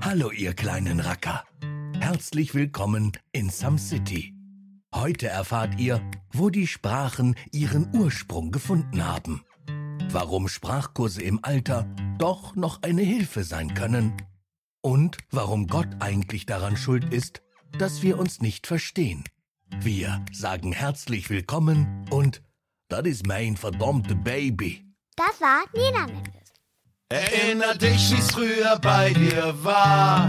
Hallo ihr kleinen Racker. Herzlich willkommen in Some City. Heute erfahrt ihr, wo die Sprachen ihren Ursprung gefunden haben. Warum Sprachkurse im Alter doch noch eine Hilfe sein können. Und warum Gott eigentlich daran schuld ist, dass wir uns nicht verstehen. Wir sagen herzlich willkommen und das ist mein verdammte Baby. Das war Nina Mendes. Erinner dich, wie's früher bei dir war.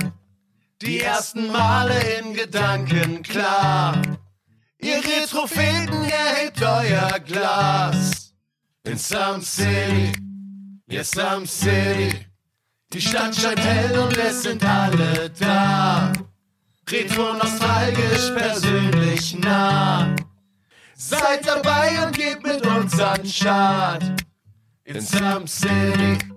Die ersten Male in Gedanken klar. Ihr Retropheten, erhebt euer Glas. In Some City, ja Some City. Die Stadt scheint hell und es sind alle da. Retro nostalgisch, persönlich nah. Seid dabei und gebt mit uns an Start. In Some City.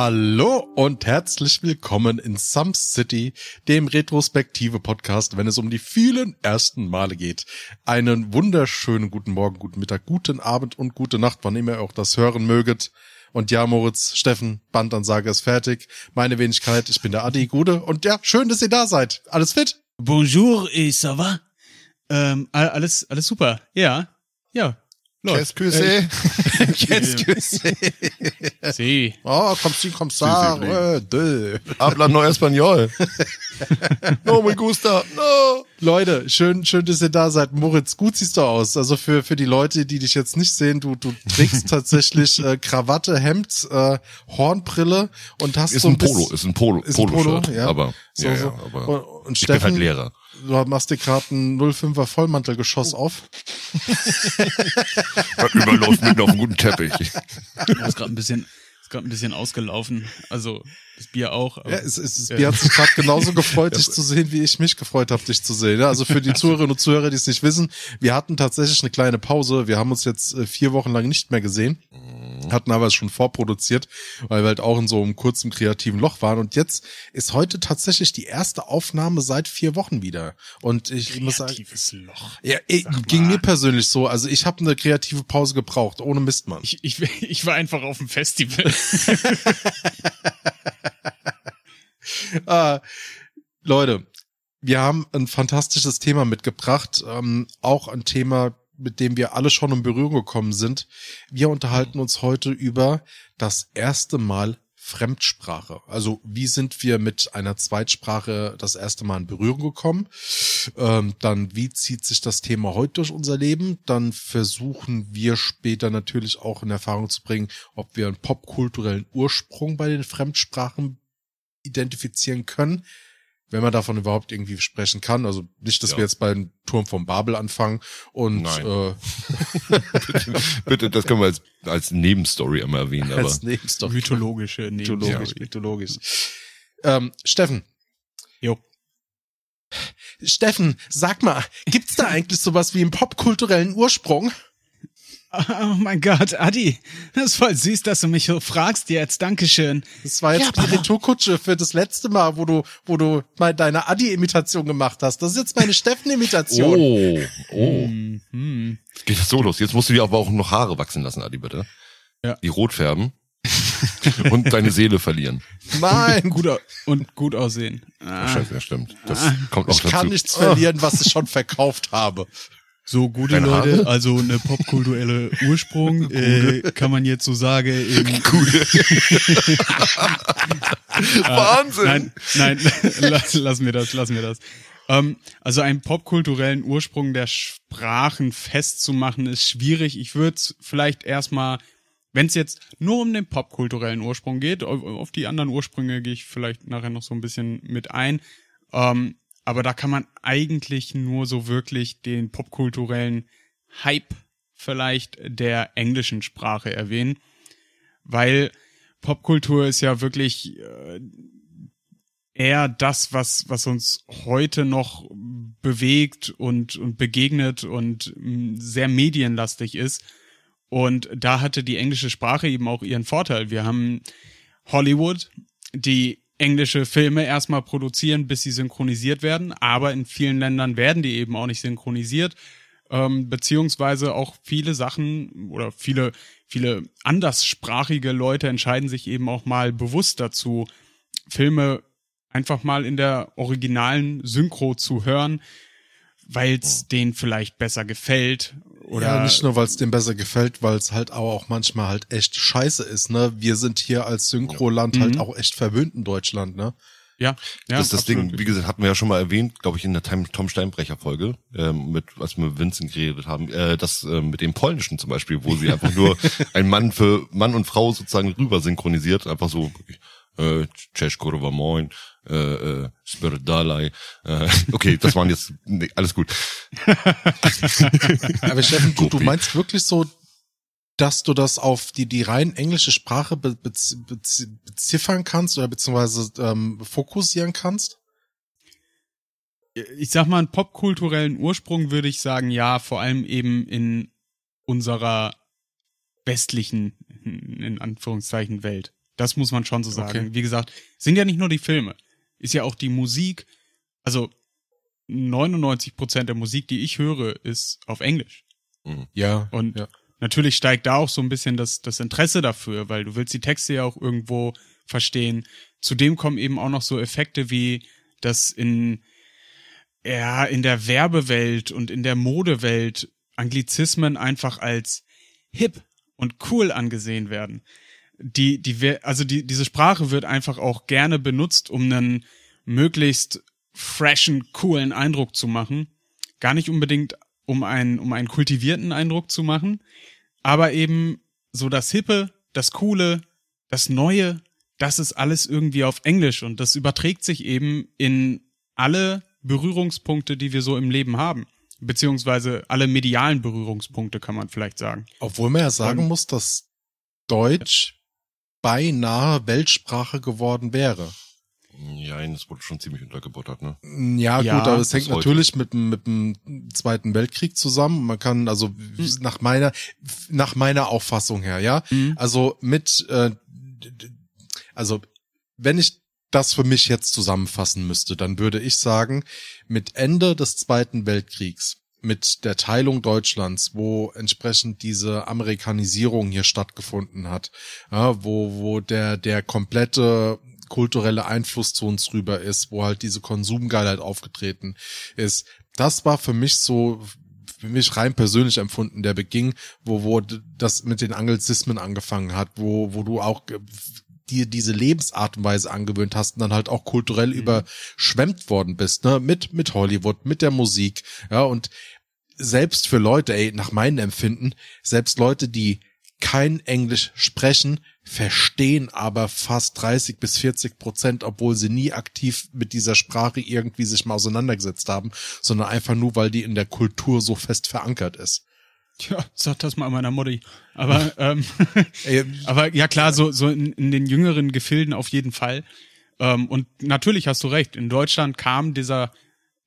Hallo und herzlich willkommen in Some City, dem Retrospektive-Podcast, wenn es um die vielen ersten Male geht. Einen wunderschönen guten Morgen, guten Mittag, guten Abend und gute Nacht, wann immer ihr auch das hören möget. Und ja, Moritz, Steffen, Bandansage ist fertig. Meine Wenigkeit, ich bin der Adi Gude. Und ja, schön, dass ihr da seid. Alles fit? Bonjour, et ça va? Ähm, alles, alles super. Ja, ja. Qu'est-ce que c'est? Qu'est-ce que c'est? Sie. Oh, kommst du, kommst Sí, sí, äh, dö. Habla no español. no me gusta. No. Leute, schön, schön, dass ihr da seid. Moritz, gut siehst du aus. Also für, für die Leute, die dich jetzt nicht sehen, du, du trägst tatsächlich äh, Krawatte, Hemd, äh, Hornbrille und hast Ist so ein bisschen- Polo, ist ein Polo, Ist ein Polo, Polo-Shirt. ja. Aber, So, ja, so. ja, aber und, und ich bin halt Lehrer. Du machst dir gerade ein 05er Vollmantelgeschoss Oh. auf. Was überläuft mitten auf einem guten Teppich. Ist gerade ein bisschen, ist gerade ein bisschen ausgelaufen. Also, das Bier auch. Ja, es, es, Ja. Bier hat sich gerade genauso gefreut, dich zu sehen, wie ich mich gefreut habe, dich zu sehen. Also für die Zuhörerinnen und Zuhörer, die es nicht wissen, wir hatten tatsächlich eine kleine Pause. Wir haben uns jetzt äh, vier Wochen lang nicht mehr gesehen, hatten aber es schon vorproduziert, weil wir halt auch in so einem kurzen kreativen Loch waren. Und jetzt ist heute tatsächlich die erste Aufnahme seit vier Wochen wieder. Und ich muss sagen, Kreatives Loch. ja, eh, ging mir persönlich so. Also ich habe eine kreative Pause gebraucht, ohne Mist, Mann. Ich, ich, ich war einfach auf dem Festival. äh, Leute, wir haben ein fantastisches Thema mitgebracht, ähm, auch ein Thema, mit dem wir alle schon in Berührung gekommen sind. Wir unterhalten uns heute über das erste Mal Fremdsprache. Also wie sind wir mit einer Zweitsprache das erste Mal in Berührung gekommen? Ähm, dann wie zieht sich das Thema heute durch unser Leben? Dann versuchen wir später natürlich auch in Erfahrung zu bringen, ob wir einen popkulturellen Ursprung bei den Fremdsprachen identifizieren können, wenn man davon überhaupt irgendwie sprechen kann. Also nicht, dass Ja. wir jetzt beim Turm von Babel anfangen und Nein. äh, Bitte, das können wir als, als Nebenstory immer erwähnen, aber als Nebenstory. Mythologische mythologisch, Nebenstory. mythologisch. Ähm, Steffen, Jo. Steffen, sag mal, gibt's da eigentlich sowas wie einen popkulturellen Ursprung? Oh mein Gott, Adi, das ist voll süß, dass du mich so fragst jetzt. Dankeschön. Das war jetzt die Retourkutsche für das letzte Mal, wo du, wo du mal deine Adi-Imitation gemacht hast. Das ist jetzt meine Steffen-Imitation. Oh, oh. Mhm. Geht das so los? Jetzt musst du dir aber auch noch Haare wachsen lassen, Adi, bitte. Ja. Die rot färben. und deine Seele verlieren. Nein, Gut und gut aussehen. Ah, Scheiße, ja, stimmt. Das kommt auch ich dazu. kann nichts verlieren, was ich schon verkauft habe. So, gute Deine Leute, Haare? also eine popkulturelle Ursprung, äh, kann man jetzt so sagen, im, Wahnsinn! Nein, nein, lass, lassen wir das, lassen wir das. Ähm, also einen popkulturellen Ursprung der Sprachen festzumachen ist schwierig. Ich würde vielleicht erstmal, wenn es jetzt nur um den popkulturellen Ursprung geht, auf, auf die anderen Ursprünge gehe ich vielleicht nachher noch so ein bisschen mit ein. Ähm, aber da kann man eigentlich nur so wirklich den popkulturellen Hype vielleicht der englischen Sprache erwähnen, weil Popkultur ist ja wirklich äh, eher das, was, was uns heute noch bewegt und, und begegnet und mh, sehr medienlastig ist. Und da hatte die englische Sprache eben auch ihren Vorteil. Wir haben Hollywood, die englische Filme erstmal produzieren, bis sie synchronisiert werden, aber in vielen Ländern werden die eben auch nicht synchronisiert. ähm, beziehungsweise auch viele Sachen oder viele, viele anderssprachige Leute entscheiden sich eben auch mal bewusst dazu, Filme einfach mal in der originalen Synchro zu hören, weil es denen vielleicht besser gefällt oder ja, nicht nur, weil es dem besser gefällt, weil es halt aber auch manchmal halt echt scheiße ist, ne? Wir sind hier als Synchroland halt Mhm. auch echt verwöhnt in Deutschland, ne? ja, ja, das ist das absolut. Ding, wie gesagt, hatten wir ja schon mal erwähnt, glaube ich, in der Time- Tom Steinbrecher Folge, ähm, mit, als wir mit Vincent geredet haben, äh, das äh, mit dem Polnischen zum Beispiel, wo sie einfach nur ein Mann für Mann und Frau sozusagen rüber synchronisiert, einfach so, äh, Cześć kurwa moin, äh, äh, Spirdalai, äh, okay, das waren jetzt, nee, alles gut. Aber Steffen, du, du meinst wirklich so, dass du das auf die, die rein englische Sprache be, be, be, beziffern kannst oder beziehungsweise ähm, fokussieren kannst? ich sag mal, einen popkulturellen Ursprung würde ich sagen, ja, vor allem eben in unserer westlichen, in Anführungszeichen, Welt. Das muss man schon so sagen. Okay. Wie gesagt, sind ja nicht nur die Filme, ist ja auch die Musik. Also 99 Prozent der Musik, die ich höre, ist auf Englisch. Ja. Und ja. natürlich steigt da auch so ein bisschen das, das Interesse dafür, weil du willst die Texte ja auch irgendwo verstehen. Zudem kommen eben auch noch so Effekte wie, dass in, ja, in der Werbewelt und in der Modewelt Anglizismen einfach als hip und cool angesehen werden. Die, die, also die, diese Sprache wird einfach auch gerne benutzt, um einen möglichst freshen, coolen Eindruck zu machen. Gar nicht unbedingt, um einen, um einen kultivierten Eindruck zu machen, aber eben so das Hippe, das Coole, das Neue, das ist alles irgendwie auf Englisch und das überträgt sich eben in alle Berührungspunkte, die wir so im Leben haben. Beziehungsweise alle medialen Berührungspunkte, kann man vielleicht sagen. Obwohl man ja sagen Und- muss, dass Deutsch beinahe Weltsprache geworden wäre. Ja, das wurde schon ziemlich untergebuttert, ne? Ja, Ja, gut, aber es hängt heute. natürlich mit, dem- mit dem Zweiten Weltkrieg zusammen. Man kann also Hm. nach meiner nach meiner Auffassung her, ja, Mhm. also mit äh, also wenn ich das für mich jetzt zusammenfassen müsste, dann würde ich sagen, mit Ende des Zweiten Weltkriegs, mit der Teilung Deutschlands, wo entsprechend diese Amerikanisierung hier stattgefunden hat, ja, wo, wo der, der komplette kulturelle Einfluss zu uns rüber ist, wo halt diese Konsumgeilheit aufgetreten ist. Das war für mich so, für mich rein persönlich empfunden, der Beginn, wo, wo das mit den Anglizismen angefangen hat, wo, wo du auch dir diese Lebensart und Weise angewöhnt hast und dann halt auch kulturell überschwemmt worden bist, ne, mit, mit Hollywood, mit der Musik, ja, und selbst für Leute, ey, nach meinem Empfinden, selbst Leute, die kein Englisch sprechen, verstehen aber fast 30 bis 40 Prozent, obwohl sie nie aktiv mit dieser Sprache irgendwie sich mal auseinandergesetzt haben, sondern einfach nur, weil die in der Kultur so fest verankert ist. Tja, sag das mal meiner Mutti. Aber, ähm, Ey, aber ja klar, so, so in, in den jüngeren Gefilden auf jeden Fall. Ähm, und natürlich hast du recht, in Deutschland kam dieser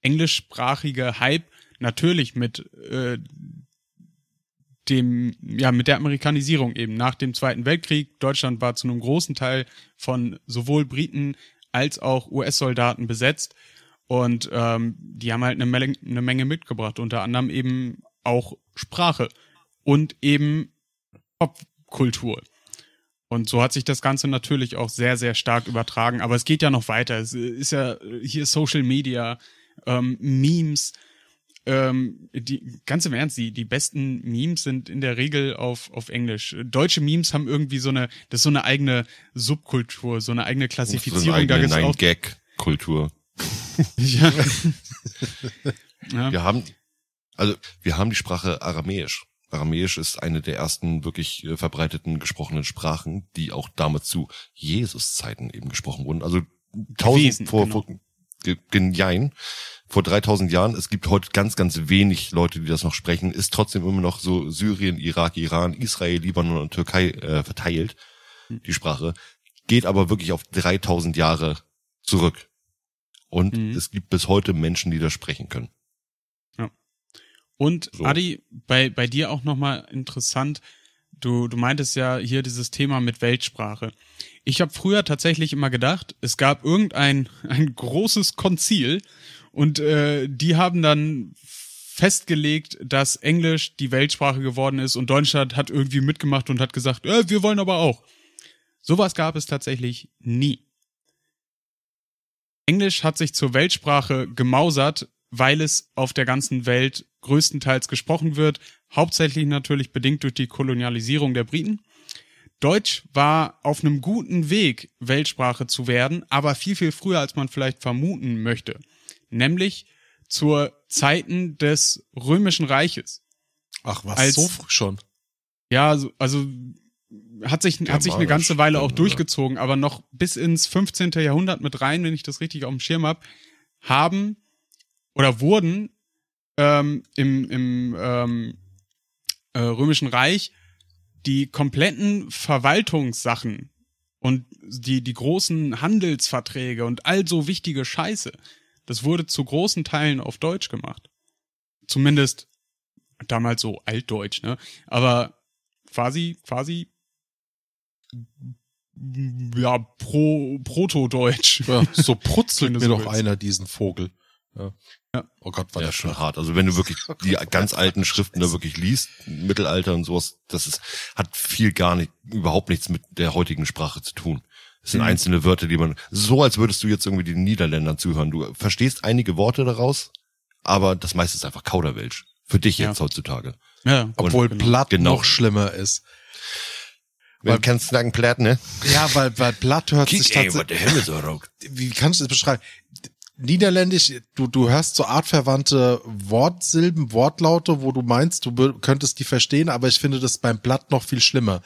englischsprachige Hype natürlich mit äh, dem, ja, mit der Amerikanisierung eben nach dem Zweiten Weltkrieg. Deutschland war zu einem großen Teil von sowohl Briten als auch US-Soldaten besetzt. Und ähm, die haben halt eine Menge, eine Menge mitgebracht, unter anderem eben auch Sprache und eben Popkultur. Und so hat sich das Ganze natürlich auch sehr, sehr stark übertragen. Aber es geht ja noch weiter. Es ist ja hier Social Media, ähm, Memes, ähm, die ganz im Ernst, die, die besten Memes sind in der Regel auf, auf Englisch. Deutsche Memes haben irgendwie so eine, das ist so eine eigene Subkultur, so eine eigene Klassifizierung. Da gibt's auch, Gag-Kultur. ja. ja. Wir haben, also wir haben die Sprache Aramäisch. Aramäisch ist eine der ersten wirklich äh, verbreiteten gesprochenen Sprachen, die auch damals zu Jesus-Zeiten eben gesprochen wurden. Also tausend vor, genau. vor ge- gen- jein, vor 3000 Jahren. Es gibt heute ganz, ganz wenig Leute, die das noch sprechen. Ist trotzdem immer noch so Syrien, Irak, Iran, Israel, Libanon und Türkei äh, verteilt. Hm. Die Sprache geht aber wirklich auf 3000 Jahre zurück. Und Mhm. es gibt bis heute Menschen, die das sprechen können. Und So. Adi, bei, bei dir auch nochmal interessant, du, du meintest ja hier dieses Thema mit Weltsprache. Ich habe früher tatsächlich immer gedacht, es gab irgendein ein großes Konzil und äh, die haben dann festgelegt, dass Englisch die Weltsprache geworden ist und Deutschland hat irgendwie mitgemacht und hat gesagt, äh, wir wollen aber auch. Sowas gab es tatsächlich nie. Englisch hat sich zur Weltsprache gemausert, weil es auf der ganzen Welt größtenteils gesprochen wird, hauptsächlich natürlich bedingt durch die Kolonialisierung der Briten. Deutsch war auf einem guten Weg, Weltsprache zu werden, aber viel, viel früher, als man vielleicht vermuten möchte. Nämlich zur Zeiten des Römischen Reiches. Ach, was, Als- so früh schon? Ja, also, also hat sich, hat sich eine ganze Weile auch durchgezogen, aber noch bis ins 15. Jahrhundert mit rein, wenn ich das richtig auf dem Schirm hab, haben oder wurden ähm, im, im ähm, äh, Römischen Reich die kompletten Verwaltungssachen und die, die großen Handelsverträge und all so wichtige Scheiße, das wurde zu großen Teilen auf Deutsch gemacht. Zumindest damals so altdeutsch, ne? Aber quasi, quasi, ja, pro, proto-deutsch. Ja, so brutzelt mir so doch willst. einer diesen Vogel. Ja. Ja. Oh Gott, war Ja, das schon hart. Also wenn du wirklich die ganz alten Schriften da wirklich liest, Mittelalter und sowas, das ist, hat viel gar nicht, überhaupt nichts mit der heutigen Sprache zu tun. Es sind Mhm. einzelne Wörter, die man, so als würdest du jetzt irgendwie den Niederländern zuhören. Du verstehst einige Worte daraus, aber das meiste ist einfach Kauderwelsch. Für dich Ja. jetzt heutzutage. Ja, Obwohl genau. Platt Genau. noch schlimmer ist. Weil du kannst sagen Platt, ne? Ja, weil, weil Platt hört sich tatsächlich, wie kannst du das beschreiben? Niederländisch, du, du hörst so artverwandte Wortsilben, Wortlaute, wo du meinst, du könntest die verstehen, aber ich finde das beim Platt noch viel schlimmer.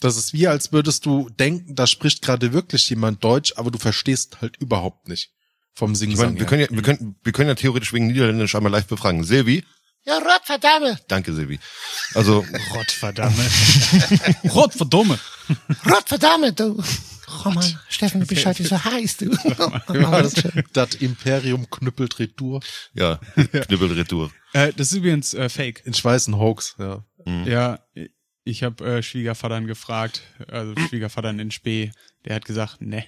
Das ist wie, als würdest du denken, da spricht gerade wirklich jemand Deutsch, aber du verstehst halt überhaupt nicht vom Ich Singsang meine, wir können ja, wir können, wir können ja theoretisch wegen Niederländisch einmal live befragen. Silvi? Ja, Rottverdammt. Danke, Silvi. Also, Gottverdammt. Gottverdammt. Rottverdammt, du. Oh Mann, Steffen, du bist heute so heiß, du. Ja, das, das Imperium knüppelt Retour. ja, Knibbelretour. Äh, das ist übrigens äh, fake. In Schweißen Hoax, ja. Ja, ich habe äh, Schwiegervatern gefragt, also Schwiegervatern in Spee, der hat gesagt, ne.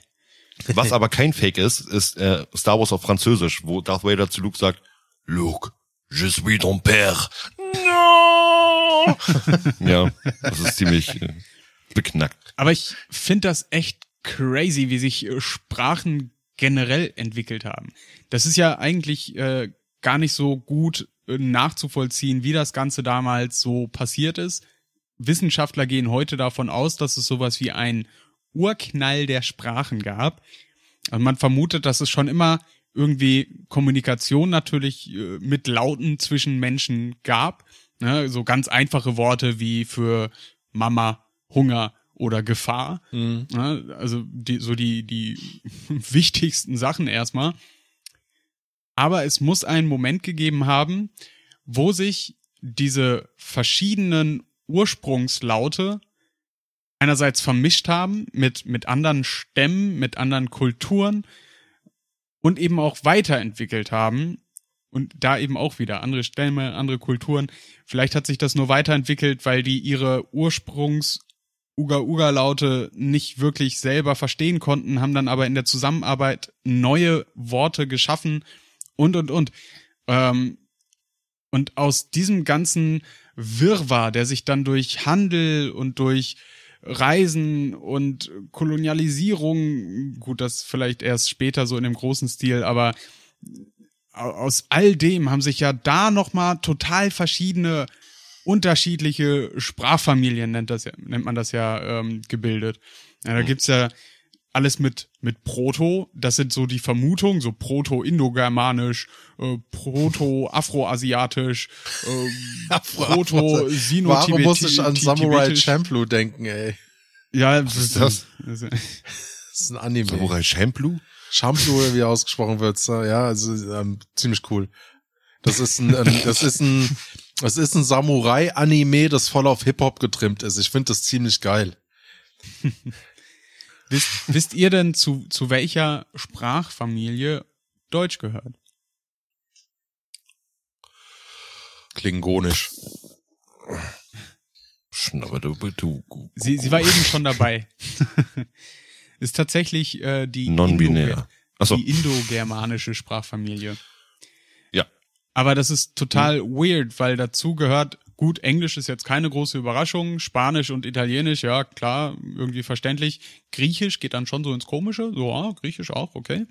Was aber kein Fake ist, ist äh, Star Wars auf Französisch, wo Darth Vader zu Luke sagt, Luke, je suis ton père. No! ja, das ist ziemlich äh, beknackt. Aber ich finde das echt crazy, wie sich äh, Sprachen generell entwickelt haben. Das ist ja eigentlich äh, gar nicht so gut äh, nachzuvollziehen, wie das Ganze damals so passiert ist. Wissenschaftler gehen heute davon aus, dass es sowas wie ein Urknall der Sprachen gab. Also man vermutet, dass es schon immer irgendwie Kommunikation natürlich äh, mit Lauten zwischen Menschen gab. Ne? So ganz einfache Worte wie für Mama, Hunger oder Gefahr. Ne? Also die, so die, die wichtigsten Sachen erstmal. Aber es muss einen Moment gegeben haben, wo sich diese verschiedenen Ursprungslaute einerseits vermischt haben mit, mit anderen Stämmen, mit anderen Kulturen und eben auch weiterentwickelt haben. Und da eben auch wieder andere Stämme, andere Kulturen. Vielleicht hat sich das nur weiterentwickelt, weil die ihre Ursprungs Uga-Uga-Laute nicht wirklich selber verstehen konnten, haben dann aber in der Zusammenarbeit neue Worte geschaffen und, und, und. Ähm, und aus diesem ganzen Wirrwarr, der sich dann durch Handel und durch Reisen und Kolonialisierung, gut, das vielleicht erst später so in dem großen Stil, aber aus all dem haben sich ja da nochmal total verschiedene unterschiedliche Sprachfamilien nennt das ja, nennt man das ja ähm, gebildet. Ja, da gibt's ja alles mit mit Proto, das sind so die Vermutungen, so Proto-Indogermanisch, äh, Proto-Afroasiatisch, äh, proto sino Warum muss ich an Samurai Champloo denken, ey? Ja, das ist das? das? Das ist ein Anime. Samurai Champloo? Champloo, wie ausgesprochen wird, ja, also ähm, ziemlich cool. Das ist ein, ähm, das ist ein, das ist ein Samurai-Anime, das voll auf Hip-Hop getrimmt ist. Ich finde das ziemlich geil. Wisst, wisst ihr denn, zu, zu welcher Sprachfamilie Deutsch gehört? Klingonisch. Sie, sie war eben schon dabei. Ist tatsächlich äh, die Non-binär. Indo- Achso. die indogermanische Sprachfamilie. Aber das ist total weird, weil dazu gehört, gut, Englisch ist jetzt keine große Überraschung, Spanisch und Italienisch, ja, klar, irgendwie verständlich. Griechisch geht dann schon so ins Komische, so, ja, Griechisch auch, okay.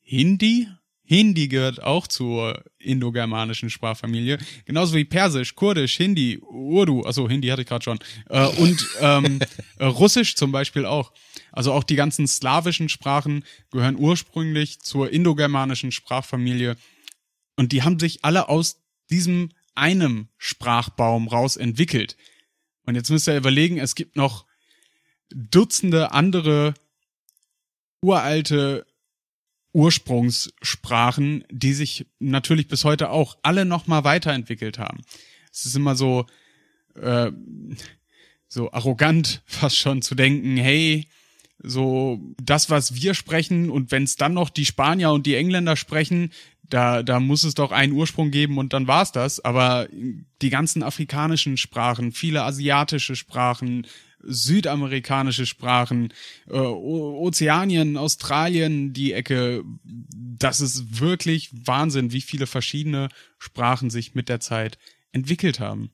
Hindi, Hindi gehört auch zur indogermanischen Sprachfamilie, genauso wie Persisch, Kurdisch, Hindi, Urdu, also Hindi hatte ich gerade schon, äh, und ähm, äh, Russisch zum Beispiel auch. Also auch die ganzen slawischen Sprachen gehören ursprünglich zur indogermanischen Sprachfamilie und die haben sich alle aus diesem einem Sprachbaum raus entwickelt. Und jetzt müsst ihr überlegen, es gibt noch Dutzende andere uralte Ursprungssprachen, die sich natürlich bis heute auch alle nochmal weiterentwickelt haben. Es ist immer so, äh, so arrogant fast schon zu denken, hey, so das, was wir sprechen und wenn es dann noch die Spanier und die Engländer sprechen, da, da muss es doch einen Ursprung geben und dann war's das. Aber die ganzen afrikanischen Sprachen, viele asiatische Sprachen, südamerikanische Sprachen, äh, Ozeanien, Australien, die Ecke, das ist wirklich Wahnsinn, wie viele verschiedene Sprachen sich mit der Zeit entwickelt haben.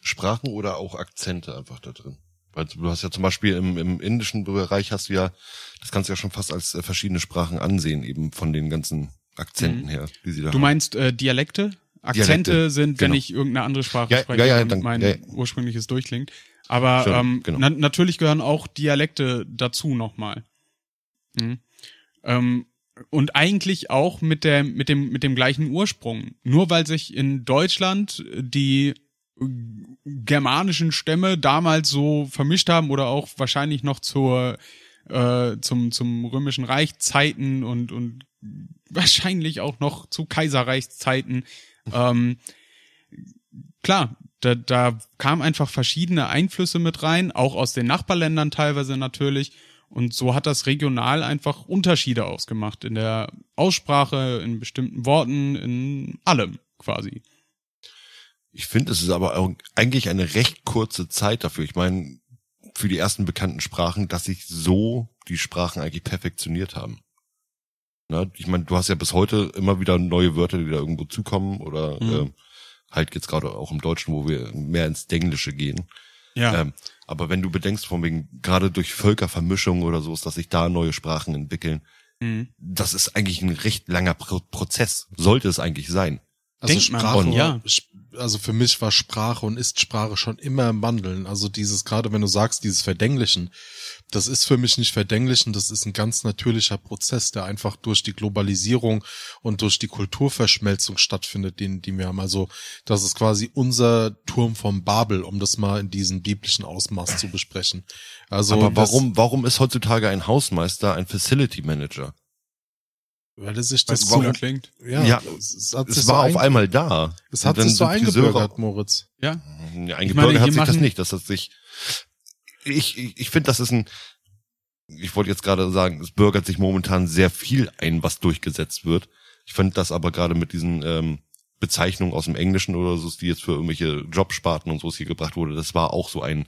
Sprachen oder auch Akzente einfach da drin. Weil du hast ja zum Beispiel im, im indischen Bereich hast du ja, das kannst du ja schon fast als äh, verschiedene Sprachen ansehen, eben von den ganzen Akzenten mhm. her, die sie da Du haben. meinst äh, Dialekte? Akzente Dialekte, sind, genau. wenn ich irgendeine andere Sprache ja, spreche, ja, ja, dann, mein ja, ursprüngliches durchklingt. Aber Schön, ähm, genau. na natürlich gehören auch Dialekte dazu nochmal. Mhm. Ähm, und eigentlich auch mit der mit dem mit dem gleichen Ursprung. Nur weil sich in Deutschland die germanischen Stämme damals so vermischt haben oder auch wahrscheinlich noch zur äh, zum zum römischen Reich Zeiten und und wahrscheinlich auch noch zu Kaiserreichszeiten. Ähm, klar, da, da kam einfach verschiedene Einflüsse mit rein, auch aus den Nachbarländern teilweise natürlich. Und so hat das regional einfach Unterschiede ausgemacht in der Aussprache, in bestimmten Worten, in allem quasi. Ich finde, es ist aber eigentlich eine recht kurze Zeit dafür. Ich meine, für die ersten bekannten Sprachen, dass sich so die Sprachen eigentlich perfektioniert haben. Na, ich meine, du hast ja bis heute immer wieder neue Wörter, die da irgendwo zukommen oder mhm. äh, halt jetzt gerade auch im Deutschen, wo wir mehr ins Denglische gehen. Ja. Ähm, aber wenn du bedenkst, von wegen, gerade durch Völkervermischung oder so, ist, dass sich da neue Sprachen entwickeln, mhm. das ist eigentlich ein recht langer Pro Prozess. Sollte es eigentlich sein. Also Denkt Sprache, man, ja. also für mich war Sprache und ist Sprache schon immer im Wandeln. Also dieses, gerade wenn du sagst, dieses Verdenglichen, das ist für mich nicht verdenglichen, das ist ein ganz natürlicher Prozess, der einfach durch die Globalisierung und durch die Kulturverschmelzung stattfindet, den, die wir haben. Also, das ist quasi unser Turm vom Babel, um das mal in diesem biblischen Ausmaß zu besprechen. Also, Aber warum, warum ist heutzutage ein Hausmeister ein Facility Manager? Weil es sich das so klingt. Ja, ja es, es war so auf einmal da. Es hat sich so eingebürgert, Moritz. Ja. ja eingebürgert meine, hat sich das nicht. Das hat sich, ich, ich, ich finde, das ist ein, ich wollte jetzt gerade sagen, es bürgert sich momentan sehr viel ein, was durchgesetzt wird. Ich finde das aber gerade mit diesen ähm, Bezeichnungen aus dem Englischen oder so, die jetzt für irgendwelche Jobsparten und so hier gebracht wurde, das war auch so ein,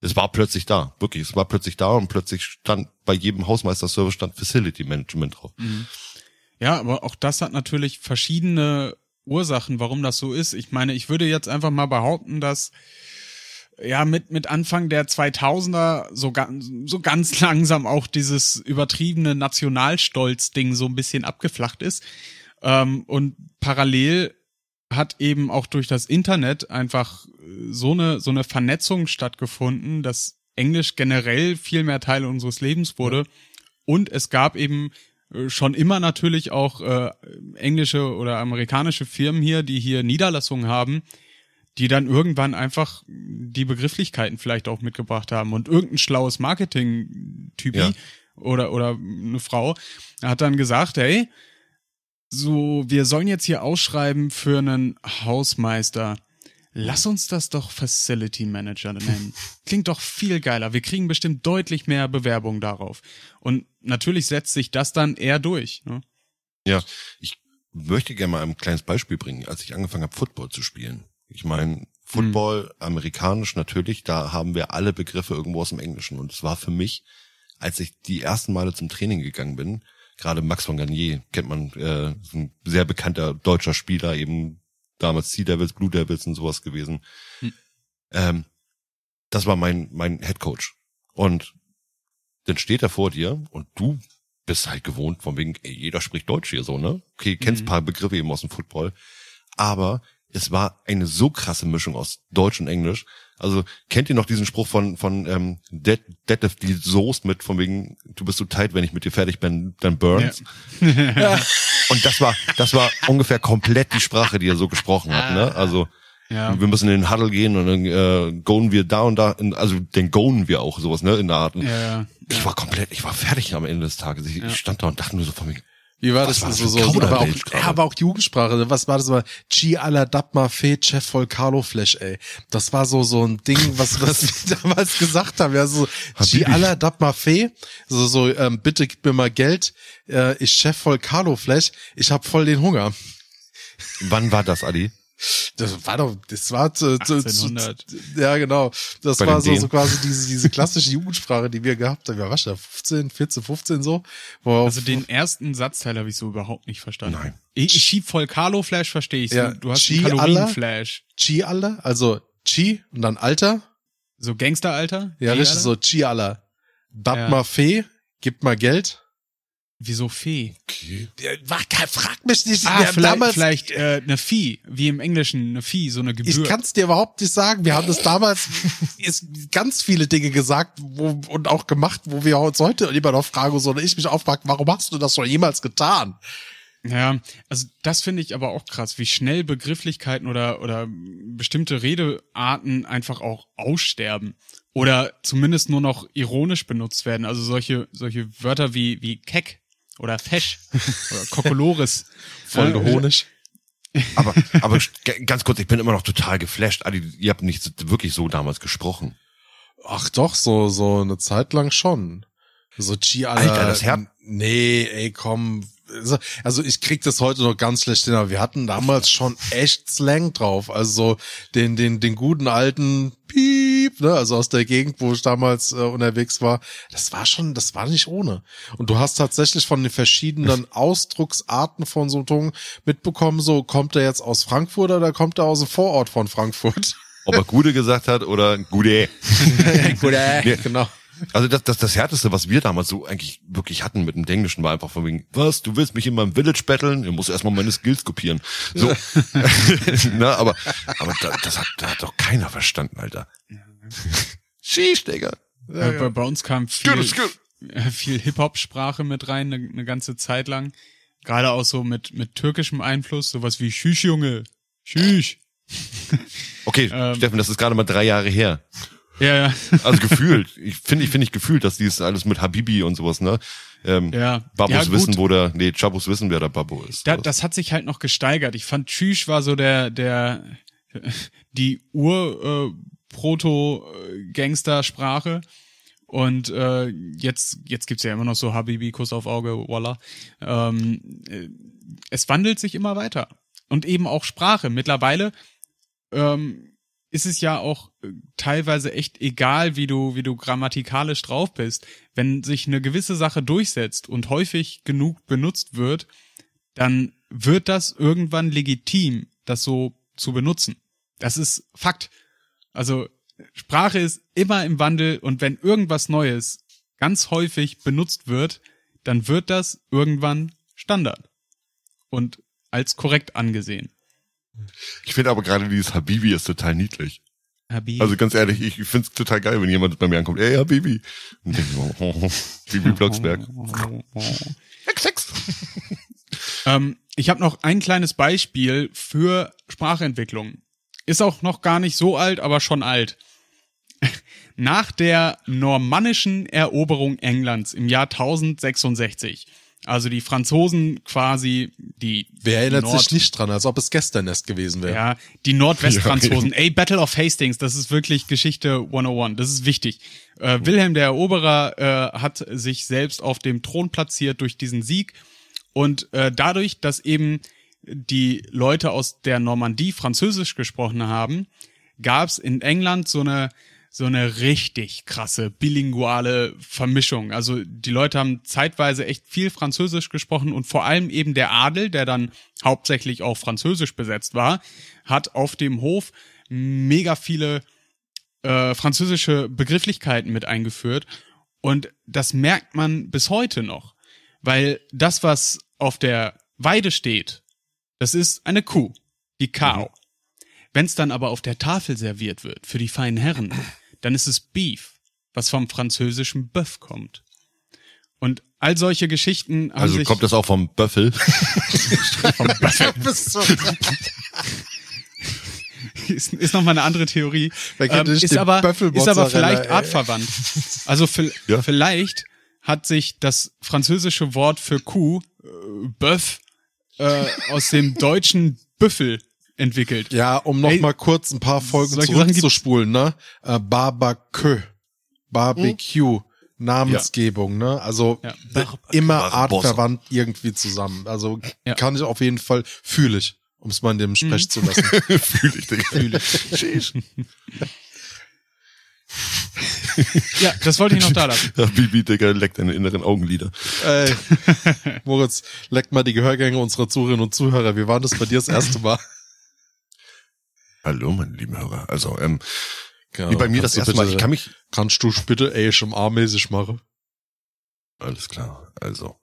es war plötzlich da, wirklich, es war plötzlich da und plötzlich stand bei jedem Hausmeister-Service stand Facility Management drauf. Mhm. Ja, aber auch das hat natürlich verschiedene Ursachen, warum das so ist. Ich meine, ich würde jetzt einfach mal behaupten, dass ja mit mit Anfang der 2000er so ganz so ganz langsam auch dieses übertriebene Nationalstolz-Ding so ein bisschen abgeflacht ist. Ähm, und parallel hat eben auch durch das Internet einfach so eine so eine Vernetzung stattgefunden, dass Englisch generell viel mehr Teil unseres Lebens wurde. Und es gab eben äh, schon immer natürlich auch äh, englische oder amerikanische Firmen hier, die hier Niederlassungen haben, die dann irgendwann einfach die Begrifflichkeiten vielleicht auch mitgebracht haben und irgendein schlaues Marketing-Typi ja. oder oder eine Frau hat dann gesagt, hey, so wir sollen jetzt hier ausschreiben für einen Hausmeister. Lass uns das doch Facility Manager nennen. Klingt doch viel geiler. Wir kriegen bestimmt deutlich mehr Bewerbungen darauf. Und natürlich setzt sich das dann eher durch. Ne? Ja, ich möchte gerne mal ein kleines Beispiel bringen. Als ich angefangen habe, Football zu spielen. Ich meine, Football, mhm. amerikanisch natürlich, da haben wir alle Begriffe irgendwo aus dem Englischen. Und es war für mich, als ich die ersten Male zum Training gegangen bin, gerade Max von Garnier kennt man, äh, ein sehr bekannter deutscher Spieler, eben damals Sea Devils, Blue Devils und sowas gewesen. Ähm, das war mein, mein Head Coach. Und dann steht er vor dir und du bist halt gewohnt, von wegen, ey, jeder spricht Deutsch hier so, ne? Okay, kennst ein paar Begriffe eben aus dem Football. Aber es war eine so krasse Mischung aus Deutsch und Englisch. Also kennt ihr noch diesen Spruch von von ähm, Dead, Deadlift die Soest mit von wegen du bist so tight, wenn ich mit dir fertig bin, dann burns. Und das war das war ungefähr komplett die Sprache, die er so gesprochen hat. Ne? Also Ja. wir müssen in den Huddle gehen und dann äh, goen wir da und da, also den goen wir auch sowas ne in der Art. Ja, ja. Ich war komplett, ich war fertig am Ende des Tages. Ich, ich stand da und dachte nur so von mir, Wie war Was das war das so, so, aber auch, ja, aber auch Jugendsprache. Was war das mal? Chi alla Dabma Fe Chef voll Carlo Flash, ey. Das war so, so ein Ding, was, was wir damals gesagt haben. Ja, so, Chi Habibi. alla Dabma Fe. So, so, ähm, bitte gib mir mal Geld. Äh, ich Chef voll Carlo Flash. Ich hab voll den Hunger. wann war das, Adi? Das war doch, das war zu, zu, zu, 1800. ja genau. Das Bei war so, so quasi diese, diese klassische Jugendsprache, die wir gehabt haben. Ja, was da, 15, 14, 15 so. Wo Also den ersten Satzteil habe ich so überhaupt nicht verstanden. Nein. Ich, ich schieb voll Carlo Flash, verstehe ich. Ja, du, du hast Chi einen Allah? Kalorienflash. Chi alla, also Chi und dann Alter. So Gangsteralter? Ja, richtig, so Chi alla. Dab Ja. mal Fee, gib mal Geld. Wieso Fee? Okay. Frag mich nicht. Ah, vielleicht, damals, vielleicht äh, eine Fee, wie im Englischen eine Fee, so eine Gebühr. ich kann es dir überhaupt nicht sagen. Wir haben das damals ist ganz viele Dinge gesagt wo, und auch gemacht, wo wir uns heute immer noch fragen, so, oder ich mich auch frage, warum hast du das schon jemals getan? Ja, also das finde ich aber auch krass, wie schnell Begrifflichkeiten oder, oder bestimmte Redearten einfach auch aussterben. Oder zumindest nur noch ironisch benutzt werden. Also solche, solche Wörter wie, wie keck oder fesch oder kokolores. Voll Honig. Aber, aber ganz kurz, ich bin immer noch total geflasht. Adi, ihr habt nicht wirklich so damals gesprochen. Ach doch, so, so eine Zeit lang schon. So Chi. Alter, das Herz- Nee, ey, komm. So, Also ich krieg das heute noch ganz schlecht hin, aber wir hatten damals schon echt Slang drauf. Also so den, den, den guten alten Piep, ne, also aus der Gegend, wo ich damals äh, unterwegs war. Das war schon, das war nicht ohne. Und du hast tatsächlich von den verschiedenen Ausdrucksarten von so Ton mitbekommen, so kommt er jetzt aus Frankfurt oder kommt er aus dem Vorort von Frankfurt? Ob er Gude gesagt hat oder Gude. Nee, genau. Also das, das, das Härteste, was wir damals so eigentlich wirklich hatten mit dem Englischen, war einfach von wegen, was, du willst mich in meinem Village battlen? Du musst erstmal meine Skills kopieren. So. Na, aber aber da, das hat, da hat doch keiner verstanden, Alter. Sheesh, Digga. Äh, bei, bei uns kam viel, viel Hip-Hop-Sprache mit rein, eine, eine ganze Zeit lang. Gerade auch so mit, mit türkischem Einfluss, sowas wie Schüch, Junge. Schüch. Okay, Ähm. Steffen, das ist gerade mal drei Jahre her. Ja, ja. Also gefühlt. Ich finde, ich finde ich gefühlt, dass dieses alles mit Habibi und sowas, ne? Ähm, Ja. Babus Ja, wissen, wo der, nee, Chabus wissen, wer der Babbo ist. Da, das hat sich halt noch gesteigert. Ich fand Tschüsch war so der, der, die Ur, äh, Proto-Gangster-Sprache. Und äh, jetzt, jetzt gibt's ja immer noch so Habibi, Kuss auf Auge, Walla. Ähm, äh, es wandelt sich immer weiter. Und eben auch Sprache. Mittlerweile ähm, ist es ja auch äh, teilweise echt egal, wie du, wie du grammatikalisch drauf bist. Wenn sich eine gewisse Sache durchsetzt und häufig genug benutzt wird, dann wird das irgendwann legitim, das so zu benutzen. Das ist Fakt. Also Sprache ist immer im Wandel und wenn irgendwas Neues ganz häufig benutzt wird, dann wird das irgendwann Standard und als korrekt angesehen. Ich finde aber gerade dieses Habibi ist total niedlich. Habibi. Also ganz ehrlich, ich finde es total geil, wenn jemand bei mir ankommt, ey Habibi. Und denke ich, oh, Bibi Blocksberg. Hex, hex. Ähm, ich habe noch ein kleines Beispiel für Sprachentwicklung. Ist auch noch gar nicht so alt, aber schon alt. Nach der normannischen Eroberung Englands im Jahr 1066, also die Franzosen quasi die Wer erinnert Nord sich nicht dran, als ob es gestern erst gewesen wäre? ja, die Nordwestfranzosen. Ey, Battle of Hastings, das ist wirklich Geschichte 101. Das ist wichtig. Äh, Wilhelm der Eroberer äh, hat sich selbst auf dem Thron platziert durch diesen Sieg. Und äh, dadurch, dass eben die Leute aus der Normandie Französisch gesprochen haben, gab es in England so eine so eine richtig krasse bilinguale Vermischung. Also die Leute haben zeitweise echt viel Französisch gesprochen und vor allem eben der Adel, der dann hauptsächlich auch Französisch besetzt war, hat auf dem Hof mega viele äh, französische Begrifflichkeiten mit eingeführt. Und das merkt man bis heute noch. Weil das, was auf der Weide steht, das ist eine Kuh, die Cow. Mhm. Wenn es dann aber auf der Tafel serviert wird für die feinen Herren, dann ist es Beef, was vom französischen Bœuf kommt. Und all solche Geschichten haben Also sich kommt das auch vom Böffel? vom Bœuf. ist, ist nochmal eine andere Theorie. Ähm, ist, aber, ist aber vielleicht ey? artverwandt. Also Ja. vielleicht hat sich das französische Wort für Kuh, äh, Bœuf, äh, aus dem deutschen Büffel entwickelt. Ja, um noch Ey, mal kurz ein paar Folgen zurückzuspulen, ne? Äh, Barbecue, Barbecue, Namensgebung, ne? Also Ja. d- immer Barbossa. artverwandt irgendwie zusammen. Also Ja. kann ich auf jeden Fall, fühle ich, um es mal in dem Sprech zu lassen. Fühl ich, Digga. Fühl ich. Ja, das wollte ich noch da lassen. Ja, Bibi, Digga, leckt deine inneren Augenlider. Ey, Moritz, leck mal die Gehörgänge unserer Zuhörerinnen und Zuhörer. Wie war das bei dir das erste Mal? Hallo, meine lieben Hörer. Also, ähm, Ja, wie bei mir kannst das erste Mal, bitte- ich kann mich, Kannst du bitte ASMR-mäßig machen? Alles klar. Also,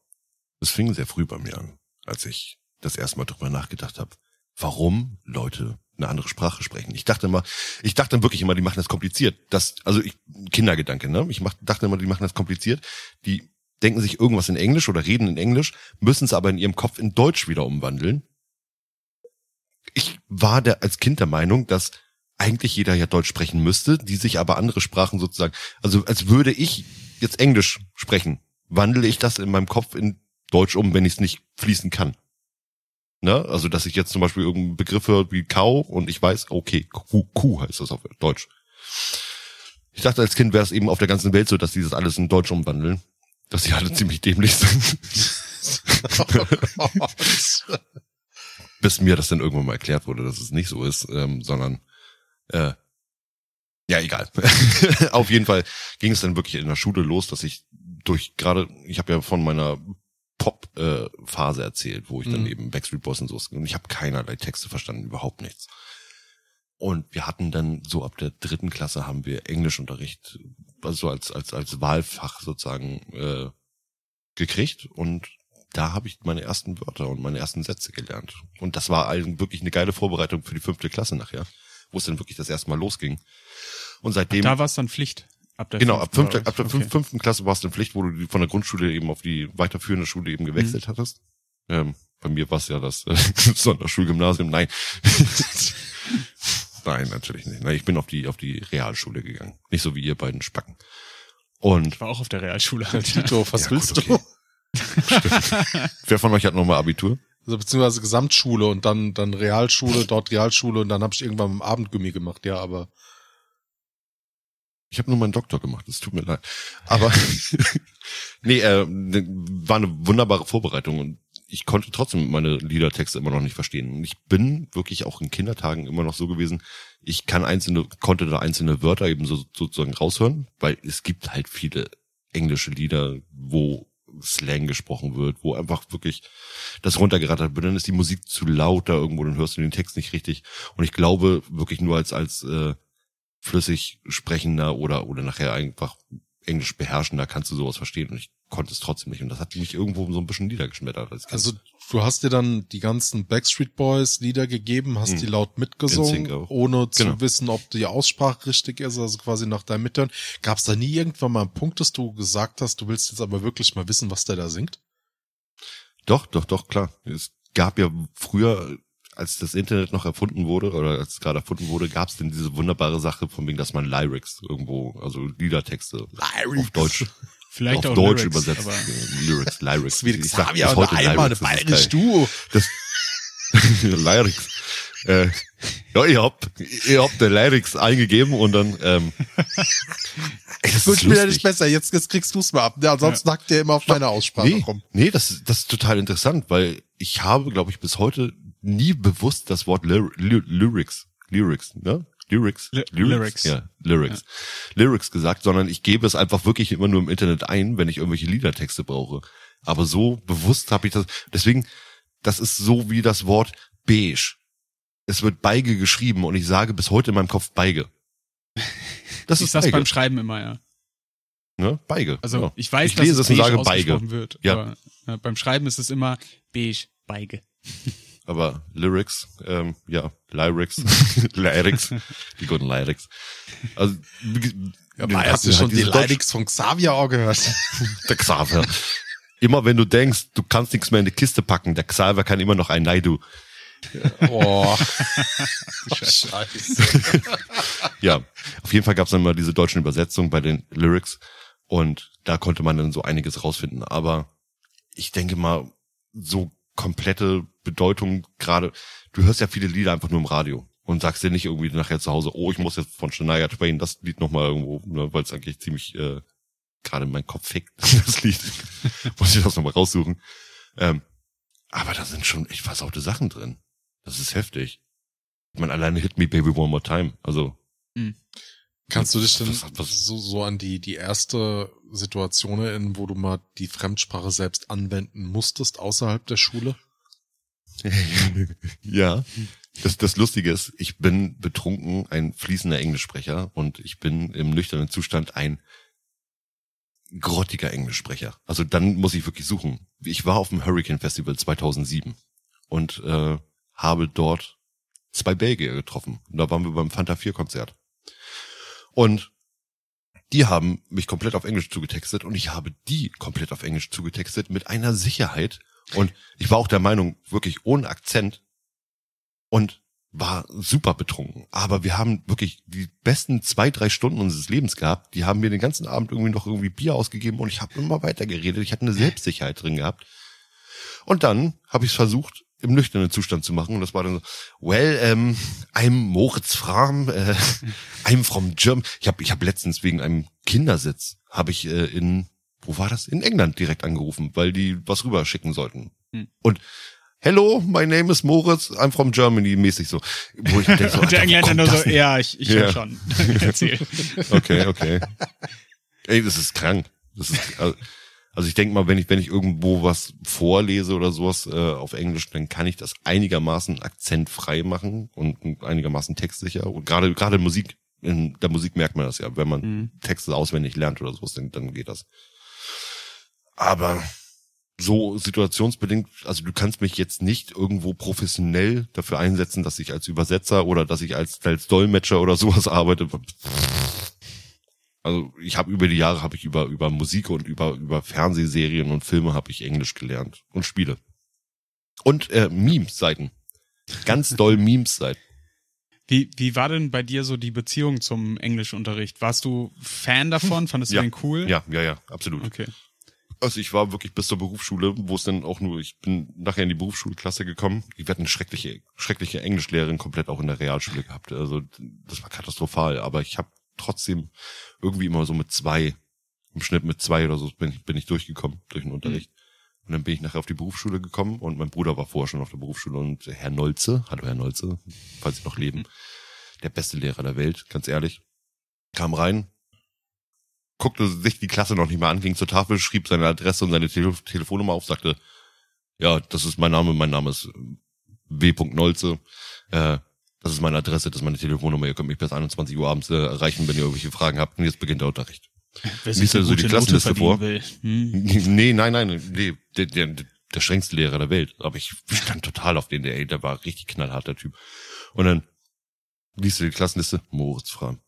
es fing sehr früh bei mir an, als ich das erste Mal drüber nachgedacht habe, warum Leute eine andere Sprache sprechen. Ich dachte immer, ich dachte dann wirklich immer, die machen das kompliziert. Das, also ich, Kindergedanke, ne? Ich mach, dachte immer, die machen das kompliziert. Die denken sich irgendwas in Englisch oder reden in Englisch, müssen es aber in ihrem Kopf in Deutsch wieder umwandeln. Ich war der, als Kind der Meinung, dass eigentlich jeder ja Deutsch sprechen müsste, die sich aber andere Sprachen sozusagen, also als würde ich jetzt Englisch sprechen, wandle ich das in meinem Kopf in Deutsch um, wenn ich es nicht fließen kann. Ne? Also, dass ich jetzt zum Beispiel irgendeinen Begriff höre wie Kau und ich weiß, okay, Kuh, Kuh heißt das auf Deutsch. Ich dachte, als Kind wäre es eben auf der ganzen Welt so, dass die das alles in Deutsch umwandeln. Dass sie alle ziemlich dämlich sind. Bis mir das dann irgendwann mal erklärt wurde, dass es nicht so ist, ähm, sondern äh, ja, egal. Auf jeden Fall ging es dann wirklich in der Schule los, dass ich durch gerade, ich habe ja von meiner Pop-Phase erzählt, wo ich dann Mhm. eben Backstreet Boys und so und ich habe keinerlei Texte verstanden, überhaupt nichts. Und wir hatten dann so ab der dritten Klasse haben wir Englischunterricht, also als als als Wahlfach sozusagen äh, gekriegt und da habe ich meine ersten Wörter und meine ersten Sätze gelernt. Und das war ein, wirklich eine geile Vorbereitung für die fünfte Klasse nachher, wo es dann wirklich das erste Mal losging. Und seitdem Da war es dann Pflicht. Ab der Genau, ab, fünften fünfte, ab der Okay. fünften Klasse war es dann Pflicht, wo du die- von der Grundschule eben auf die weiterführende Schule eben gewechselt Mhm. hattest. Ähm, bei mir war es ja das äh, Sonderschulgymnasium. Nein. Nein, natürlich nicht. Nein, ich bin auf die, auf die Realschule gegangen. Nicht so wie ihr beiden Spacken. Und Ich war auch auf der Realschule. Alter. Tito, was Ja, willst gut, du? Okay. wer von euch hat nochmal Abitur? Also beziehungsweise Gesamtschule und dann dann Realschule, dort Realschule und dann habe ich irgendwann im Abendgummi gemacht, ja, aber Ich habe nur meinen Doktor gemacht, es tut mir leid. Aber nee, äh, ne, war eine wunderbare Vorbereitung und ich konnte trotzdem meine Liedertexte immer noch nicht verstehen. Und ich bin wirklich auch in Kindertagen immer noch so gewesen, ich kann einzelne, konnte da einzelne Wörter eben so, sozusagen raushören, weil es gibt halt viele englische Lieder, wo Slang gesprochen wird, wo einfach wirklich das runtergerattert wird, dann ist die Musik zu laut da irgendwo, dann hörst du den Text nicht richtig. Und ich glaube wirklich nur als, als äh, flüssig sprechender oder, oder nachher einfach Englisch beherrschender kannst du sowas verstehen und ich konnte es trotzdem nicht und das hat mich irgendwo so ein bisschen niedergeschmettert als also du hast dir dann die ganzen Backstreet Boys Lieder gegeben, hast Hm. die laut mitgesungen, ohne zu Genau. wissen, ob die Aussprache richtig ist, also quasi nach deinem Mithören. Gab es da nie irgendwann mal einen Punkt, dass du gesagt hast, du willst jetzt aber wirklich mal wissen, was der da singt? Doch, doch, doch, klar. Es gab ja früher, als das Internet noch erfunden wurde, oder als es gerade erfunden wurde, gab es denn diese wunderbare Sache, von wegen, dass man Lyrics irgendwo, also Liedertexte auf Deutsch, Vielleicht auf auch Deutsch Lyrics, übersetzt. aber Lyrics, Lyrics. Wie Ich sag und heute einmal Lyrics, eine das ist bayerisch du. Das Lyrics. Äh, ja, ihr habt, ihr habt der Lyrics eingegeben und dann, ähm, das Gut, lustig. nicht besser, jetzt, jetzt kriegst du's mal ab. Ja, ansonsten hackt der immer auf meine Aussprache nee, rum. Nee, das, ist- das ist total interessant, weil ich habe, glaube ich, bis heute nie bewusst das Wort Ly Ly Lyrics, Lyrics, ne? Lyrics, Ly- Lyrics. ja, Lyrics, Lyrics gesagt, sondern ich gebe es einfach wirklich immer nur im Internet ein, wenn ich irgendwelche Liedertexte brauche. Aber so bewusst habe ich das. Deswegen, das ist so wie das Wort beige. Es wird Beige geschrieben und ich sage bis heute in meinem Kopf Beige. Das ich ist Beige. beim Schreiben immer, ja. ne? Beige. Also ja. ich weiß, ich dass lese es und beige sage Beige. wird. Ja. Aber ja, beim Schreiben ist es immer beige, beige. Aber Lyrics, ähm, ja, Lyrics, Lyrics, die guten Lyrics. Also, Ja, du hast du halt schon die Lyrics von Xavier auch gehört? Der Xaver. Immer wenn du denkst, du kannst nichts mehr in die Kiste packen, der Xaver kann immer noch ein Naidu. Oh. Scheiße. Ja, auf jeden Fall gab es dann mal diese deutschen Übersetzungen bei den Lyrics und da konnte man dann so einiges rausfinden. Aber ich denke mal, so komplette Bedeutung gerade, du hörst ja viele Lieder einfach nur im Radio und sagst dir nicht irgendwie nachher zu Hause, oh, ich muss jetzt von Shania Twain das Lied nochmal irgendwo, ne, weil es eigentlich ziemlich äh, gerade in meinen Kopf fickt, das Lied. muss ich das nochmal raussuchen. Ähm, aber da sind schon echt versaute Sachen drin. Das ist heftig. Ich meine, alleine Hit Me Baby One More Time. Also Kannst du dich denn so, so an die, die erste Situation erinnern, wo du mal die Fremdsprache selbst anwenden musstest außerhalb der Schule? ja. Das, das Lustige ist, ich bin betrunken ein fließender Englischsprecher und ich bin im nüchternen Zustand ein grottiger Englischsprecher. Also dann muss ich wirklich suchen. Ich war auf dem Hurricane Festival 2007 und äh, habe dort zwei Belgier getroffen. Und da waren wir beim Fanta 4 Konzert. Und die haben mich komplett auf Englisch zugetextet und ich habe die komplett auf Englisch zugetextet mit einer Sicherheit. Und ich war auch der Meinung, wirklich ohne Akzent und war super betrunken. Aber wir haben wirklich die besten zwei, drei Stunden unseres Lebens gehabt. Die haben mir den ganzen Abend irgendwie noch irgendwie Bier ausgegeben und ich habe immer weiter geredet. Ich hatte eine Selbstsicherheit drin gehabt. Und dann habe ich es versucht, im nüchternen Zustand zu machen. Und das war dann so, well, um, I'm Moritz Fram, äh, I'm from Germany. Ich habe ich hab letztens wegen einem Kindersitz, habe ich äh, in, wo war das? In England direkt angerufen, weil die was rüber schicken sollten. Hm. Und Hello, my name is Moritz, I'm from Germany, mäßig so. Wo ich denk so, Und der Alter, wo Engländer nur so, denn? ja, ich, ich Ja. schon. Erzähl. Okay, okay. Ey, das ist krank. Das ist, also- also ich denke mal, wenn ich, wenn ich irgendwo was vorlese oder sowas äh, auf Englisch, dann kann ich das einigermaßen akzentfrei machen und einigermaßen textsicher. Und gerade gerade Musik, in der Musik merkt man das ja, wenn man Mhm. Texte auswendig lernt oder sowas, dann, dann geht das. Aber so situationsbedingt, also du kannst mich jetzt nicht irgendwo professionell dafür einsetzen, dass ich als Übersetzer oder dass ich als, als Dolmetscher oder sowas arbeite. Also ich habe über die Jahre habe ich über über Musik und über über Fernsehserien und Filme habe ich Englisch gelernt und Spiele und äh, Memes-Seiten, ganz doll Memes-Seiten. Wie, wie war denn bei dir so die Beziehung zum Englischunterricht? Warst du Fan davon? Fandest Ja. du den cool? Ja, ja, ja, absolut. Okay. Also ich war wirklich bis zur Berufsschule, wo es dann auch nur, ich bin nachher in die Berufsschulklasse gekommen. Ich werde eine schreckliche, schreckliche Englischlehrerin komplett auch in der Realschule gehabt. Also das war katastrophal, aber ich habe trotzdem irgendwie immer so mit zwei, im Schnitt mit zwei oder so bin ich, bin ich durchgekommen durch den Unterricht. Und dann bin ich nachher auf die Berufsschule gekommen und mein Bruder war vorher schon auf der Berufsschule und Herr Nolze, hallo Herr Nolze, falls Sie noch leben, der beste Lehrer der Welt, ganz ehrlich, kam rein, guckte sich die Klasse noch nicht mal an, ging zur Tafel, schrieb seine Adresse und seine Tele Telefonnummer auf, sagte, ja, das ist mein Name, mein Name ist W. Nolze, äh, das ist meine Adresse, das ist meine Telefonnummer, ihr könnt mich bis 21 Uhr abends äh, erreichen, wenn ihr irgendwelche Fragen habt und jetzt beginnt der Unterricht. Liest du so die Klassenliste vor? Hm. Nee, nein, nein, nee, der, der, der strengste Lehrer der Welt. Aber ich stand total auf den, der, ey, der war richtig knallhart, der Typ. Und dann liest du die Klassenliste, Moritz Fram.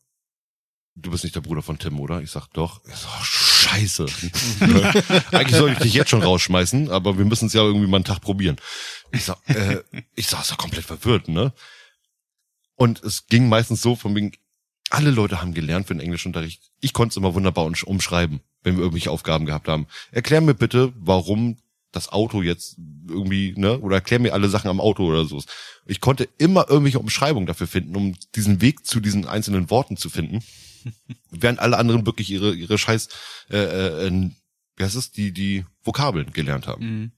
Du bist nicht der Bruder von Tim, oder? Ich sag doch. Ich sag, oh, scheiße. Eigentlich soll ich dich jetzt schon rausschmeißen, aber wir müssen es ja irgendwie mal einen Tag probieren. Ich sag, äh, ich saß da komplett verwirrt, ne? Und es ging meistens so von wegen, alle Leute haben gelernt für den Englischunterricht. Ich konnte es immer wunderbar umsch- umschreiben, wenn wir irgendwelche Aufgaben gehabt haben. Erklär mir bitte, warum das Auto jetzt irgendwie, ne, oder erklär mir alle Sachen am Auto oder so. Ich konnte immer irgendwelche Umschreibungen dafür finden, um diesen Weg zu diesen einzelnen Worten zu finden. Während alle anderen wirklich ihre, ihre scheiß, äh, äh, wie heißt es, die, die Vokabeln gelernt haben. Mhm.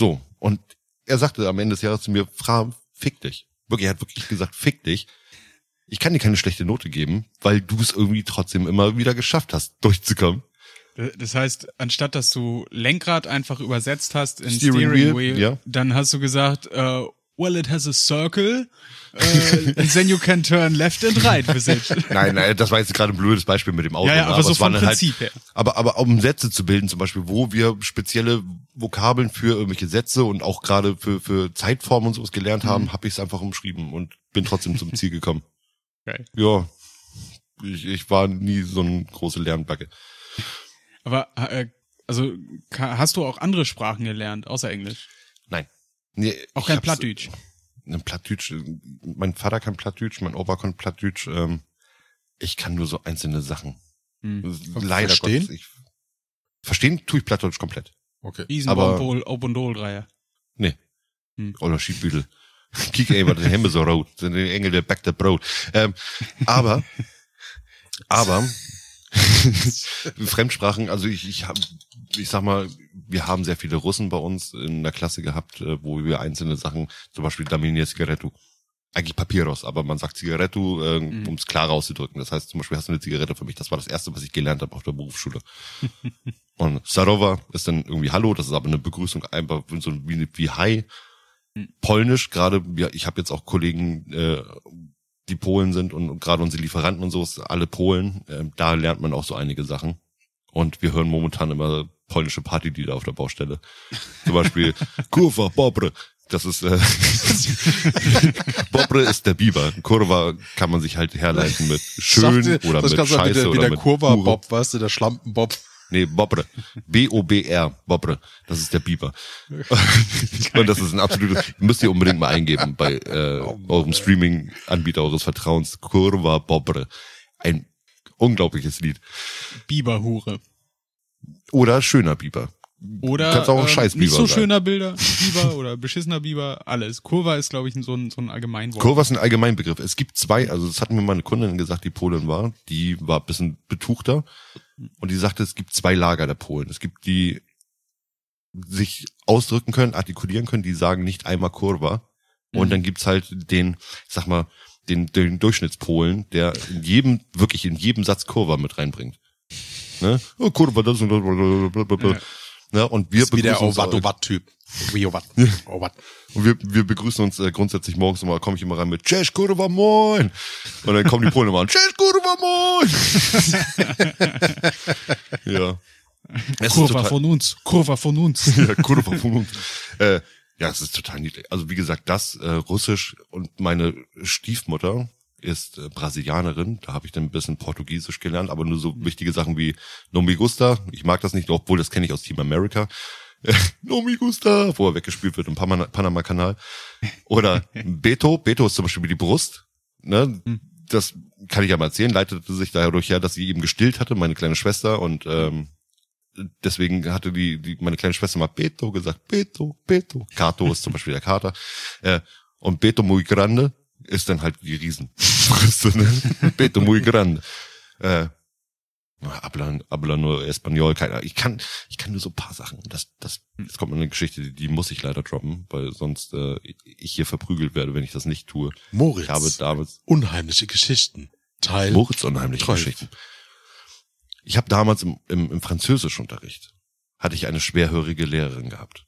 So. Und er sagte am Ende des Jahres zu mir, Fra, fick dich. Wirklich, er hat wirklich gesagt, fick dich. ich kann dir keine schlechte Note geben, weil du es irgendwie trotzdem immer wieder geschafft hast, durchzukommen. Das heißt, anstatt dass du Lenkrad einfach übersetzt hast in Steering Steering, Wheel, Wheel, ja. dann hast du gesagt, äh, well, it has a circle, and then you can turn left and right with it. Nein, nein, das war jetzt gerade ein blödes Beispiel mit dem Auto. Ja, ja, ne? aber so es waren vom dann Prinzip her. Aber, aber um Sätze zu bilden, zum Beispiel, wo wir spezielle Vokabeln für irgendwelche Sätze und auch gerade für, für Zeitformen und sowas gelernt haben, Mhm. habe ich es einfach umschrieben und bin trotzdem zum Ziel gekommen. Geil. Ja, ich, ich war nie so eine große Lernbacke. Aber äh, also hast du auch andere Sprachen gelernt, außer Englisch? Nein. Nee, Auch ich kein. Ein Plattdeutsch, äh, mein Vater kann Plattdeutsch, mein Opa kann Plattdeutsch, ähm, ich kann nur so einzelne Sachen. Hm. Leider verstehen? Gottes, ich, verstehen tue ich Plattdeutsch komplett. Okay. Aber- Riesenbonpol, Obundol-Dreier. Nee. Hm. Oder Schiedbüdel. Kiek ey, was de Hembe so rot. Sind die Engel, der backt das Brot. Ähm, aber, aber, Fremdsprachen, also ich, ich hab, ich sag mal, wir haben sehr viele Russen bei uns in der Klasse gehabt, äh, wo wir einzelne Sachen, zum Beispiel Daminia Zigaretto. Eigentlich Papieros, aber man sagt Zigaretto, äh, Mhm. um es klar auszudrücken. Das heißt, zum Beispiel hast du eine Zigarette für mich. Das war das Erste, was ich gelernt habe auf der Berufsschule. Und Sarova ist dann irgendwie Hallo, das ist aber eine Begrüßung einfach so wie, wie Hi. Polnisch, gerade, ja, ich habe jetzt auch Kollegen, äh, die Polen sind und, gerade unsere Lieferanten und so, ist alle Polen. Ähm, da lernt man auch so einige Sachen. Und wir hören momentan immer polnische Partylieder auf der Baustelle. Zum Beispiel Kurwa Bobre. Das ist äh, Bobre ist der Biber. Kurva kann man sich halt herleiten mit schön Sagte- oder das mit Scheiße wie der, wie oder der mit Kurva Hure. Bob, weißt du, der Schlampenbob. Nee, Bobre. B-O-B-R. Bobre. Das ist der Biber. Und das ist ein absolutes, müsst ihr unbedingt mal eingeben bei äh, eurem Streaming-Anbieter eures Vertrauens. Kurva Bobre. Ein unglaubliches Lied. Biberhure. Oder schöner Biber. Oder Kannst auch ein ähm, Scheißbiber nicht so sein. schöner Bilder, Biber oder beschissener Biber, alles. Kurva ist, glaube ich, so ein, so ein Allgemeinwort. Kurva ist ein Allgemeinbegriff. Es gibt zwei, also das hat mir meine Kundin gesagt, die Polin war, die war ein bisschen betuchter und die sagte, es gibt zwei Lager der Polen. Es gibt die sich ausdrücken können, artikulieren können, die sagen nicht einmal Kurva. Und Mhm. dann gibt's halt den, ich sag mal, den, den Durchschnittspolen, der in jedem, wirklich in jedem Satz Kurva mit reinbringt. Ne? Oh, Kurva, das und blablabla. Ja. Ne? Und wir Das ist wie der begrüßen uns- Ovat Ovat Typ. Wie Ovat. Ovat. und wir, wir begrüßen uns äh, grundsätzlich morgens immer, komme ich immer rein mit Cześć kurwa moin. Und dann kommen die Polen immer an, Cześć kurwa moin. ja. Es Kurva total- von uns, Kurva von uns. ja, kurwa von uns. Äh, ja, es ist total niedlich. Also wie gesagt, das äh, Russisch und meine Stiefmutter ist äh, Brasilianerin. Da habe ich dann ein bisschen Portugiesisch gelernt, aber nur so wichtige Sachen wie No me gusta. Ich mag das nicht, obwohl das kenne ich aus Team America. No me gusta, wo er weggespielt wird im Panama- Panama-Kanal. Oder Beto. Beto ist zum Beispiel wie die Brust. Ne? Das kann ich ja mal erzählen. Leitete sich dadurch her, dass sie eben gestillt hatte, meine kleine Schwester. Und ähm, deswegen hatte die, die meine kleine Schwester mal Beto gesagt. Beto, Beto. Kato ist zum Beispiel der Kater. Äh, und Beto muy grande ist dann halt die Riesenbrüste. Ne? Beto muy grande. Äh, habla, habla nur Espanol, keine Ahnung. Ich kann, ich kann nur so ein paar Sachen. Das, das, jetzt kommt eine Geschichte, die, die muss ich leider droppen, weil sonst äh, ich hier verprügelt werde, wenn ich das nicht tue. Moritz. Ich habe damals Unheimliche Geschichten. Teil. Moritz unheimliche Zwölf. Geschichten. Ich habe damals im, im, im Französischunterricht hatte ich eine schwerhörige Lehrerin gehabt.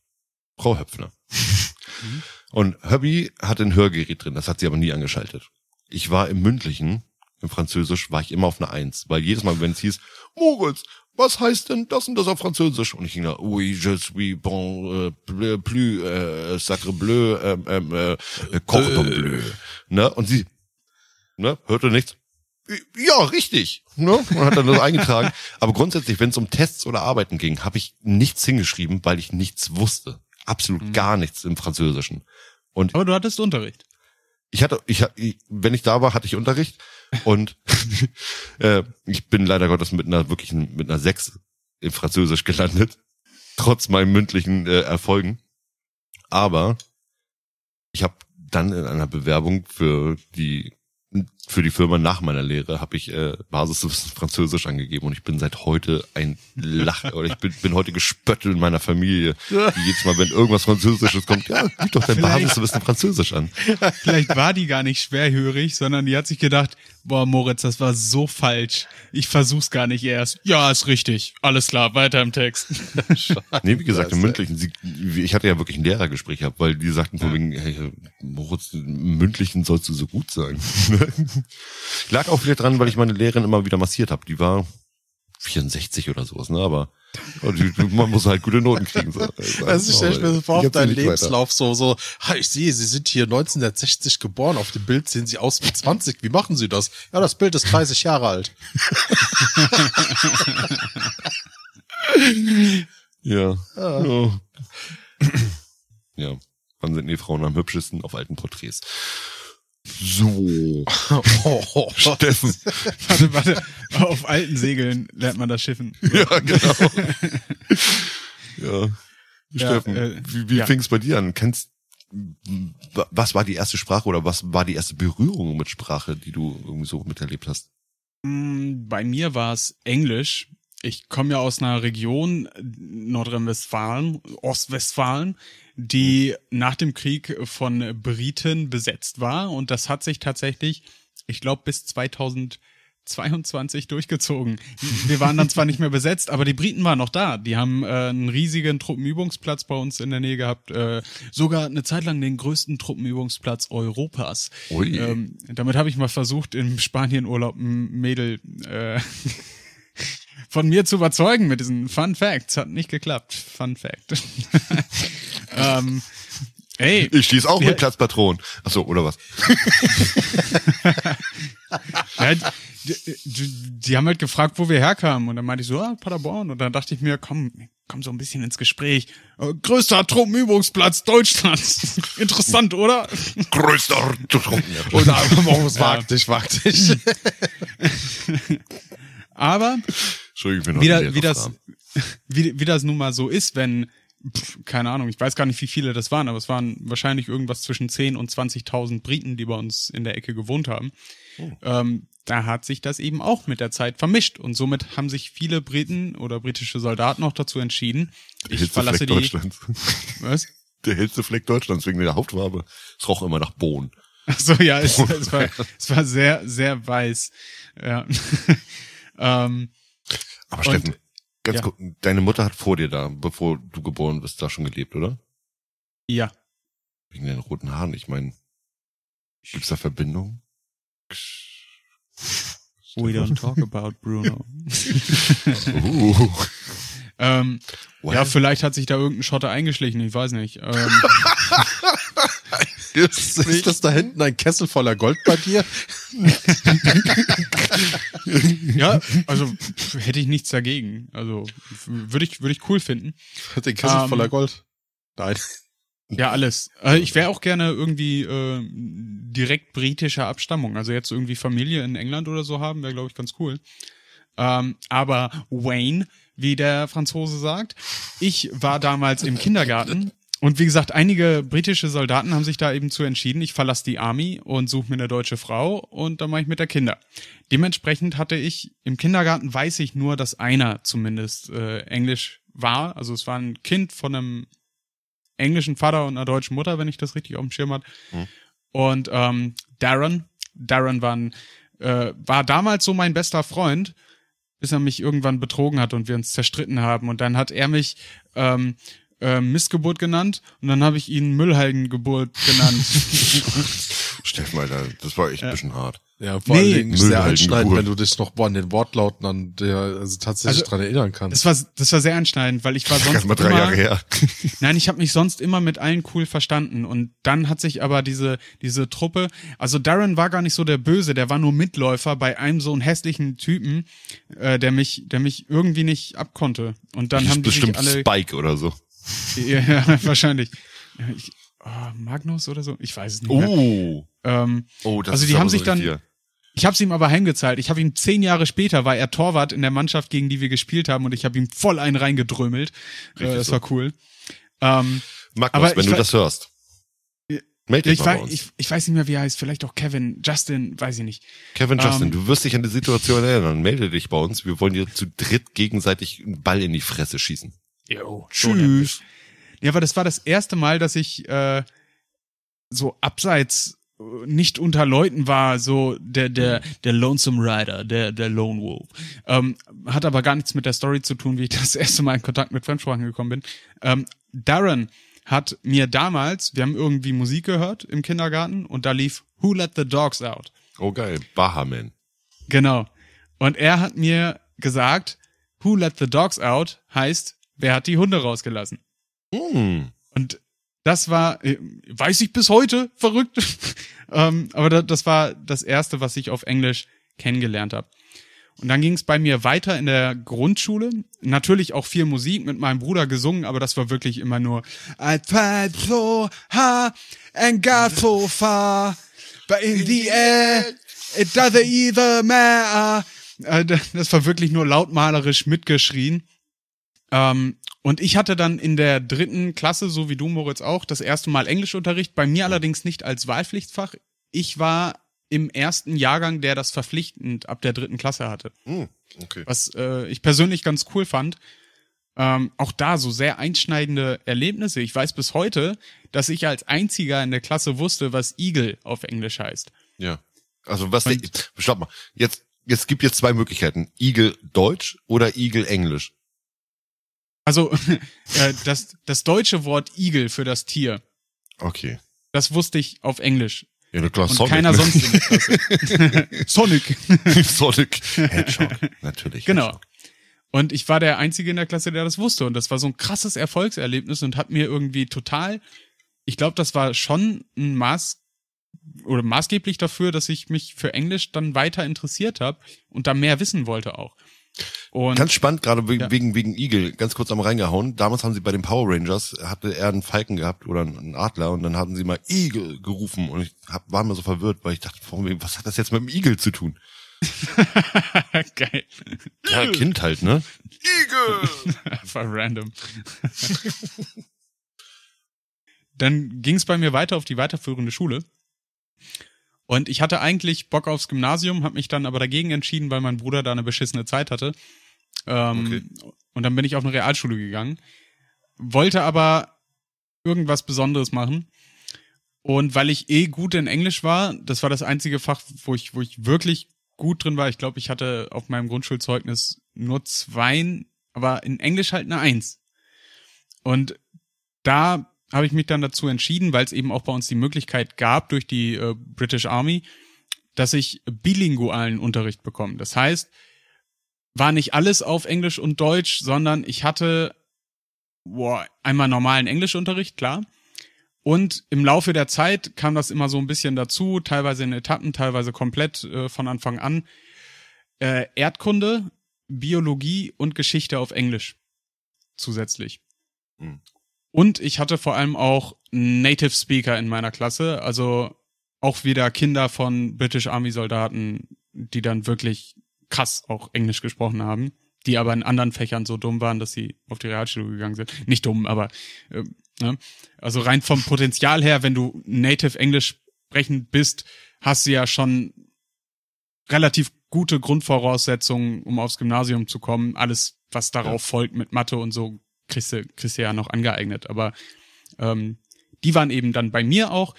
Frau Höpfner. Und Höbby hatte ein Hörgerät drin, das hat sie aber nie angeschaltet. Ich war im mündlichen, im Französisch, war ich immer auf einer Eins, weil jedes Mal, wenn es hieß, Moritz, was heißt denn das und das auf Französisch? Und ich ging da, oui, je suis bon, äh, plus, äh, sacre bleu, ähm, ähm, äh, cordon bleu. Ne? Und sie, ne, hörte nichts. Ja, richtig. Ne? Und hat dann das eingetragen. Aber grundsätzlich, wenn es um Tests oder Arbeiten ging, habe ich nichts hingeschrieben, weil ich nichts wusste. Absolut gar nichts im Französischen. Und Aber du hattest Unterricht. ich hatte, ich, ich wenn ich da war, hatte ich Unterricht und äh, ich bin leider Gottes mit einer wirklichen, mit einer Sechs im Französisch gelandet, trotz meinen mündlichen äh, Erfolgen. Aber ich habe dann in einer Bewerbung für die für die Firma nach meiner Lehre habe ich äh, Basiswissen Französisch angegeben und ich bin seit heute ein Lach oder ich bin, bin heute gespöttelt in meiner Familie. Die jedes Mal, wenn irgendwas Französisches kommt, ja, gib doch dein Basiswissen Französisch an. Vielleicht war die gar nicht schwerhörig, sondern die hat sich gedacht, boah, Moritz, das war so falsch. Ich versuch's gar nicht erst. Ja, ist richtig. Alles klar, weiter im Text. Nee, wie gesagt, im mündlichen, sie, ich hatte ja wirklich ein Lehrergespräch gehabt, weil die sagten von wegen, hey, Moritz, im mündlichen sollst du so gut sein. Lag auch wieder dran, weil ich meine Lehrerin immer wieder massiert habe. Die war 64 oder sowas, ne? Aber man muss halt gute Noten kriegen. So. Also ich stelle mir so vor, auf deinen weiter. Lebenslauf so, so, ha, ich sehe, Sie sind hier 1960 geboren, auf dem Bild sehen Sie aus wie 20, wie machen Sie das? Ja, das Bild ist 30 Jahre alt. Ja. Ja. ja. Wann sind die Frauen am hübschesten? Auf alten Porträts. So. Oh, oh, Steffen. warte, warte. Auf alten Segeln lernt man das Schiffen. Ja, genau. ja. Ja, Steffen, äh, wie, wie ja. fing es bei dir an? Kennst, was war die erste Sprache oder was war die erste Berührung mit Sprache, die du irgendwie so miterlebt hast? Mm, Bei mir war es Englisch. Ich komme ja aus einer Region, äh, Nordrhein-Westfalen, Ostwestfalen, die nach dem Krieg von Briten besetzt war. Und das hat sich tatsächlich, ich glaube, bis 2022 durchgezogen. Wir waren dann zwar nicht mehr besetzt, aber die Briten waren noch da. Die haben äh, einen riesigen Truppenübungsplatz bei uns in der Nähe gehabt. Äh, sogar eine Zeit lang den größten Truppenübungsplatz Europas. Ui. Ähm, damit habe ich mal versucht, im Spanienurlaub ein Mädel äh, von mir zu überzeugen mit diesen Fun Facts. Hat nicht geklappt. Fun Fact. ähm, ey, Ich schieß auch mit Platzpatron. Ach so, oder was? ja, die, die, die haben halt gefragt, wo wir herkamen. Und dann meinte ich so, ah, Paderborn. Und dann dachte ich mir, komm, komm so ein bisschen ins Gespräch. Äh, größter Truppenübungsplatz Deutschlands. Interessant, oder? Größter Oder warum es wagt dich, wagt dich. Aber Entschuldigung, ich bin wie, wie das wie, wie das nun mal so ist, wenn pf, keine Ahnung, ich weiß gar nicht, wie viele das waren, aber es waren wahrscheinlich irgendwas zwischen 10 und 20.000 Briten, die bei uns in der Ecke gewohnt haben. Ähm, da hat sich das eben auch mit der Zeit vermischt und somit haben sich viele Briten oder britische Soldaten auch dazu entschieden, ich hellste verlasse Fleck die Deutschlands. was? Der hellste Fleck Deutschlands wegen der Hauptfarbe. Es roch immer nach Bohnen. Ach so, ja, es, es, war, es war sehr, sehr weiß. Ja. ähm, Aber Und- Steffen, ganz ja. kurz, deine Mutter hat vor dir da, bevor du geboren bist, da schon gelebt, oder? ja. Wegen den roten Haaren. Ich meine, gibt's da Verbindungen? We don't talk about Bruno. Uh. ähm, ja, vielleicht hat sich da irgendein Schotter eingeschlichen, ich weiß nicht. Ähm, Ist, ist das da hinten ein Kessel voller Gold bei dir? ja, also hätte ich nichts dagegen. Also würde ich, würde ich cool finden. Den Kessel Ähm, voller Gold. Nein. Ja, alles. Äh, ich wäre auch gerne irgendwie äh, direkt britischer Abstammung. Also jetzt irgendwie Familie in England oder so haben, wäre, glaube ich, ganz cool. Ähm, aber Wayne, wie der Franzose sagt, ich war damals im Kindergarten. Und wie gesagt, einige britische Soldaten haben sich da eben zu entschieden, ich verlasse die Army und suche mir eine deutsche Frau und dann mache ich mit der Kinder. Dementsprechend hatte ich im Kindergarten weiß ich nur, dass einer zumindest äh, Englisch war. Also es war ein Kind von einem englischen Vater und einer deutschen Mutter, wenn ich das richtig auf dem Schirm hat. Mhm. Und ähm, Darren, Darren war, ein, äh, war damals so mein bester Freund, bis er mich irgendwann betrogen hat und wir uns zerstritten haben. Und dann hat er mich ähm, äh, Missgeburt genannt und dann habe ich ihn Müllhaldengeburt genannt. Steffen, Alter, das war echt ein bisschen hart. Ja, vor Nee. allen Dingen sehr anschneidend, wenn du dich noch boah, an den Wortlauten an der also tatsächlich Also, dran erinnern kannst. Das war, das war sehr anschneidend, weil ich war sonst mal drei immer, Jahre her. Nein, ich habe mich sonst immer mit allen cool verstanden und dann hat sich aber diese diese Truppe, also Darren war gar nicht so der Böse, der war nur Mitläufer bei einem so einen hässlichen Typen, äh, der mich der mich irgendwie nicht abkonnte und dann Das haben ist die sich bestimmt alle Spike oder so. Ja, wahrscheinlich ich, oh, Magnus oder so, ich weiß es nicht. Oh. Ähm, Oh, das Also ist die aber haben so sich dann- richtig. ich habe es ihm aber heimgezahlt. Ich habe ihm zehn Jahre später war er Torwart in der Mannschaft, gegen die wir gespielt haben und ich habe ihm voll einen reingedrömelt. Äh, Richtig das so. war cool. Ähm, Magnus, wenn du das hörst. Meld dich Ich, weiß, uns. ich, ich weiß nicht mehr, wie er heißt. Vielleicht auch Kevin, Justin, weiß ich nicht. Kevin Justin, ähm, du wirst dich an die Situation erinnern. Melde dich bei uns. Wir wollen dir zu dritt gegenseitig einen Ball in die Fresse schießen. Jo, Tschüss. Ja, aber das war das erste Mal, dass ich äh, so abseits äh, nicht unter Leuten war, so der der der Lonesome Rider, der der Lone Wolf. Ähm, hat aber gar nichts mit der Story zu tun, wie ich das erste Mal in Kontakt mit Fremdsprachen gekommen bin. Ähm, Darren hat mir damals, wir haben irgendwie Musik gehört im Kindergarten und da lief Who Let the Dogs Out. Oh geil, Bahaman. Genau. Und er hat mir gesagt, Who Let the Dogs Out heißt, wer hat die Hunde rausgelassen? Hm. Und das war, äh, weiß ich bis heute, verrückt. ähm, aber da, das war das erste, was ich auf Englisch kennengelernt habe. Und dann ging es bei mir weiter in der Grundschule. Natürlich auch viel Musik mit meinem Bruder gesungen, aber das war wirklich immer nur I tried so hard and got so far, but in the end it doesn't either matter. Äh, Das war wirklich nur lautmalerisch mitgeschrien. Ähm, und ich hatte dann in der dritten Klasse, so wie du, Moritz, auch, das erste Mal Englischunterricht. Bei mir allerdings nicht als Wahlpflichtfach. Ich war im ersten Jahrgang, der das verpflichtend ab der dritten Klasse hatte. Hm. Okay. Was äh, ich persönlich ganz cool fand. Ähm, auch da so sehr einschneidende Erlebnisse. Ich weiß bis heute, dass ich als einziger in der Klasse wusste, was Eagle auf Englisch heißt. Ja. Also was, Und- stopp mal. Jetzt, jetzt gibt jetzt zwei Möglichkeiten. Igel Deutsch oder Igel Englisch. Also äh, das, das deutsche Wort Eagle für das Tier, Okay. das wusste ich auf Englisch. Ja, klar, Und Sonic. keiner ne? sonst in der Klasse. Sonic. Sonic Hedgehog. Natürlich. Genau. Hedgehog. Und ich war der Einzige in der Klasse, der das wusste. Und das war so ein krasses Erfolgserlebnis und hat mir irgendwie total, ich glaube, das war schon ein Maß oder maßgeblich dafür, dass ich mich für Englisch dann weiter interessiert habe und da mehr wissen wollte auch. Und Ganz spannend, gerade wegen, Ja. wegen, wegen Igel, ganz kurz am reingehauen. Damals haben sie bei den Power Rangers, hatte er einen Falken gehabt oder einen Adler und dann hatten sie mal Igel gerufen und ich hab, war mir so verwirrt, weil ich dachte, warum, was hat das jetzt mit dem Igel zu tun? geil. Ja, Kind halt, ne? Igel! Einfach random. Dann ging es bei mir weiter auf die weiterführende Schule. Und ich hatte eigentlich Bock aufs Gymnasium, habe mich dann aber dagegen entschieden, weil mein Bruder da eine beschissene Zeit hatte. Ähm, Und dann bin ich auf eine Realschule gegangen. Wollte aber irgendwas Besonderes machen. Und weil ich eh gut in Englisch war, das war das einzige Fach, wo ich, wo ich wirklich gut drin war. Ich glaube, ich hatte auf meinem Grundschulzeugnis nur zwei, aber in Englisch halt eine Eins. Und da habe ich mich dann dazu entschieden, weil es eben auch bei uns die Möglichkeit gab durch die äh, British Army, dass ich bilingualen Unterricht bekomme. Das heißt, war nicht alles auf Englisch und Deutsch, sondern ich hatte boah, einmal normalen Englischunterricht, klar. Und im Laufe der Zeit kam das immer so ein bisschen dazu, teilweise in Etappen, teilweise komplett äh, von Anfang an. Äh, Erdkunde, Biologie und Geschichte auf Englisch zusätzlich. Hm. Und ich hatte vor allem auch Native Speaker in meiner Klasse, also auch wieder Kinder von British Army Soldaten, die dann wirklich krass auch Englisch gesprochen haben, die aber in anderen Fächern so dumm waren, dass sie auf die Realschule gegangen sind. Nicht dumm, aber äh, ne? also rein vom Potenzial her, wenn du Native Englisch sprechend bist, hast du ja schon relativ gute Grundvoraussetzungen, um aufs Gymnasium zu kommen. Alles, was darauf folgt mit Mathe und so, kriegst du, kriegst du ja noch angeeignet. Aber ähm, die waren eben dann bei mir auch.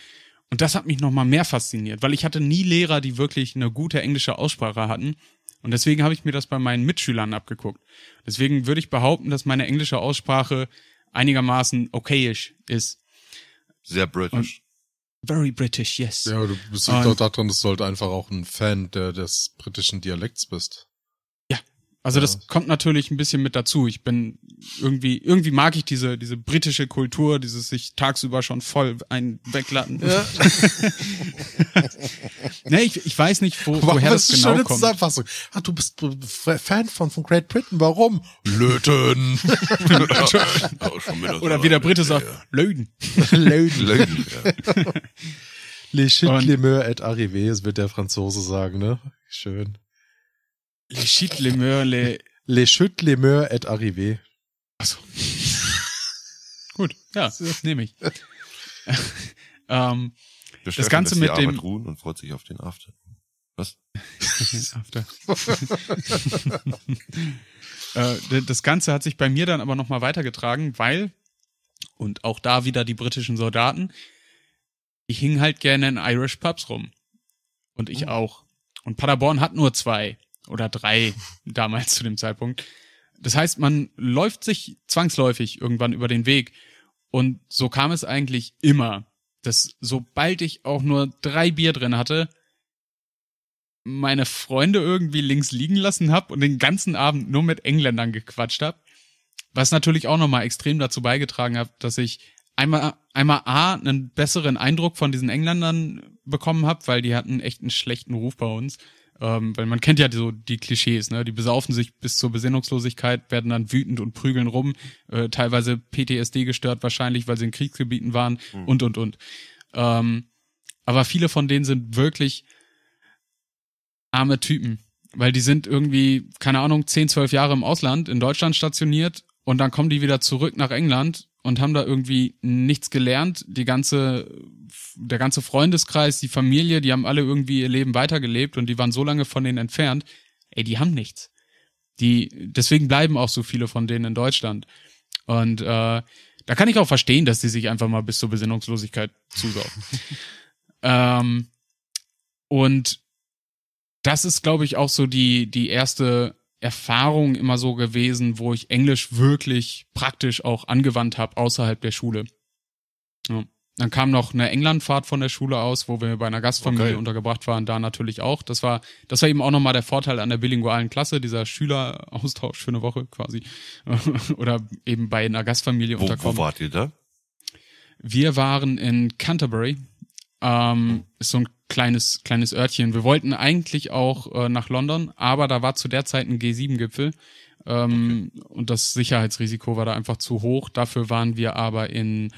Und das hat mich nochmal mehr fasziniert, weil ich hatte nie Lehrer, die wirklich eine gute englische Aussprache hatten. Und deswegen habe ich mir das bei meinen Mitschülern abgeguckt. Deswegen würde ich behaupten, dass meine englische Aussprache einigermaßen okayisch ist. Sehr british. Very British, yes. Ja, du bist doch daran, dass du halt einfach auch ein Fan der, des britischen Dialekts bist. Also das kommt natürlich ein bisschen mit dazu. Ich bin irgendwie, irgendwie mag ich diese, diese britische Kultur, dieses sich tagsüber schon voll ein weglatten. Ja. ne, ich, ich weiß nicht, wo, woher das ist eine genau schöne kommt. Zusammenfassung. Ah, du bist Fan von, von Great Britain. Warum? Löten. Oder wie der Brite sagt, Löden. Löten. Löwen, ja. Les shit, Und- les meurs et arrivés, wird der Franzose sagen, ne? Schön. Les shit, les meurs, les... Les chutes, les meurs et arrivés. Achso. Gut, ja, das nehme ich. Ähm, Das Ganze mit Arbeit dem- ruhen und freut sich auf den After. Was? After. äh, das Ganze hat sich bei mir dann aber nochmal weitergetragen, weil, und auch da wieder die britischen Soldaten, ich hing halt gerne in Irish Pubs rum. Und ich auch. Und Paderborn hat nur zwei oder drei damals zu dem Zeitpunkt. Das heißt, man läuft sich zwangsläufig irgendwann über den Weg. Und so kam es eigentlich immer, dass sobald ich auch nur drei Bier drin hatte, meine Freunde irgendwie links liegen lassen hab und den ganzen Abend nur mit Engländern gequatscht hab. Was natürlich auch nochmal extrem dazu beigetragen hat, dass ich einmal, einmal A, einen besseren Eindruck von diesen Engländern bekommen hab, weil die hatten echt einen schlechten Ruf bei uns. Ähm, weil man kennt ja so die Klischees, ne? Die besaufen sich bis zur Besinnungslosigkeit, werden dann wütend und prügeln rum, äh, teilweise PTSD gestört wahrscheinlich, weil sie in Kriegsgebieten waren und und und. Ähm, aber viele von denen sind wirklich arme Typen, weil die sind irgendwie, keine Ahnung, 10, 12 Jahre im Ausland, in Deutschland stationiert und dann kommen die wieder zurück nach England und haben da irgendwie nichts gelernt. Die ganze, der ganze Freundeskreis, die Familie, die haben alle irgendwie ihr Leben weitergelebt und die waren so lange von denen entfernt. Ey, die haben nichts. Die, deswegen bleiben auch so viele von denen in Deutschland. Und äh, da kann ich auch verstehen, dass die sich einfach mal bis zur Besinnungslosigkeit zusaufen. ähm, und das ist, glaube ich, auch so die, die erste Erfahrung immer so gewesen, wo ich Englisch wirklich praktisch auch angewandt habe außerhalb der Schule. Ja. Dann kam noch eine Englandfahrt von der Schule aus, wo wir bei einer Gastfamilie Okay. untergebracht waren, da natürlich auch. Das war, das war eben auch nochmal der Vorteil an der bilingualen Klasse, dieser Schüleraustausch für eine Woche quasi. Oder eben bei einer Gastfamilie Wo, unterkommen. wo wart ihr da? Wir waren in Canterbury. Ähm, ist so ein kleines, kleines Örtchen. Wir wollten eigentlich auch äh, nach London, aber da war zu der Zeit ein G7-Gipfel. Ähm, Und das Sicherheitsrisiko war da einfach zu hoch. Dafür waren wir aber in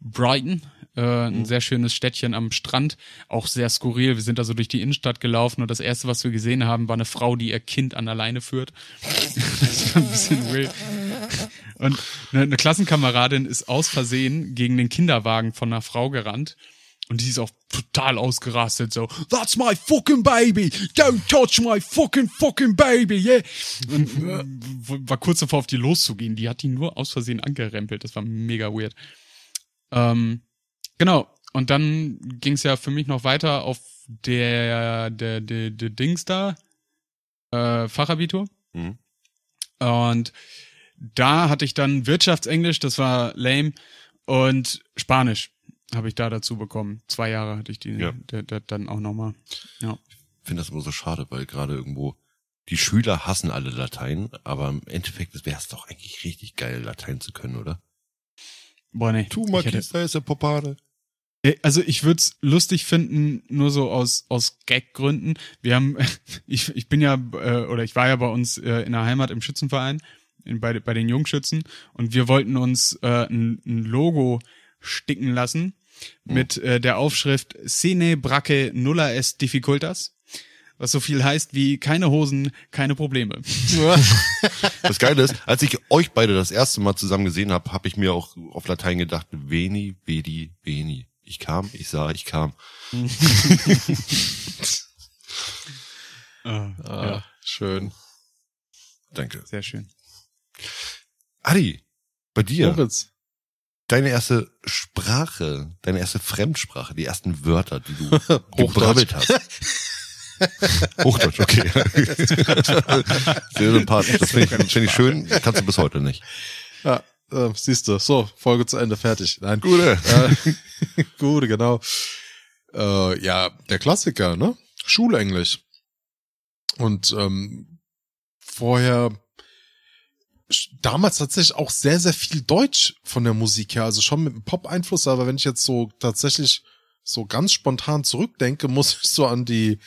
Brighton, äh, ein sehr schönes Städtchen am Strand, auch sehr skurril. Wir sind da so durch die Innenstadt gelaufen und das erste, was wir gesehen haben, war eine Frau, die ihr Kind an der Leine führt. das war ein bisschen wild. Und eine, eine Klassenkameradin ist aus Versehen gegen den Kinderwagen von einer Frau gerannt. Und die ist auch total ausgerastet, so, that's my fucking baby, don't touch my fucking fucking baby, yeah. Und äh, war kurz davor auf die loszugehen, die hat die nur aus Versehen angerempelt, das war mega weird. Ähm, genau, und dann ging's ja für mich noch weiter auf der, der, der, der Dings da, äh, Fachabitur. Mhm. Und da hatte ich dann Wirtschaftsenglisch, das war lame, und Spanisch habe ich da dazu bekommen. Zwei Jahre hatte ich die Ja. der, der, dann auch nochmal. Ja. Ich finde das immer so schade, weil gerade irgendwo die Schüler hassen alle Latein, aber im Endeffekt wäre es doch eigentlich richtig geil, Latein zu können, oder? Boah, nee. Tu ist der Popare. Äh, Also ich würde es lustig finden, nur so aus aus Gag-Gründen. Wir haben, ich, ich bin ja äh, oder ich war ja bei uns äh, in der Heimat im Schützenverein in, bei bei den Jungschützen und wir wollten uns äh, ein, ein Logo sticken lassen mit äh, der Aufschrift Sine Brache Nulla est Difficultas, was so viel heißt wie keine Hosen, keine Probleme. Das Geile ist, als ich euch beide das erste Mal zusammen gesehen habe, habe ich mir auch auf Latein gedacht, veni, vedi, veni. Ich kam, ich sah, ich kam. Äh, Ah, ja, Schön. Danke. sehr schön. Adi, bei dir, Moritz. Deine erste Sprache, deine erste Fremdsprache, die ersten Wörter, die du gebrabbelt hast. Hochdeutsch, okay. Sehr sympathisch. Das finde ich, find ich schön. Kannst du bis heute nicht. Ja, äh, siehst du. So, Folge zu Ende, fertig. Nein. Gute. Äh, Gute, genau. Äh, ja, der Klassiker, ne? Schulenglisch. Und ähm, vorher damals tatsächlich auch sehr, sehr viel Deutsch von der Musik her. Also schon mit einem Pop-Einfluss, aber wenn ich jetzt so tatsächlich so ganz spontan zurückdenke, muss ich so an die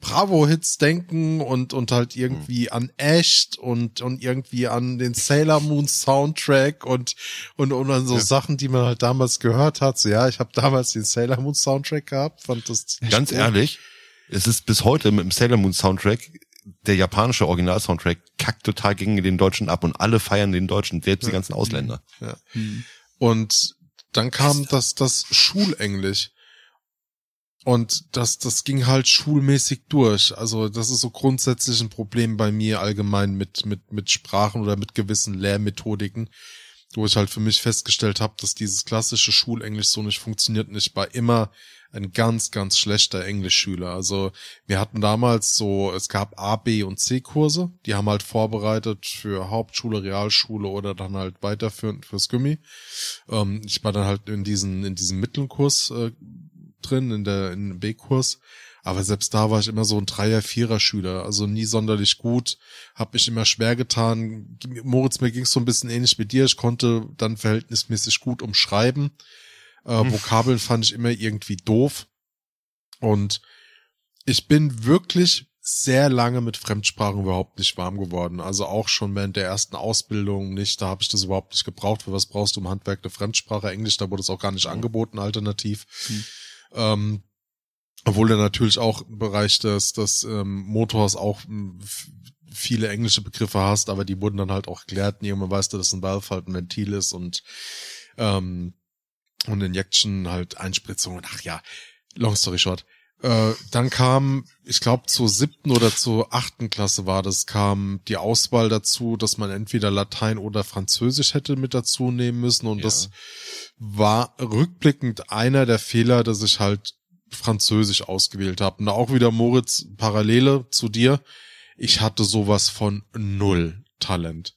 Bravo-Hits denken und, und halt irgendwie an Echt und, und irgendwie an den Sailor Moon Soundtrack und, und, und an so Sachen, die man halt damals gehört hat. So, ja, ich habe damals den Sailor Moon Soundtrack gehabt, fand das Ganz ehrlich, es ist bis heute mit dem Sailor Moon Soundtrack, der japanische Original-Soundtrack kackt total gegen den Deutschen ab und alle feiern den Deutschen, selbst die ganzen Ausländer. Und dann kam das, das Schulenglisch. und das, das ging halt schulmäßig durch. Also das ist so grundsätzlich ein Problem bei mir allgemein mit, mit, mit Sprachen oder mit gewissen Lehrmethodiken, wo ich halt für mich festgestellt habe, dass dieses klassische Schulenglisch so nicht funktioniert. Und ich war immer ein ganz, ganz schlechter Englischschüler. Also wir hatten damals so, es gab A, B und C Kurse, die haben halt vorbereitet für Hauptschule, Realschule oder dann halt weiterführend fürs Gummi. Ähm, ich war dann halt in diesen, in diesem Mittelkurs äh, drin, in der, in B-Kurs. Aber selbst da war ich immer so ein Dreier-, Vierer-Schüler, also nie sonderlich gut, hab mich immer schwer getan. Moritz, mir ging's so ein bisschen ähnlich mit dir. Ich konnte dann verhältnismäßig gut umschreiben. Äh, hm. Vokabeln fand ich immer irgendwie doof. Und ich bin wirklich sehr lange mit Fremdsprachen überhaupt nicht warm geworden. Also auch schon während der ersten Ausbildung nicht. Da habe ich das überhaupt nicht gebraucht. Für was brauchst du im Handwerk eine Fremdsprache? Englisch, da wurde es auch gar nicht angeboten, alternativ. Hm. Ähm, obwohl er natürlich auch im Bereich des, des ähm, Motors auch hm, viele englische Begriffe hast, aber die wurden dann halt auch erklärt. Irgendwann weißt du, dass ein Valve halt ein Ventil ist und ähm, und Injection halt Einspritzungen. Ach ja, long story short. Äh, dann kam, ich glaube, zur siebten oder zur achten Klasse war das, kam die Auswahl dazu, dass man entweder Latein oder Französisch hätte mit dazu nehmen müssen. Und ja. das war rückblickend einer der Fehler, dass ich halt Französisch ausgewählt habe. Und da auch wieder Moritz, Parallele zu dir. Ich hatte sowas von null Talent.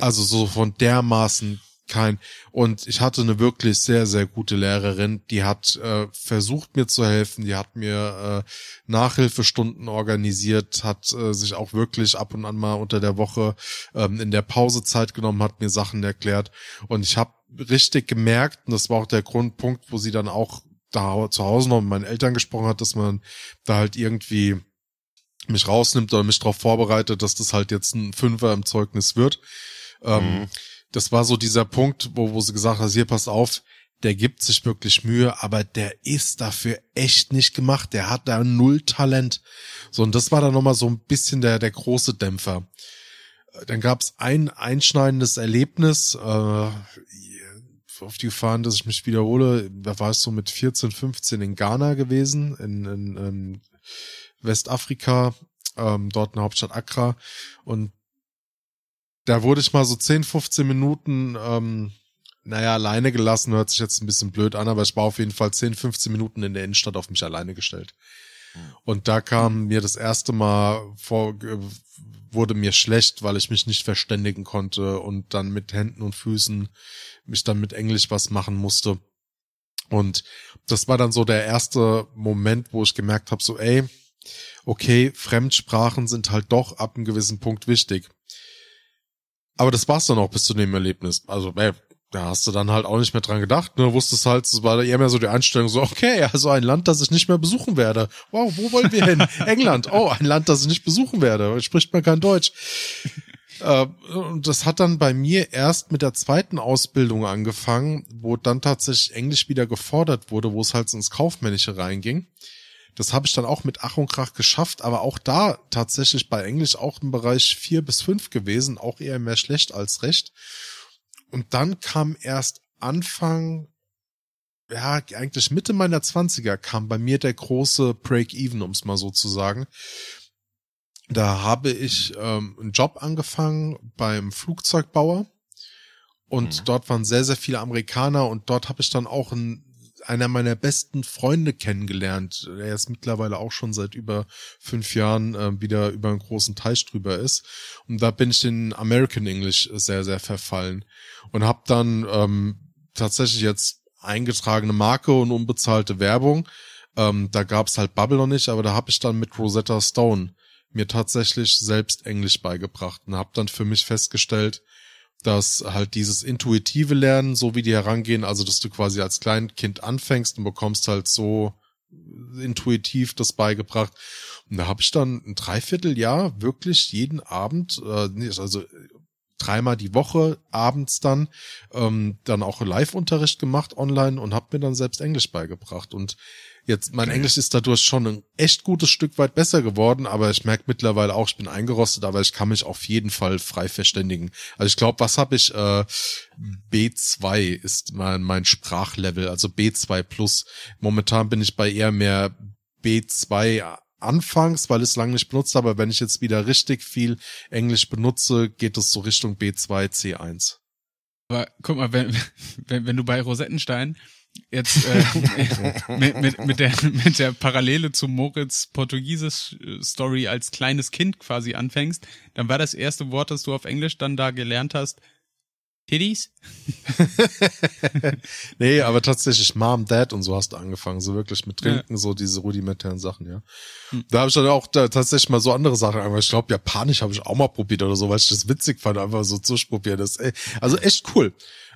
Also so von dermaßen kein. Und ich hatte eine wirklich sehr, sehr gute Lehrerin, die hat äh, versucht mir zu helfen, die hat mir äh, Nachhilfestunden organisiert, hat äh, sich auch wirklich ab und an mal unter der Woche ähm, in der Pause Zeit genommen, hat mir Sachen erklärt. Und ich habe richtig gemerkt, und das war auch der Grundpunkt, wo sie dann auch da zu Hause noch mit meinen Eltern gesprochen hat, dass man da halt irgendwie mich rausnimmt oder mich darauf vorbereitet, dass das halt jetzt ein Fünfer im Zeugnis wird. Ähm, mhm das war so dieser Punkt, wo, wo sie gesagt hat, hier pass auf, der gibt sich wirklich Mühe, aber der ist dafür echt nicht gemacht. Der hat da null Talent. So, und das war dann nochmal so ein bisschen der, der große Dämpfer. Dann gab es ein einschneidendes Erlebnis, äh, auf die Gefahren, dass ich mich wiederhole, da war es so mit 14, 15 in Ghana gewesen, in, in, in Westafrika, ähm, dort in der Hauptstadt Accra. Und da wurde ich mal so 10, 15 Minuten, ähm, naja, alleine gelassen, hört sich jetzt ein bisschen blöd an, aber ich war auf jeden Fall 10, 15 Minuten in der Innenstadt auf mich alleine gestellt. Hm. Und da kam mir das erste Mal vor, wurde mir schlecht, weil ich mich nicht verständigen konnte und dann mit Händen und Füßen mich dann mit Englisch was machen musste. Und das war dann so der erste Moment, wo ich gemerkt habe, so, ey, okay, Fremdsprachen sind halt doch ab einem gewissen Punkt wichtig. Aber das war's dann auch bis zu dem Erlebnis. Also, ey, da hast du dann halt auch nicht mehr dran gedacht. Ne? Wusstest halt, es war eher mehr so die Einstellung so, okay, also ein Land, das ich nicht mehr besuchen werde. Wow, wo wollen wir hin? England. Oh, ein Land, das ich nicht besuchen werde. Spricht man kein Deutsch. äh, und das hat dann bei mir erst mit der zweiten Ausbildung angefangen, wo dann tatsächlich Englisch wieder gefordert wurde, wo es halt ins Kaufmännische reinging. Das habe ich dann auch mit Ach und Krach geschafft, aber auch da tatsächlich bei Englisch auch im Bereich vier bis fünf gewesen, auch eher mehr schlecht als recht. Und dann kam erst Anfang, ja, eigentlich Mitte meiner Zwanziger kam bei mir der große Break-Even, um es mal so zu sagen. Da habe ich ähm, einen Job angefangen beim Flugzeugbauer und mhm. dort waren sehr, sehr viele Amerikaner und dort habe ich dann auch ein einer meiner besten Freunde kennengelernt. Er ist mittlerweile auch schon seit über fünf Jahren äh, wieder über einen großen Teich drüber ist. Und da bin ich in American English sehr, sehr verfallen. Und habe dann ähm, tatsächlich jetzt eingetragene Marke und unbezahlte Werbung. Ähm, da gab's halt Bubble noch nicht, aber da habe ich dann mit Rosetta Stone mir tatsächlich selbst Englisch beigebracht und habe dann für mich festgestellt, dass halt dieses intuitive Lernen, so wie die herangehen, also dass du quasi als Kleinkind anfängst und bekommst halt so intuitiv das beigebracht. Und da habe ich dann ein Dreivierteljahr wirklich jeden Abend, äh, also dreimal die Woche abends dann ähm, dann auch Live-Unterricht gemacht online und habe mir dann selbst Englisch beigebracht und Jetzt, mein Englisch ist dadurch schon ein echt gutes Stück weit besser geworden, aber ich merke mittlerweile auch, ich bin eingerostet, aber ich kann mich auf jeden Fall frei verständigen. Also ich glaube, was habe ich? Äh, B2 ist mein, mein Sprachlevel, also B2 plus. Momentan bin ich bei eher mehr B2 anfangs, weil ich es lange nicht benutzt habe, aber wenn ich jetzt wieder richtig viel Englisch benutze, geht es so Richtung B2, C1. Aber guck mal, wenn, wenn, wenn du bei Rosettenstein jetzt äh, mit, mit, mit, der, mit der Parallele zu Moritz Portugieses Story als kleines Kind quasi anfängst, dann war das erste Wort, das du auf Englisch dann da gelernt hast, Titties? nee, aber tatsächlich Mom, Dad und so hast du angefangen, so wirklich mit Trinken, ja. so diese rudimentären Sachen, ja. Hm. Da habe ich dann auch da, tatsächlich mal so andere Sachen angefangen. Ich glaube, Japanisch habe ich auch mal probiert oder so, weil ich das witzig fand, einfach so zu probieren. Das, ey, also echt cool.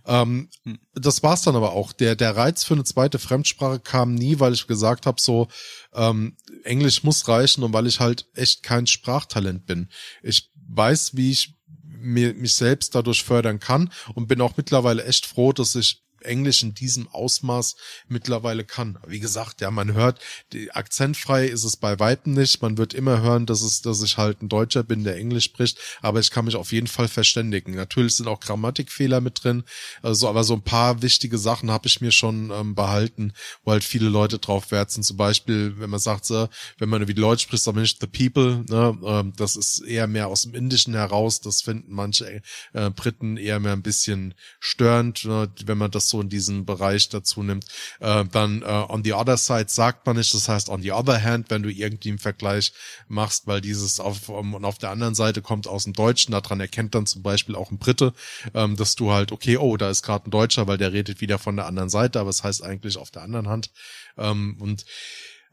Ähm, hm. Das war's dann aber auch. Der, der Reiz für eine zweite Fremdsprache kam nie, weil ich gesagt habe, so ähm, Englisch muss reichen und weil ich halt echt kein Sprachtalent bin. Ich weiß, wie ich mir, mich selbst dadurch fördern kann und bin auch mittlerweile echt froh, dass ich Englisch in diesem Ausmaß mittlerweile kann. Wie gesagt, ja, man hört, die akzentfrei ist es bei Weitem nicht. Man wird immer hören, dass es, dass ich halt ein Deutscher bin, der Englisch spricht, aber ich kann mich auf jeden Fall verständigen. Natürlich sind auch Grammatikfehler mit drin, also, aber so ein paar wichtige Sachen habe ich mir schon ähm, behalten, wo halt viele Leute drauf wert sind. Zum Beispiel, wenn man sagt, so, wenn man wie Leute spricht, dann bin ich the people, ne, ähm, das ist eher mehr aus dem Indischen heraus. Das finden manche äh, Briten eher mehr ein bisschen störend, ne, wenn man das so in diesen Bereich dazu nimmt. Äh, dann äh, on the other side sagt man nicht, das heißt on the other hand, wenn du irgendwie einen Vergleich machst, weil dieses auf, um, und auf der anderen Seite kommt aus dem Deutschen, daran erkennt dann zum Beispiel auch ein Brite, ähm, dass du halt, okay, oh, da ist gerade ein Deutscher, weil der redet wieder von der anderen Seite, aber es das heißt eigentlich auf der anderen Hand. Ähm, und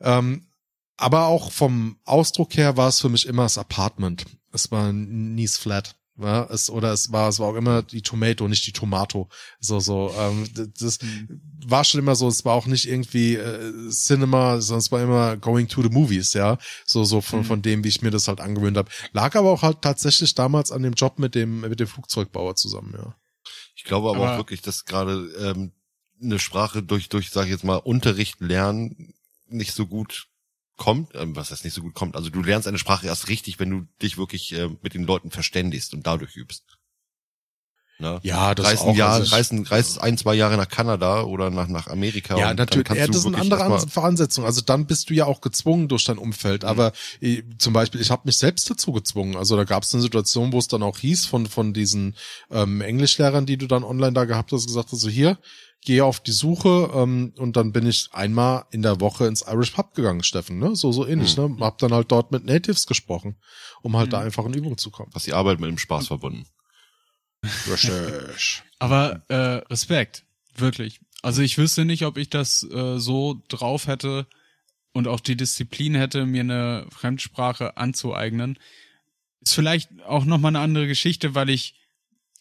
ähm, aber auch vom Ausdruck her war es für mich immer das Apartment. Es war nie flat. Ja, es, oder es war, es war auch immer die Tomato, nicht die Tomato. So, so, ähm, das mhm. war schon immer so, es war auch nicht irgendwie äh, Cinema, sondern es war immer going to the movies, ja. So, so von, mhm. von dem, wie ich mir das halt angewöhnt habe. Lag aber auch halt tatsächlich damals an dem Job mit dem, mit dem Flugzeugbauer zusammen, ja. Ich glaube aber, aber auch wirklich, dass gerade ähm, eine Sprache durch, durch, sag ich jetzt mal, Unterricht lernen nicht so gut kommt, ähm, was das nicht so gut kommt. Also du lernst eine Sprache erst richtig, wenn du dich wirklich äh, mit den Leuten verständigst und dadurch übst. Ne? Ja, das reisen auch. Jahr, also reisen, reist ein, zwei Jahre nach Kanada oder nach, nach Amerika. Ja, natürlich. Ja, das ist eine andere Voransetzung. Also dann bist du ja auch gezwungen durch dein Umfeld. Mhm. Aber ich, äh, zum Beispiel, ich habe mich selbst dazu gezwungen. Also da gab es eine Situation, wo es dann auch hieß von, von diesen ähm, Englischlehrern, die du dann online da gehabt hast, gesagt hast, so hier, gehe auf die Suche ähm, und dann bin ich einmal in der Woche ins Irish Pub gegangen, Steffen, ne? So so ähnlich, mhm. ne? Hab dann halt dort mit Natives gesprochen, um halt mhm. da einfach in Übung zu kommen. Was die Arbeit mit dem Spaß verbunden. Richtig. Aber äh, Respekt, wirklich. Also ich wüsste nicht, ob ich das äh, so drauf hätte und auch die Disziplin hätte, mir eine Fremdsprache anzueignen. Ist vielleicht auch nochmal eine andere Geschichte, weil ich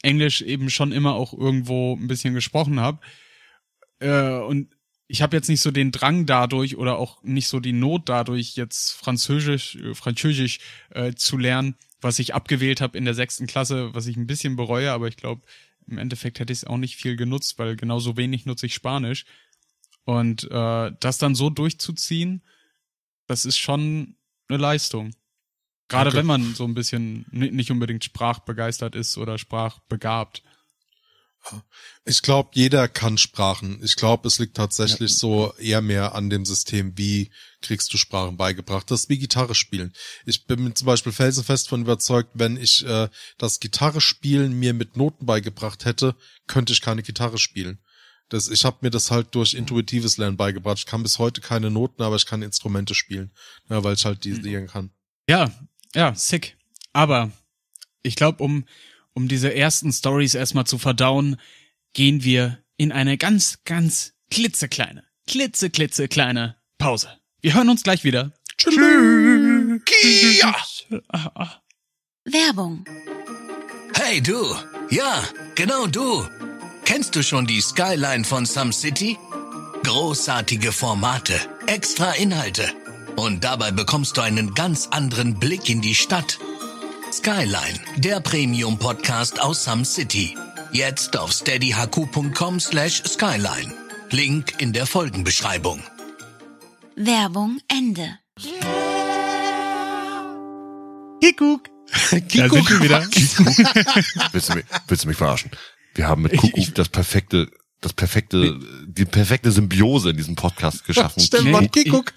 Englisch eben schon immer auch irgendwo ein bisschen gesprochen habe. Äh, und ich habe jetzt nicht so den Drang dadurch oder auch nicht so die Not dadurch, jetzt Französisch, äh, Französisch äh, zu lernen, was ich abgewählt habe in der sechsten Klasse, was ich ein bisschen bereue, aber ich glaube, im Endeffekt hätte ich es auch nicht viel genutzt, weil genauso wenig nutze ich Spanisch. Und äh, das dann so durchzuziehen, das ist schon eine Leistung. Gerade okay. wenn man so ein bisschen nicht unbedingt sprachbegeistert ist oder sprachbegabt. Ich glaube, jeder kann Sprachen. Ich glaube, es liegt tatsächlich ja. so eher mehr an dem System, wie kriegst du Sprachen beigebracht. Das ist wie Gitarre spielen. Ich bin zum Beispiel felsenfest von überzeugt, wenn ich äh, das Gitarre spielen mir mit Noten beigebracht hätte, könnte ich keine Gitarre spielen. Das, ich habe mir das halt durch intuitives Lernen beigebracht. Ich kann bis heute keine Noten, aber ich kann Instrumente spielen, ja, weil ich halt die Dinge kann. Ja, ja, sick. Aber ich glaube, um um diese ersten Stories erstmal zu verdauen, gehen wir in eine ganz, ganz klitzekleine, klitzeklitzekleine Pause. Wir hören uns gleich wieder. Tschüss. Werbung. Hey du, ja, genau du. Kennst du schon die Skyline von Some City? Großartige Formate, extra Inhalte. Und dabei bekommst du einen ganz anderen Blick in die Stadt. Skyline, der Premium-Podcast aus Some City. Jetzt auf steadyhq.com slash skyline. Link in der Folgenbeschreibung. Werbung Ende. Kikuk. Da sind wir wieder. Willst du mich, willst du mich verarschen? Wir haben mit Kuckuck das perfekte, das perfekte, die perfekte Symbiose in diesem Podcast geschaffen. Stefan Kikuk.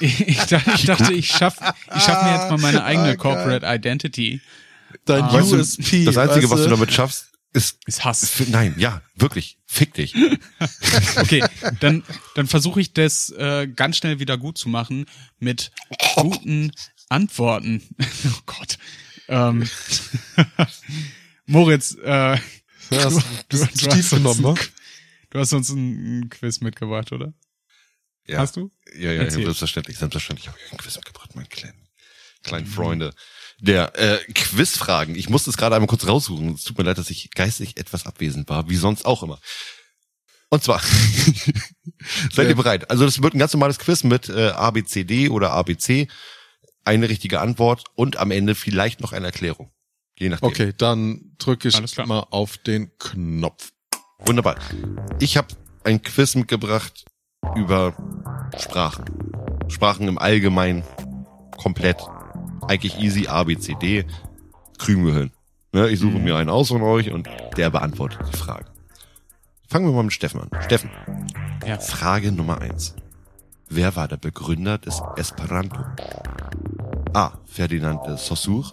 Ich, dachte, ich dachte, ich schaff, ich schaff mir jetzt mal meine eigene Ah. Corporate Identity. Dein Weißt du, USP. Das Einzige, weißt was du damit schaffst, ist, Ist Hass. F- Nein, ja, wirklich. Fick dich. Okay, dann, dann versuche ich das äh, ganz schnell wieder gut zu machen mit guten Antworten. Oh Gott. Ähm, Moritz, äh, das ist du, tief hast uns ne? du hast uns ein Quiz mitgebracht, oder? Ja, Hast du? Ja, ja, ja Erzähl. selbstverständlich, selbstverständlich habe ich ein Quiz mitgebracht, meine kleinen, kleinen Freunde. Der äh, Quizfragen. Ich musste es gerade einmal kurz raussuchen. Es tut mir leid, dass ich geistig etwas abwesend war, wie sonst auch immer. Und zwar, seid ihr bereit? Also das wird ein ganz normales Quiz mit äh, ABCD oder ABC. Eine richtige Antwort und am Ende vielleicht noch eine Erklärung. Je nachdem. Okay, dann drücke ich mal auf den Knopf. Wunderbar. Ich habe ein Quiz mitgebracht über Sprachen. Sprachen im Allgemeinen komplett. Eigentlich easy, A, B, C, D. Krümgehirn. Ne, ich suche Mhm. mir einen aus von euch und der beantwortet die Fragen. Fangen wir mal mit Steffen an. Steffen, Ja. Frage Nummer eins. Wer war der Begründer des Esperanto? A. Ferdinand de Saussure.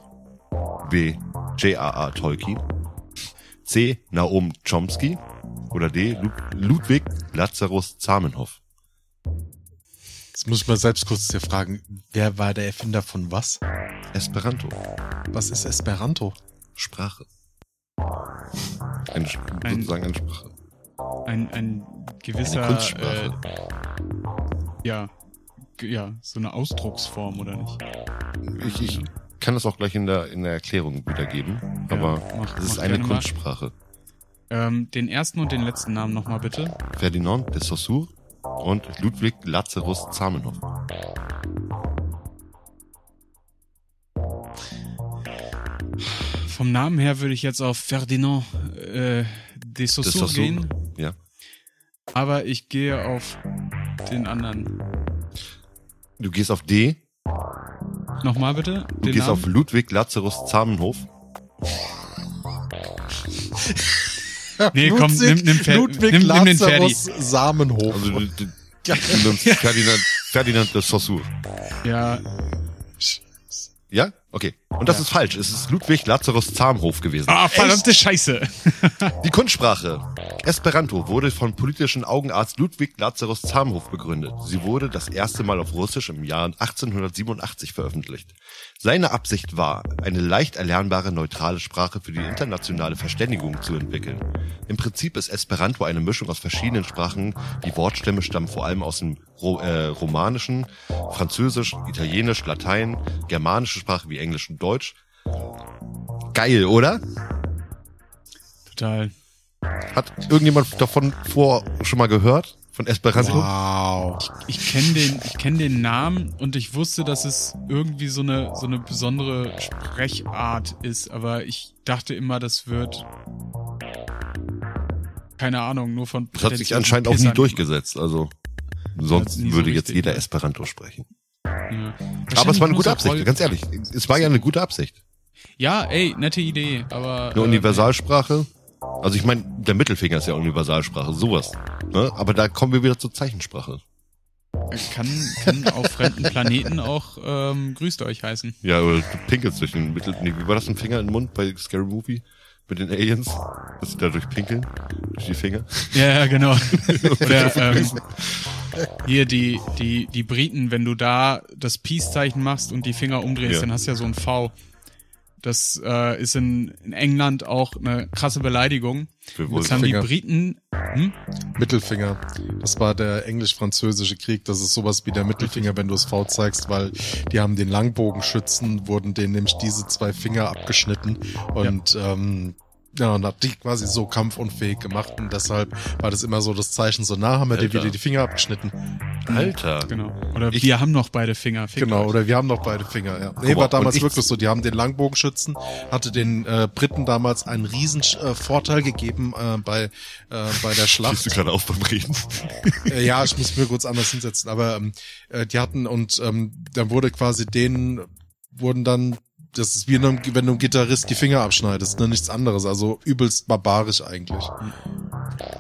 B. J.R.R. Tolkien. C. Naum Chomsky. Oder D. Lud Ludwig Lazarus Zamenhof. Jetzt muss ich mal selbst kurz dir fragen, wer war der Erfinder von was? Esperanto. Was ist Esperanto? Sprache. Sch- Ein- sozusagen eine Sprache. Ein, ein gewisser, Eine Kunstsprache. äh, ja, ja, so eine Ausdrucksform, oder nicht? Ich, ich kann das auch gleich in der, in der Erklärung wiedergeben. Ja, Aber mach- es ist eine. Kunstsprache. Ähm, den ersten und den letzten Namen nochmal bitte. Ferdinand de Saussure und Ludwig Lazarus Zamenhof. Vom Namen her würde ich jetzt auf Ferdinand äh, de Saussure Saussure. gehen, Ja. aber ich gehe auf den anderen. Du gehst auf D, Nochmal bitte. du gehst Namen. auf Ludwig Lazarus Zamenhof. Nee, komm, nimm, nimm, Fer Ludwig nimm, nimm den Ferdi. Lazarus Samenhof. Also du, du, du nimmst Ferdinand, Ferdinand de Saussure. Ja, Ja? Okay. Und das ist falsch. Es ist Ludwig Lazarus Zamenhof gewesen. ah, verdammte Scheiße. Die Kunstsprache. Esperanto wurde von politischen Augenarzt Ludwig Lazarus Zamenhof begründet. Sie wurde das erste Mal auf Russisch im Jahr 1887 veröffentlicht. Seine Absicht war, eine leicht erlernbare neutrale Sprache für die internationale Verständigung zu entwickeln. Im Prinzip ist Esperanto eine Mischung aus verschiedenen Sprachen. Die Wortstämme stammen vor allem aus dem Ro äh, Romanischen, Französisch, Italienisch, Latein, germanische Sprache wie Englisch und Deutsch. Geil, oder? Total. Hat irgendjemand davon vor schon mal gehört? Von Esperanto? Wow. Ich kenne den, ich kenne den Namen und ich wusste, dass es irgendwie so eine so eine besondere Sprechart ist, aber ich dachte immer, das wird keine Ahnung, nur von Das hat sich anscheinend auch nie durchgesetzt. Also sonst nie so würde jetzt richtig, jeder? Esperanto sprechen. Ja. Aber es war eine gute Absicht, Roll- ganz ehrlich. Es war ja eine gute Absicht. Ja, ey, nette Idee, aber Eine äh, Universalsprache. Also ich meine, der Mittelfinger ist ja Universalsprache, sowas. Ne? Aber da kommen wir wieder zur Zeichensprache. kann kann auf fremden Planeten auch ähm, grüßt euch heißen. Ja, oder du pinkelst durch den Mittel... Nee, wie war das ein Finger in den Mund bei Scary Movie? Mit den Aliens? Dass sie dadurch pinkeln? Durch die Finger? Ja, ja, genau. Oder ähm, hier die, die, die Briten, wenn du da das Peace-Zeichen machst und die Finger umdrehst, Ja. dann hast du ja so ein V. Das äh, ist in, in England auch eine krasse Beleidigung. Für Jetzt haben die Finger. Briten. Hm? Mittelfinger. Das war der englisch-französische Krieg. Das ist sowas wie der Mittelfinger, wenn du es V zeigst, weil die haben den Langbogenschützen, wurden denen nämlich diese zwei Finger abgeschnitten. Und ähm, Ja, und hat die quasi so kampfunfähig gemacht und deshalb war das immer so das Zeichen, so nah haben wir dir wieder die Finger abgeschnitten. Alter. Genau. Oder Ich- wir haben noch beide Finger. Fickt Genau, oder wir haben noch beide Finger, ja. Nee, war damals wirklich so. Die haben den Langbogenschützen, hatte den äh, Briten damals einen riesen äh, Vorteil gegeben äh, bei, äh, bei der Schlacht. du gerade auf beim Reden? Äh, ja, ich muss mir kurz anders hinsetzen, aber ähm, äh, die hatten und ähm, dann wurde quasi denen, wurden dann, das ist wie wenn du einem- wenn du einem Gitarrist die Finger abschneidest, ne, nichts anderes, also übelst barbarisch eigentlich.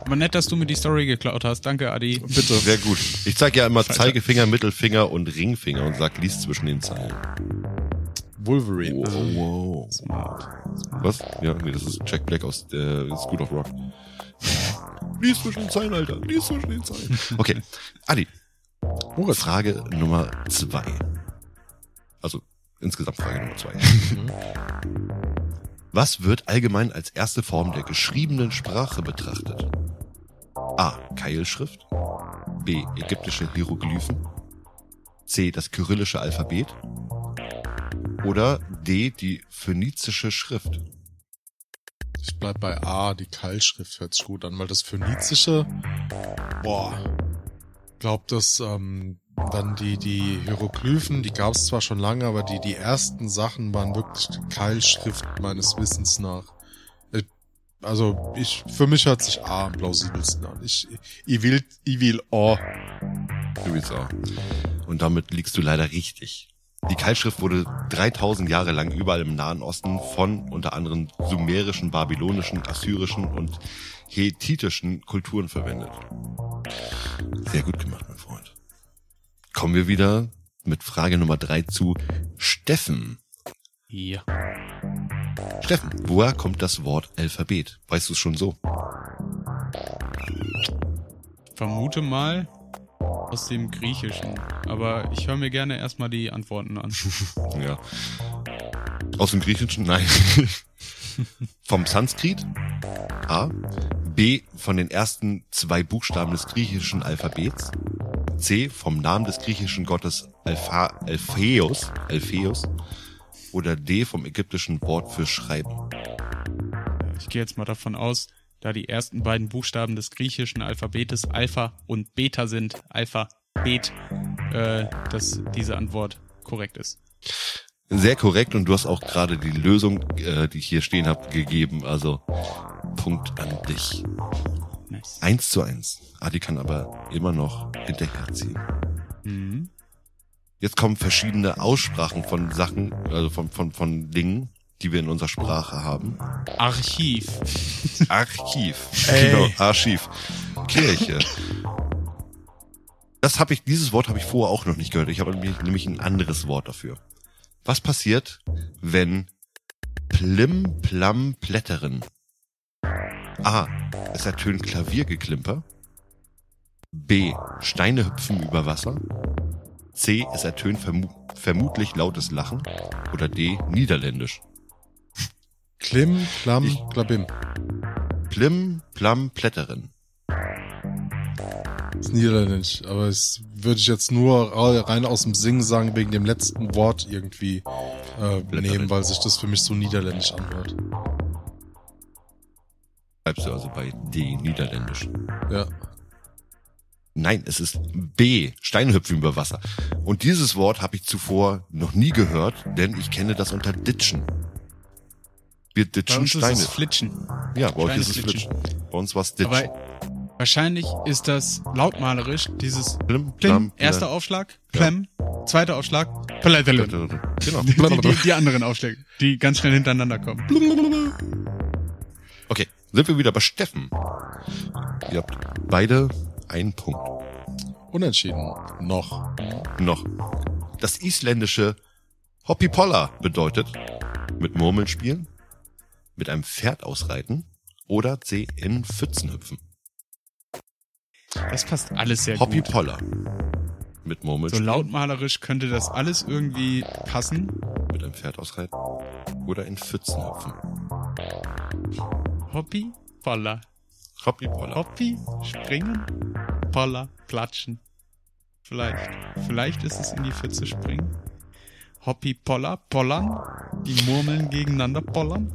Aber nett, dass du mir die Story geklaut hast. Danke, Adi. Bitte. Sehr gut. Ich zeige ja immer. Zeigefinger, Mittelfinger und Ringfinger und sag, lies zwischen den Zeilen. Wolverine. wow. Smart. Was? Ja, nee, das ist Jack Black aus äh, School of Rock. Lies zwischen den Zeilen, Alter. Lies zwischen den Zeilen. Okay. Adi, Moritz. Frage Nummer zwei. Also insgesamt Frage Nummer zwei. Was wird allgemein als erste Form der geschriebenen Sprache betrachtet? A. Keilschrift. B. Ägyptische Hieroglyphen. C. Das kyrillische Alphabet. Oder D. Die phönizische Schrift. Ich bleib bei A, die Keilschrift hört sich gut an, weil das Phönizische, boah, glaub das, ähm, dann die, die Hieroglyphen, die gab es zwar schon lange, aber die, die ersten Sachen waren wirklich Keilschrift meines Wissens nach. Äh, Also, ich, für mich hört sich A am plausibelsten an. Ich, ich will, ich will A. Du willst auch. Und damit liegst du leider richtig. Die Keilschrift wurde 3000 Jahre lang überall im Nahen Osten von unter anderem sumerischen, babylonischen, assyrischen und hethitischen Kulturen verwendet. Sehr gut gemacht, mein Freund. Kommen wir wieder mit Frage Nummer drei zu Steffen. Ja. Steffen, woher kommt das Wort Alphabet? Weißt du es schon so? Vermute mal aus dem Griechischen. Aber ich höre mir gerne erstmal die Antworten an. Ja. Aus dem Griechischen? Nein. Vom Sanskrit? A. B. Von den ersten zwei Buchstaben des griechischen Alphabets. C. Vom Namen des griechischen Gottes Alpha, Alpheus, Alpheus. Oder D. Vom ägyptischen Wort für Schreiben. Ich gehe jetzt mal davon aus, da die ersten beiden Buchstaben des griechischen Alphabetes Alpha und Beta sind, Alpha, Bet, äh, dass diese Antwort korrekt ist. Sehr korrekt und du hast auch gerade die Lösung, äh, die ich hier stehen habe, gegeben. Also Punkt an dich. Nice. Eins zu eins. Adi kann aber immer noch hinterherziehen. Mhm. Jetzt kommen verschiedene Aussprachen von Sachen, also von, von, von Dingen, die wir in unserer Sprache haben. Archiv. Archiv. Ey. Genau, Archiv. Kirche. Das habe ich, dieses Wort habe ich vorher auch noch nicht gehört. Ich habe nämlich, nämlich ein anderes Wort dafür. Was passiert, wenn Plim Plam Plätteren? A. Es ertönt Klaviergeklimper. B. Steine hüpfen über Wasser. C. Es ertönt vermu vermutlich lautes Lachen. Oder D. Niederländisch. Klim, Ich- Klabim. Plim Plam Plätteren. Ist niederländisch, aber es würde ich jetzt nur rein aus dem Singen sagen, wegen dem letzten Wort irgendwie äh, nehmen, weil sich das für mich so niederländisch anhört. Bleibst du also bei D. Niederländisch. Ja. Nein, es ist B. Steinhüpfen über Wasser. Und dieses Wort habe ich zuvor noch nie gehört, denn ich kenne das unter Ditchen. Wir Bei ditchen uns ist Steine. es Flitschen. ja, bei euch Steine ist es flitschen. Flitschen. Bei uns war es Ditchen. Aber wahrscheinlich ist das lautmalerisch dieses Plim, Plim, plam, erster. Aufschlag, Plem, zweiter Aufschlag, Plätteln. Genau. Die, die, die, die anderen Aufschläge, die ganz schnell hintereinander kommen. Okay, sind wir wieder bei Steffen. Ihr habt beide einen Punkt. Unentschieden. Noch. Noch. Das isländische Hoppipolla bedeutet mit Murmeln spielen, mit einem Pferd ausreiten oder C in Pfützen hüpfen. Das passt alles sehr gut. Hoppipolla. Mit Murmeln So lautmalerisch könnte das alles irgendwie passen. mit einem Pferd ausreiten oder in Pfützen hüpfen. Hoppi, Poller. Hoppipolla. Hoppi, springen, Poller, klatschen. Vielleicht. Vielleicht ist es in die Pfütze springen. Hoppi, Poller, Pollern. die Murmeln gegeneinander pollern.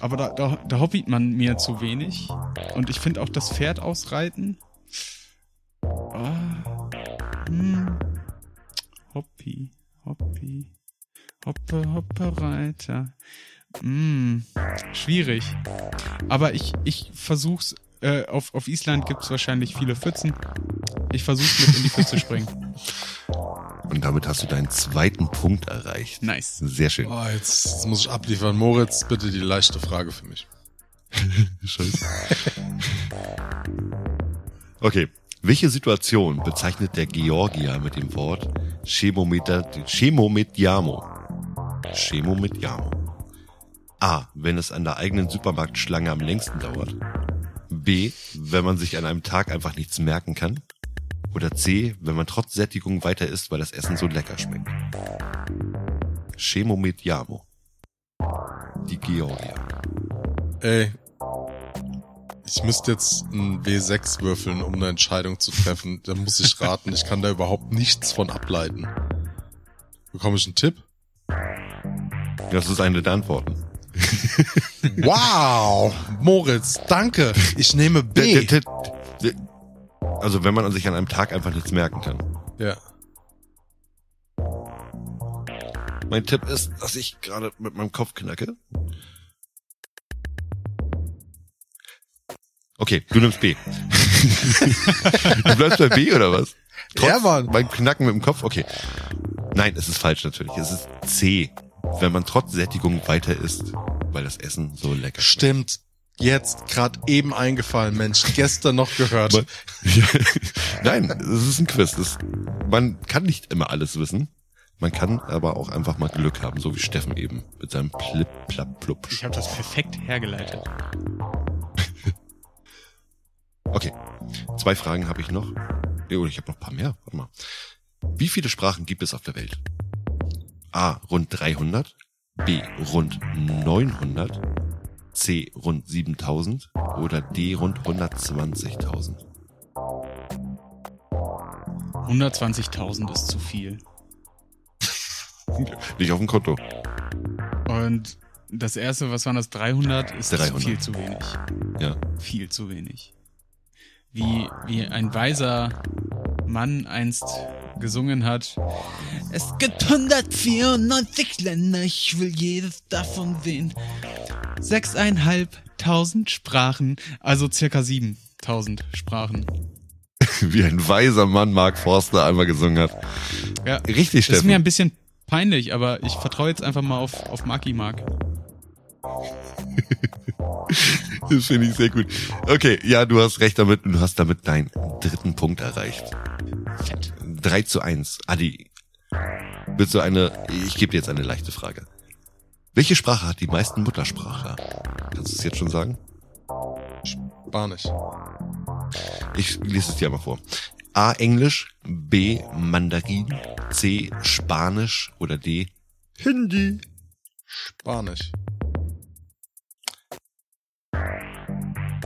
Aber da, da, da hobbit man mir zu wenig. Und ich finde auch das Pferd ausreiten. Ah, hm. Hoppi, Hoppi, Hoppe, Hoppe, Reiter. Hm, schwierig. Aber ich, ich versuch's. Äh, auf, auf Island gibt's wahrscheinlich viele Pfützen. Ich versuch's mit in die Pfütze springen. Und damit hast du deinen zweiten Punkt erreicht. Nice. Sehr schön. Oh, jetzt, jetzt muss ich abliefern. Moritz, bitte die leichte Frage für mich. Scheiße. Okay. Welche Situation bezeichnet der Georgier mit dem Wort Chemomediamo? Chemomediamo. A. Wenn es an der eigenen Supermarktschlange am längsten dauert. B. Wenn man sich an einem Tag einfach nichts merken kann. Oder C. Wenn man trotz Sättigung weiter isst, weil das Essen so lecker schmeckt. Chemomediamo. Die Georgier. Ey, ich müsste jetzt ein W6 würfeln, um eine Entscheidung zu treffen. Da muss ich raten. Ich kann da überhaupt nichts von ableiten. Bekomme ich einen Tipp? Das ist eine der Antworten. Wow! Moritz, danke. Ich nehme B. Also wenn man sich an einem Tag einfach nichts merken kann. Ja. Mein Tipp ist, dass ich gerade mit meinem Kopf knacke. Okay, du nimmst B. du bleibst bei B oder was? Ja, Mann. Beim Knacken mit dem Kopf? Okay. Nein, es ist falsch natürlich. Es ist C. Wenn man trotz Sättigung weiter isst, weil das Essen so lecker schmeckt. Stimmt. Jetzt gerade eben eingefallen, Mensch. Gestern noch gehört. Man- Ja. Nein, es ist ein Quiz. Das, man kann nicht immer alles wissen. Man kann aber auch einfach mal Glück haben, so wie Steffen eben mit seinem Plip, Plapp, Plupp. Ich habe das perfekt hergeleitet. Okay, zwei Fragen habe ich noch. Oder ich habe noch ein paar mehr. Warte mal. Wie viele Sprachen gibt es auf der Welt? A. Rund 300. B. Rund 900. C. Rund 7000. Oder D. Rund 120.000. 120.000 ist zu viel. Nicht auf dem Konto. Und das erste, was waren das? 300 ist 300. viel zu wenig. Ja. Viel zu wenig. Wie, wie ein weiser Mann einst gesungen hat. Es gibt 194 Länder, ich will jedes davon sehen. Sechseinhalbtausend Sprachen, also circa 7000 Sprachen. Wie ein weiser Mann Mark Forster einmal gesungen hat. Ja, Richtig, das ist Steffen. mir ein bisschen peinlich, aber ich vertraue jetzt einfach mal auf, auf Marky Mark. Das finde ich sehr gut. Okay, ja, du hast recht damit. Du hast damit deinen dritten Punkt erreicht. Fett. 3 zu 1. Adi, willst du eine, ich gebe dir jetzt eine leichte Frage. Welche Sprache hat die meisten Muttersprachler? Kannst du es jetzt schon sagen? Spanisch. Ich lese es dir einmal vor. A. Englisch, B. Mandarin, C. Spanisch oder D. Hindi. Spanisch.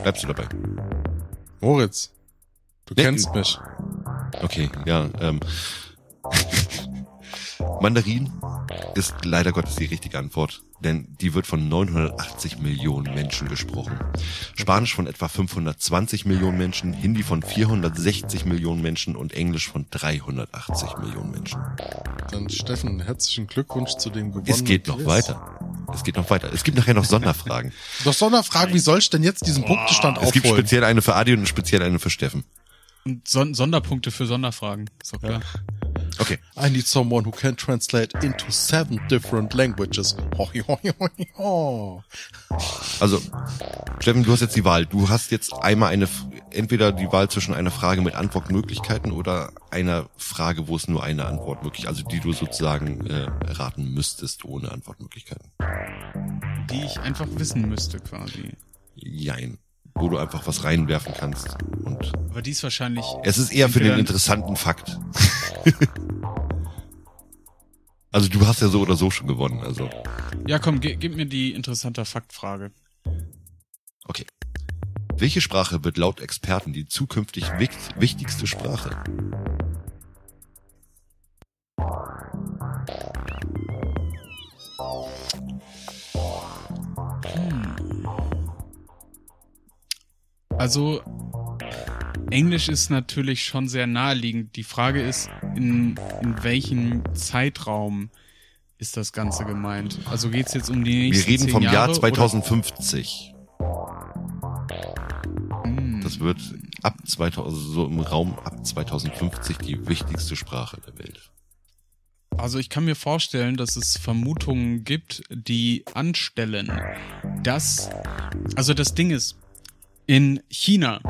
Bleibst du dabei? Moritz, du Nee, kennst mich. Okay, ja. Ähm. Mandarin ist leider Gottes die richtige Antwort, denn die wird von 980 Millionen Menschen gesprochen. Spanisch von etwa 520 Millionen Menschen, Hindi von 460 Millionen Menschen und Englisch von 380 Millionen Menschen. Dann Steffen, herzlichen Glückwunsch zu dem gewonnenen Es geht noch Quiz. weiter. Es geht noch weiter. Es gibt nachher noch Sonderfragen. Doch Sonderfrage, wie soll ich denn jetzt diesen Punktestand Es gibt aufholen? speziell eine für Adi und speziell eine für Steffen. Und Son Sonderpunkte für Sonderfragen. Ist doch klar. Okay. I need someone who can translate into seven different languages. Also, Steffen, du hast jetzt die Wahl. Du hast jetzt einmal eine, entweder die Wahl zwischen einer Frage mit Antwortmöglichkeiten oder einer Frage, wo es nur eine Antwort möglich, also die du sozusagen äh, raten müsstest ohne Antwortmöglichkeiten. Die ich einfach wissen müsste quasi. Jein. Wo du einfach was reinwerfen kannst. Und Aber die ist wahrscheinlich. es ist eher für den interessanten Fakt. also du hast ja so oder so schon gewonnen. Also Ja, komm, ge gib mir die interessante Faktfrage. Okay. Welche Sprache wird laut Experten die zukünftig wicht- wichtigste Sprache? Also Englisch ist natürlich schon sehr naheliegend. Die Frage ist, in, in welchem Zeitraum ist das Ganze gemeint? Also geht's jetzt um die nächsten Wir reden vom Jahre, Jahr oder- 2050. Hm. Das wird ab 2000, also so im Raum ab 2050 die wichtigste Sprache der Welt. Also ich kann mir vorstellen, dass es Vermutungen gibt, die anstellen, dass, also das Ding ist, in China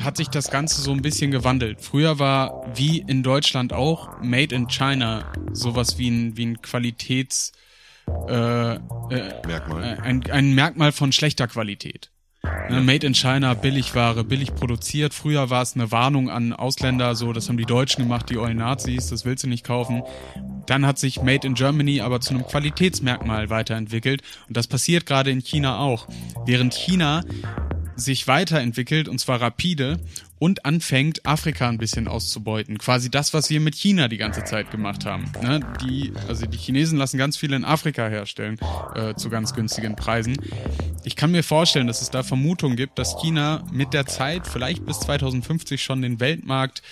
hat sich das Ganze so ein bisschen gewandelt. Früher war, wie in Deutschland auch, Made in China sowas wie ein, wie ein Qualitäts, äh, äh, Merkmal. äh, ein, ein Merkmal von schlechter Qualität. Ne, Made in China, Billigware, billig produziert. Früher war es eine Warnung an Ausländer, so, das haben die Deutschen gemacht, die ollen Nazis, das willst du nicht kaufen. Dann hat sich Made in Germany aber zu einem Qualitätsmerkmal weiterentwickelt. Und das passiert gerade in China auch. Während China sich weiterentwickelt, und zwar rapide, und anfängt, Afrika ein bisschen auszubeuten. Quasi das, was wir mit China die ganze Zeit gemacht haben. Ne? Die, also die Chinesen lassen ganz viel in Afrika herstellen, äh, zu ganz günstigen Preisen. Ich kann mir vorstellen, dass es da Vermutungen gibt, dass China mit der Zeit vielleicht bis 2050 schon den Weltmarkt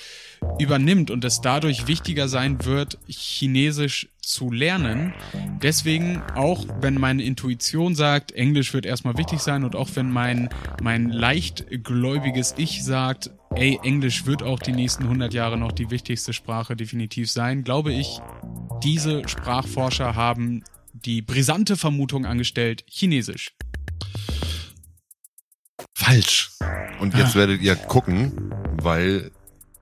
übernimmt und es dadurch wichtiger sein wird, Chinesisch zu lernen. Deswegen, auch wenn meine Intuition sagt, Englisch wird erstmal wichtig sein und auch wenn mein, mein leichtgläubiges Ich sagt, ey, Englisch wird auch die nächsten 100 Jahre noch die wichtigste Sprache definitiv sein, glaube ich, diese Sprachforscher haben die brisante Vermutung angestellt, Chinesisch. Falsch. Und jetzt Ah. werdet ihr gucken, weil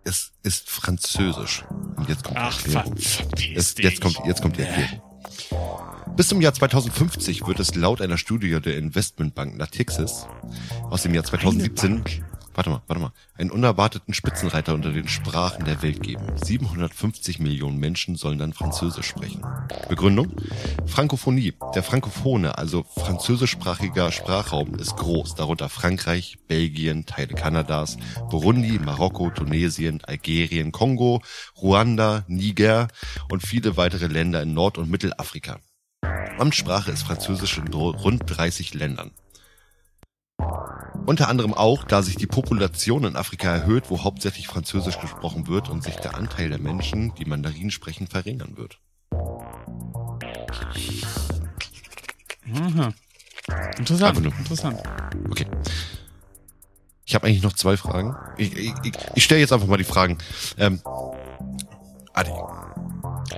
es ist Französisch. Und jetzt kommt die Ach, Erklärung. verpiss Es, jetzt kommt, jetzt kommt die Erklärung. Bis zum Jahr 2050 wird es laut einer Studie der Investmentbank Natixis aus dem Jahr 2017, warte mal, warte mal, einen unerwarteten Spitzenreiter unter den Sprachen der Welt geben. 750 Millionen Menschen sollen dann Französisch sprechen. Begründung? Frankophonie. Der Frankophone, also französischsprachiger Sprachraum, ist groß, darunter Frankreich, Belgien, Teile Kanadas, Burundi, Marokko, Tunesien, Algerien, Kongo, Ruanda, Niger und viele weitere Länder in Nord- und Mittelafrika. Amtssprache ist Französisch in rund 30 Ländern. Unter anderem auch, da sich die Population in Afrika erhöht, wo hauptsächlich Französisch gesprochen wird und sich der Anteil der Menschen, die Mandarin sprechen, verringern wird. Aha. Interessant, interessant. Okay. Ich habe eigentlich noch zwei Fragen. Ich, ich, ich, ich stelle jetzt einfach mal die Fragen. Ähm, Adi,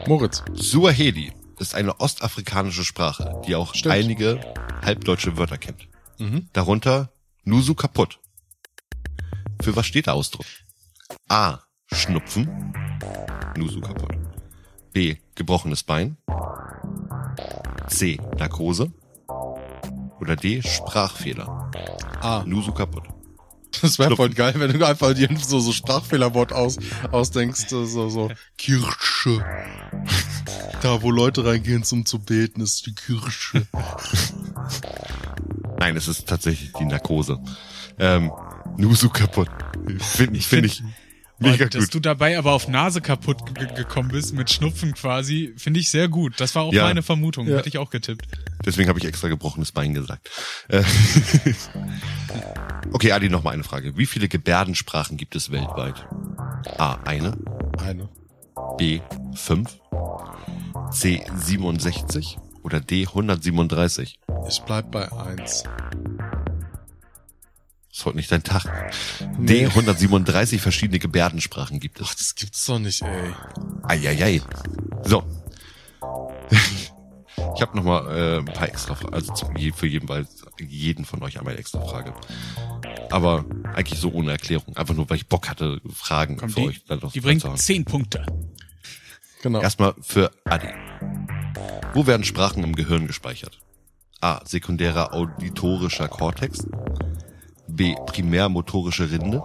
Moritz. Suaheli ist eine ostafrikanische Sprache, die auch Stimmt. einige halbdeutsche Wörter kennt. Mhm. Darunter Nusu kaputt. Für was steht der Ausdruck? A. Schnupfen. Nusu kaputt. B. Gebrochenes Bein. C. Narkose. Oder D. Sprachfehler. Ah, Nusu kaputt. das wäre voll geil, wenn du einfach dir so, so Sprachfehlerwort aus, ausdenkst, so, so, Kirche. Da, wo Leute reingehen zum zu beten, ist die Kirche. Nein, es ist tatsächlich die Narkose. Ähm, Nusu kaputt. Finde Ich find ich mega Und dass gut. du dabei aber auf Nase kaputt ge- gekommen bist mit Schnupfen quasi, finde ich sehr gut. Das war auch Ja. meine Vermutung, Ja. hätte ich auch getippt. Deswegen habe ich extra gebrochenes Bein gesagt. Äh, okay, Adi, noch mal eine Frage. Wie viele Gebärdensprachen gibt es weltweit? A. Eine. Eine. B. Fünf. C. 67. Oder D. 137. Ich bleib bei eins. Ist heute nicht dein Tag. Nee. D. 137 verschiedene Gebärdensprachen gibt Ach, es. das gibt's doch nicht, ey. Eieiei. So. Ich habe noch mal äh, ein paar extra Fragen, also für jeden, weil jeden von euch einmal eine extra Frage. Aber eigentlich so ohne Erklärung. Einfach nur, weil ich Bock hatte, Fragen Komm, für die, euch dann noch die bringt zehn Punkte. Genau. Erstmal für Adi. Wo werden Sprachen im Gehirn gespeichert? A. Sekundärer auditorischer Kortex. B. Primärmotorische Rinde.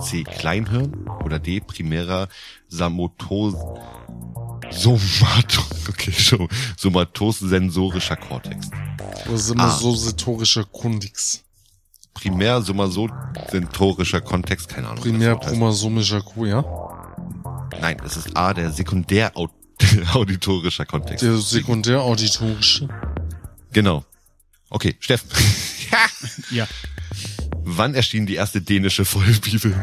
C. Kleinhirn. Oder D. Primärer Samotos... Somato... Okay, so, somatosensorischer Kortex. Wo sind wir Ah. so setorischer Kundix? Primär somasosentorischer Kontext, keine Ahnung. Primär chromosomischer Kuh, ja? Nein, es ist A, der sekundär auditorischer Kontext. Der sekundärauditorische. Genau. Okay, Steff. Ja. Wann erschien die erste dänische Vollbibel?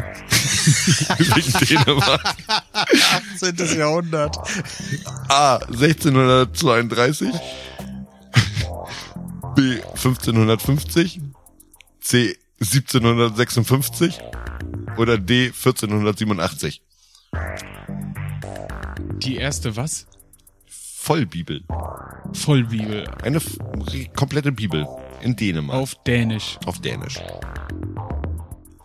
Wegen Dänemark. 18. Jahrhundert. A. 1632. B. 1550. C. 1756. Oder D. 1487. Die erste was? Vollbibel. Vollbibel. Eine komplette Bibel in Dänemark. Auf Dänisch. auf Dänisch.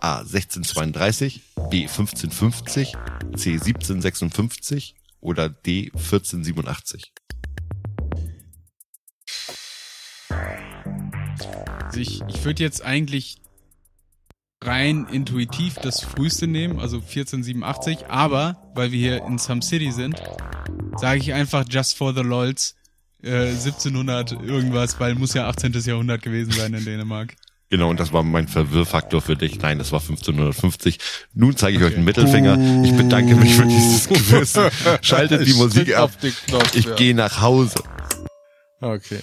A 1632, B 1550, C 1756 oder D 1487. Also ich, ich würde jetzt eigentlich rein intuitiv das früheste nehmen, also 1487, aber weil wir hier in Some City sind, sage ich einfach just for the lols äh, 1700 irgendwas, weil muss ja 18. Jahrhundert gewesen sein in Dänemark. Genau, und das war mein Verwirrfaktor für dich. Nein, das war 1550. Nun zeige ich euch einen Mittelfinger. Ich bedanke mich für dieses Quiz. Schaltet die Musik ab. Knopf, Ich ja. gehe nach Hause. Okay.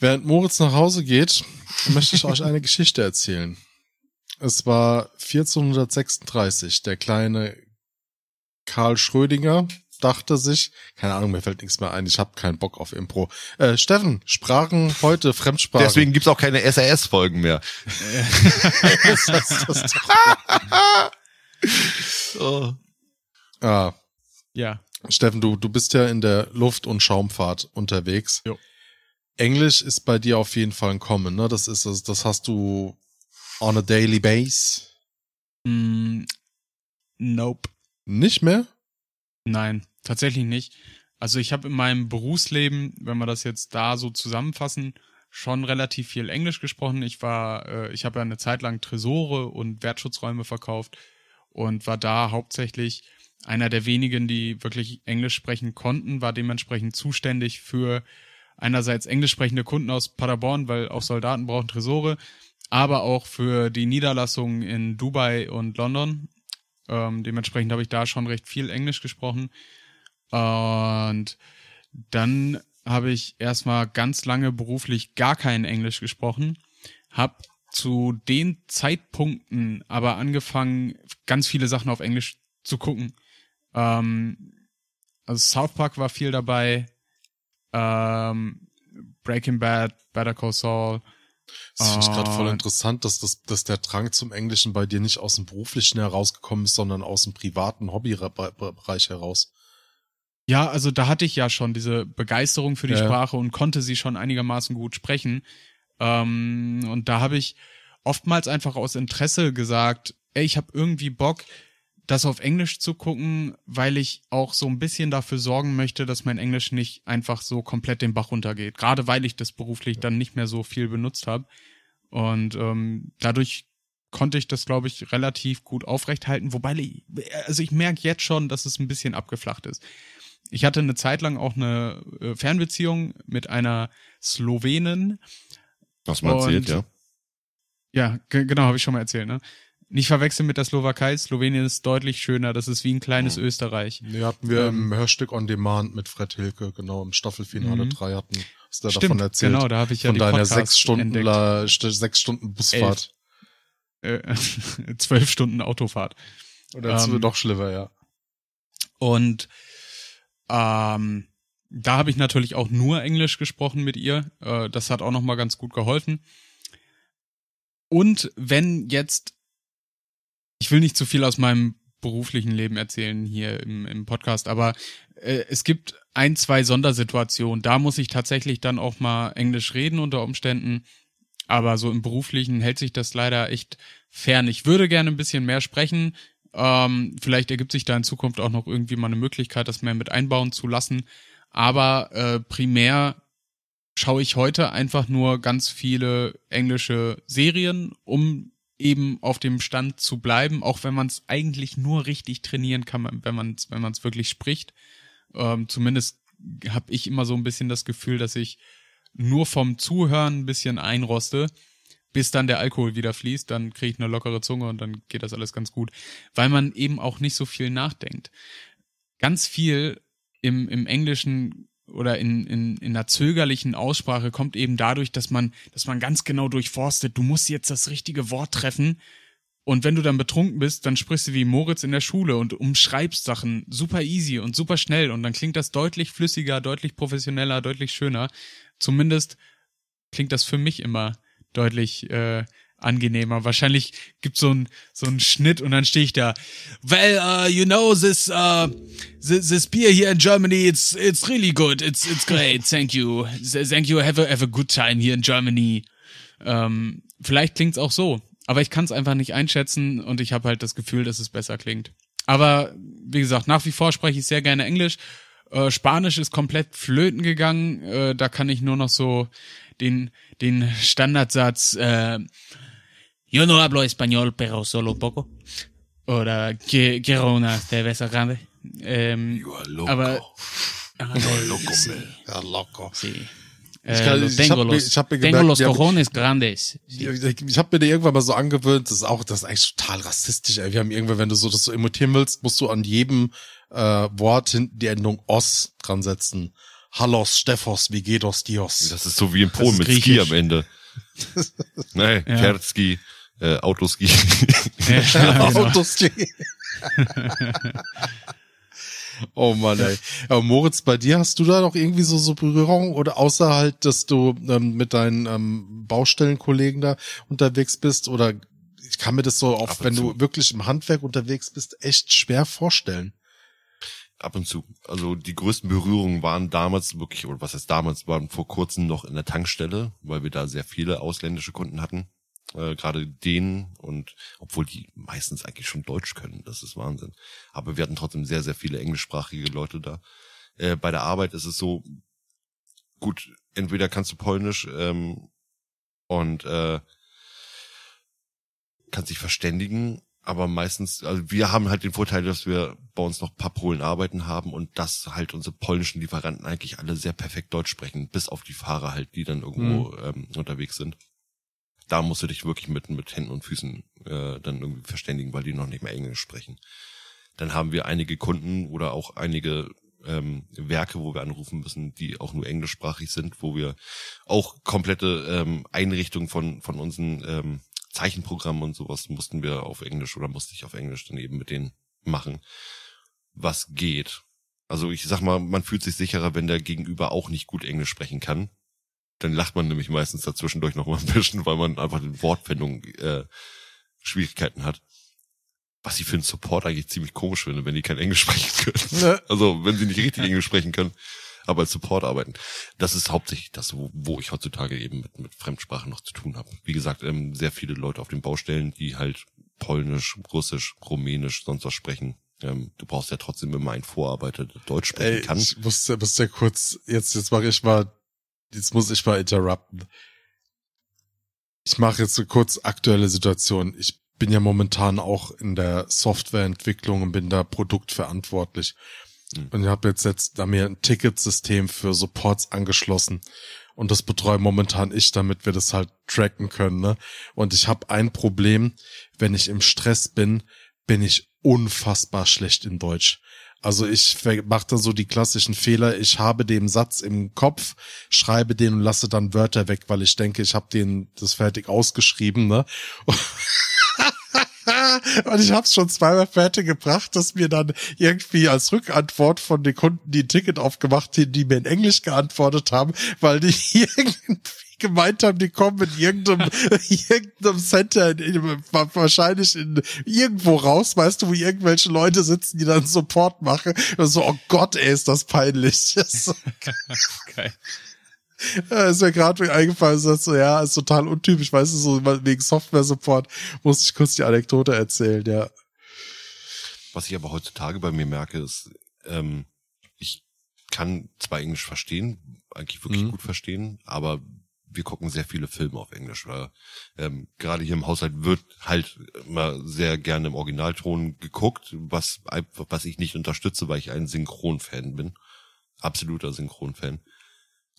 Während Moritz nach Hause geht, möchte ich euch eine Geschichte erzählen. Es war 1436. Der kleine Karl Schrödinger dachte sich, keine Ahnung, mir fällt nichts mehr ein, ich habe keinen Bock auf Impro. Äh, Steffen, Sprachen heute, Fremdsprachen. Deswegen gibt's auch keine SAS-Folgen mehr. das, das, das, Oh. ah, Ja. Steffen, du, du bist ja in der Luft- und Schaumfahrt unterwegs. Jo. Englisch ist bei dir auf jeden Fall ein Kommen, ne? Das ist, das, das hast du on a daily base. Mm, nope. Nicht mehr? Nein, tatsächlich nicht. Also ich habe in meinem Berufsleben, wenn wir das jetzt da so zusammenfassen, schon relativ viel Englisch gesprochen. Ich war, äh, ich habe ja eine Zeit lang Tresore und Wertschutzräume verkauft und war da hauptsächlich einer der wenigen, die wirklich Englisch sprechen konnten, war dementsprechend zuständig für einerseits englisch sprechende Kunden aus Paderborn, weil auch Soldaten brauchen Tresore, aber auch für die Niederlassungen in Dubai und London. Ähm, dementsprechend habe ich da schon recht viel Englisch gesprochen. Und dann habe ich erstmal ganz lange beruflich gar kein Englisch gesprochen, habe zu den Zeitpunkten aber angefangen, ganz viele Sachen auf Englisch zu gucken. Ähm, also South Park war viel dabei, ähm, Breaking Bad, Better Call Saul. Das finde ich gerade voll Ah. interessant, dass, das, dass der Drang zum Englischen bei dir nicht aus dem Beruflichen herausgekommen ist, sondern aus dem privaten Hobbybereich heraus. Ja, also da hatte ich ja schon diese Begeisterung für die Ja. Sprache und konnte sie schon einigermaßen gut sprechen. Ähm, und da habe ich oftmals einfach aus Interesse gesagt, ey, ich habe irgendwie Bock, das auf Englisch zu gucken, weil ich auch so ein bisschen dafür sorgen möchte, dass mein Englisch nicht einfach so komplett den Bach runtergeht. Gerade weil ich das beruflich dann nicht mehr so viel benutzt habe. Und ähm, dadurch konnte ich das, glaube ich, relativ gut aufrechthalten. Wobei, ich- also ich merke jetzt schon, dass es ein bisschen abgeflacht ist. Ich hatte eine Zeit lang auch eine äh, Fernbeziehung mit einer Slowenin. Was man erzählt, ja. Ja, ge- genau, habe ich schon mal erzählt, ne? Nicht verwechseln mit der Slowakei. Slowenien ist deutlich schöner. Das ist wie ein kleines Österreich. Nee, hatten wir Ähm, im Hörstück on Demand mit Fred Hilke, genau, im Staffelfinale Mhm. 3 hatten, hast du Stimmt, davon erzählt. genau, da habe ich ja von deiner sechs Stunden, la, sechs Stunden Busfahrt. Äh, zwölf Stunden Autofahrt. Oder Ähm, noch schlimmer, ja. Und ähm, da habe ich natürlich auch nur Englisch gesprochen mit ihr. Äh, das hat auch noch mal ganz gut geholfen. Und wenn jetzt, ich will nicht zu viel aus meinem beruflichen Leben erzählen hier im, im Podcast, aber äh, es gibt ein, zwei Sondersituationen. Da muss ich tatsächlich dann auch mal Englisch reden unter Umständen. Aber so im beruflichen hält sich das leider echt fern. Ich würde gerne ein bisschen mehr sprechen. Ähm, vielleicht ergibt sich da in Zukunft auch noch irgendwie mal eine Möglichkeit, das mehr mit einbauen zu lassen. Aber äh, primär schaue ich heute einfach nur ganz viele englische Serien, um eben auf dem Stand zu bleiben, auch wenn man es eigentlich nur richtig trainieren kann, wenn man es wenn man es wirklich spricht. Ähm, zumindest habe ich immer so ein bisschen das Gefühl, dass ich nur vom Zuhören ein bisschen einroste, bis dann der Alkohol wieder fließt, dann kriege ich eine lockere Zunge und dann geht das alles ganz gut, weil man eben auch nicht so viel nachdenkt. Ganz viel im, im Englischen oder in, in, in einer zögerlichen Aussprache kommt eben dadurch, dass man, dass man ganz genau durchforstet, du musst jetzt das richtige Wort treffen. Und wenn du dann betrunken bist, dann sprichst du wie Moritz in der Schule und umschreibst Sachen super easy und super schnell und dann klingt das deutlich flüssiger, deutlich professioneller, deutlich schöner. Zumindest klingt das für mich immer deutlich äh, angenehmer. Wahrscheinlich gibt so ein so ein Schnitt und dann stehe ich da. Well, uh, you know this uh, this, this beer here in Germany, it's it's really good. It's it's great. Thank you. Thank you. Have a have a good time here in Germany. Ähm, vielleicht klingt's auch so, aber ich kann es einfach nicht einschätzen und ich habe halt das Gefühl, dass es besser klingt. Aber wie gesagt, nach wie vor spreche ich sehr gerne Englisch. Äh, Spanisch ist komplett flöten gegangen. Äh, da kann ich nur noch so den den Standardsatz. Äh, Yo no hablo español, pero solo poco. Oder quiero una cerveza grande. Ähm, You are loco. aber ah, loco, sí, locker. sí. Ich Eh, kann- lo ich tengo hab mir- los, ich hab mir tengo gemerkt, los cojones grandes. Ich, ich, ich habe mir da irgendwann mal so angewöhnt, das ist auch, das ist eigentlich total rassistisch. Ey. Wir haben irgendwann, wenn du so das so imitieren willst, musst du an jedem äh, Wort hinten die Endung os dran setzen. Hallos, Steffos, wie geht os dios? Das ist so wie in Polen mit Ski griechisch. am Ende. Nein, Ja. Kerzski, äh, Autoski. Ja, genau. Autos. oh Mann, ey. Aber Moritz, bei dir hast du da noch irgendwie so, so Berührung oder außer halt, dass du ähm, mit deinen ähm, Baustellenkollegen da unterwegs bist oder ich kann mir das so auch, wenn zu. du wirklich im Handwerk unterwegs bist, echt schwer vorstellen. Ab und zu. Also die größten Berührungen waren damals wirklich, oder was heißt damals, waren vor kurzem noch in der Tankstelle, weil wir da sehr viele ausländische Kunden hatten. Äh, Gerade denen und obwohl die meistens eigentlich schon Deutsch können, das ist Wahnsinn. Aber wir hatten trotzdem sehr, sehr viele englischsprachige Leute da. Äh, bei der Arbeit ist es so, gut, entweder kannst du Polnisch ähm, und äh, kannst dich verständigen, aber meistens, also wir haben halt den Vorteil, dass wir bei uns noch ein paar Polen arbeiten haben und dass halt unsere polnischen Lieferanten eigentlich alle sehr perfekt Deutsch sprechen, bis auf die Fahrer halt, die dann irgendwo ähm, unterwegs sind. Da musst du dich wirklich mit, mit Händen und Füßen äh, dann irgendwie verständigen, weil die noch nicht mehr Englisch sprechen. Dann haben wir einige Kunden oder auch einige ähm, Werke, wo wir anrufen müssen, die auch nur englischsprachig sind, wo wir auch komplette ähm, Einrichtungen von, von unseren ähm, Zeichenprogrammen und sowas mussten wir auf Englisch oder musste ich auf Englisch dann eben mit denen machen, was geht. Also ich sag mal, man fühlt sich sicherer, wenn der Gegenüber auch nicht gut Englisch sprechen kann. Dann lacht man nämlich meistens dazwischendurch noch mal ein bisschen, weil man einfach die Wortfindung äh, Schwierigkeiten hat. Was ich für einen Support eigentlich ziemlich komisch finde, wenn die kein Englisch sprechen können. Ne? Also wenn sie nicht richtig Englisch sprechen können, aber als Support arbeiten. Das ist hauptsächlich das, wo, wo ich heutzutage eben mit, mit Fremdsprachen noch zu tun habe. Wie gesagt, ähm, sehr viele Leute auf den Baustellen, die halt Polnisch, Russisch, Rumänisch, sonst was sprechen. Ähm, du brauchst ja trotzdem immer einen Vorarbeiter, der Deutsch sprechen Ey, kann. ich muss, muss ja kurz, jetzt, jetzt mache ich mal, jetzt muss ich mal interrupten. Ich mache jetzt so kurz aktuelle Situation. Ich bin ja momentan auch in der Softwareentwicklung und bin da produktverantwortlich. Mhm. Und ich habe jetzt, jetzt da mir ein Ticketsystem für Supports angeschlossen. Und das betreue momentan ich, damit wir das halt tracken können. Ne? Und ich habe ein Problem, wenn ich im Stress bin, bin ich unfassbar schlecht in Deutsch. Also ich mache dann so die klassischen Fehler. Ich habe den Satz im Kopf, schreibe den und lasse dann Wörter weg, weil ich denke, ich habe den das fertig ausgeschrieben. Ne? Und ich habe es schon zweimal fertig gebracht, dass mir dann irgendwie als Rückantwort von den Kunden, die ein Ticket aufgemacht haben, die mir in Englisch geantwortet haben, weil die irgendwie gemeint haben, die kommen in irgendeinem, irgendeinem Center, in, in, wahrscheinlich in irgendwo raus, weißt du, wo irgendwelche Leute sitzen, die dann Support machen. Und so, oh Gott, ey, ist das peinlich. Das Geil. ist mir gerade eingefallen, so, so, ja, ist total untypisch, weißt du, so wegen Software-Support musste ich kurz die Anekdote erzählen, ja. Was ich aber heutzutage bei mir merke, ist, ähm, ich kann zwar Englisch verstehen, eigentlich wirklich Mhm. gut verstehen, aber wir gucken sehr viele Filme auf Englisch. Weil, ähm, gerade hier im Haushalt wird halt immer sehr gerne im Originalton geguckt, was, was ich nicht unterstütze, weil ich ein Synchronfan bin. Absoluter Synchronfan.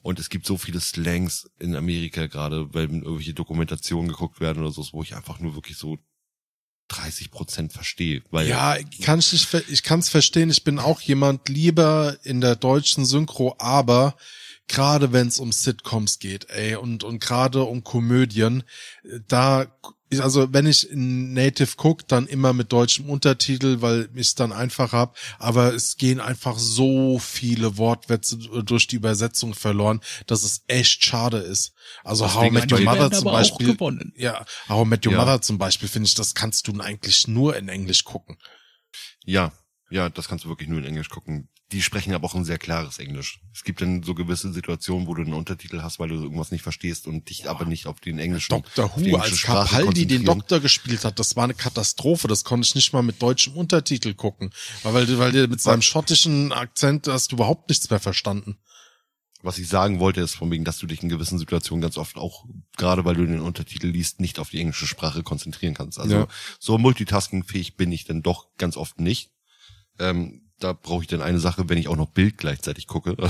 Und es gibt so viele Slangs in Amerika gerade, wenn irgendwelche Dokumentationen geguckt werden oder so, wo ich einfach nur wirklich so 30 Prozent verstehe. Weil Ja, kann ich ich kann es verstehen. Ich bin auch jemand lieber in der deutschen Synchro, aber gerade wenn es um Sitcoms geht, ey, und und gerade um Komödien, äh, da ich- also wenn ich in Native guck, dann immer mit deutschem Untertitel, weil ich es dann einfach hab. Aber es gehen einfach so viele Wortwitze durch die Übersetzung verloren, dass es echt schade ist. Also How Met Your Mother zum Beispiel. Ja, How I Met Your Ja. Mother zum Beispiel finde ich, das kannst du eigentlich nur in Englisch gucken. Ja, ja, das kannst du wirklich nur in Englisch gucken. Die sprechen aber auch ein sehr klares Englisch. Es gibt dann so gewisse Situationen, wo du einen Untertitel hast, weil du irgendwas nicht verstehst und dich aber nicht auf den englischen Dr. auf die Who, als Sprache Capaldi den. Doktor gespielt hat, das war eine Katastrophe. Das konnte ich nicht mal mit deutschem Untertitel gucken. Weil, weil, weil der mit seinem schottischen Akzent hast du überhaupt nichts mehr verstanden. Was ich sagen wollte, ist von wegen, dass du dich in gewissen Situationen ganz oft auch, gerade weil du den Untertitel liest, nicht auf die englische Sprache konzentrieren kannst. Also Ja. so multitaskingfähig bin ich dann doch ganz oft nicht. Ähm, da brauche ich dann eine Sache, wenn ich auch noch Bild gleichzeitig gucke.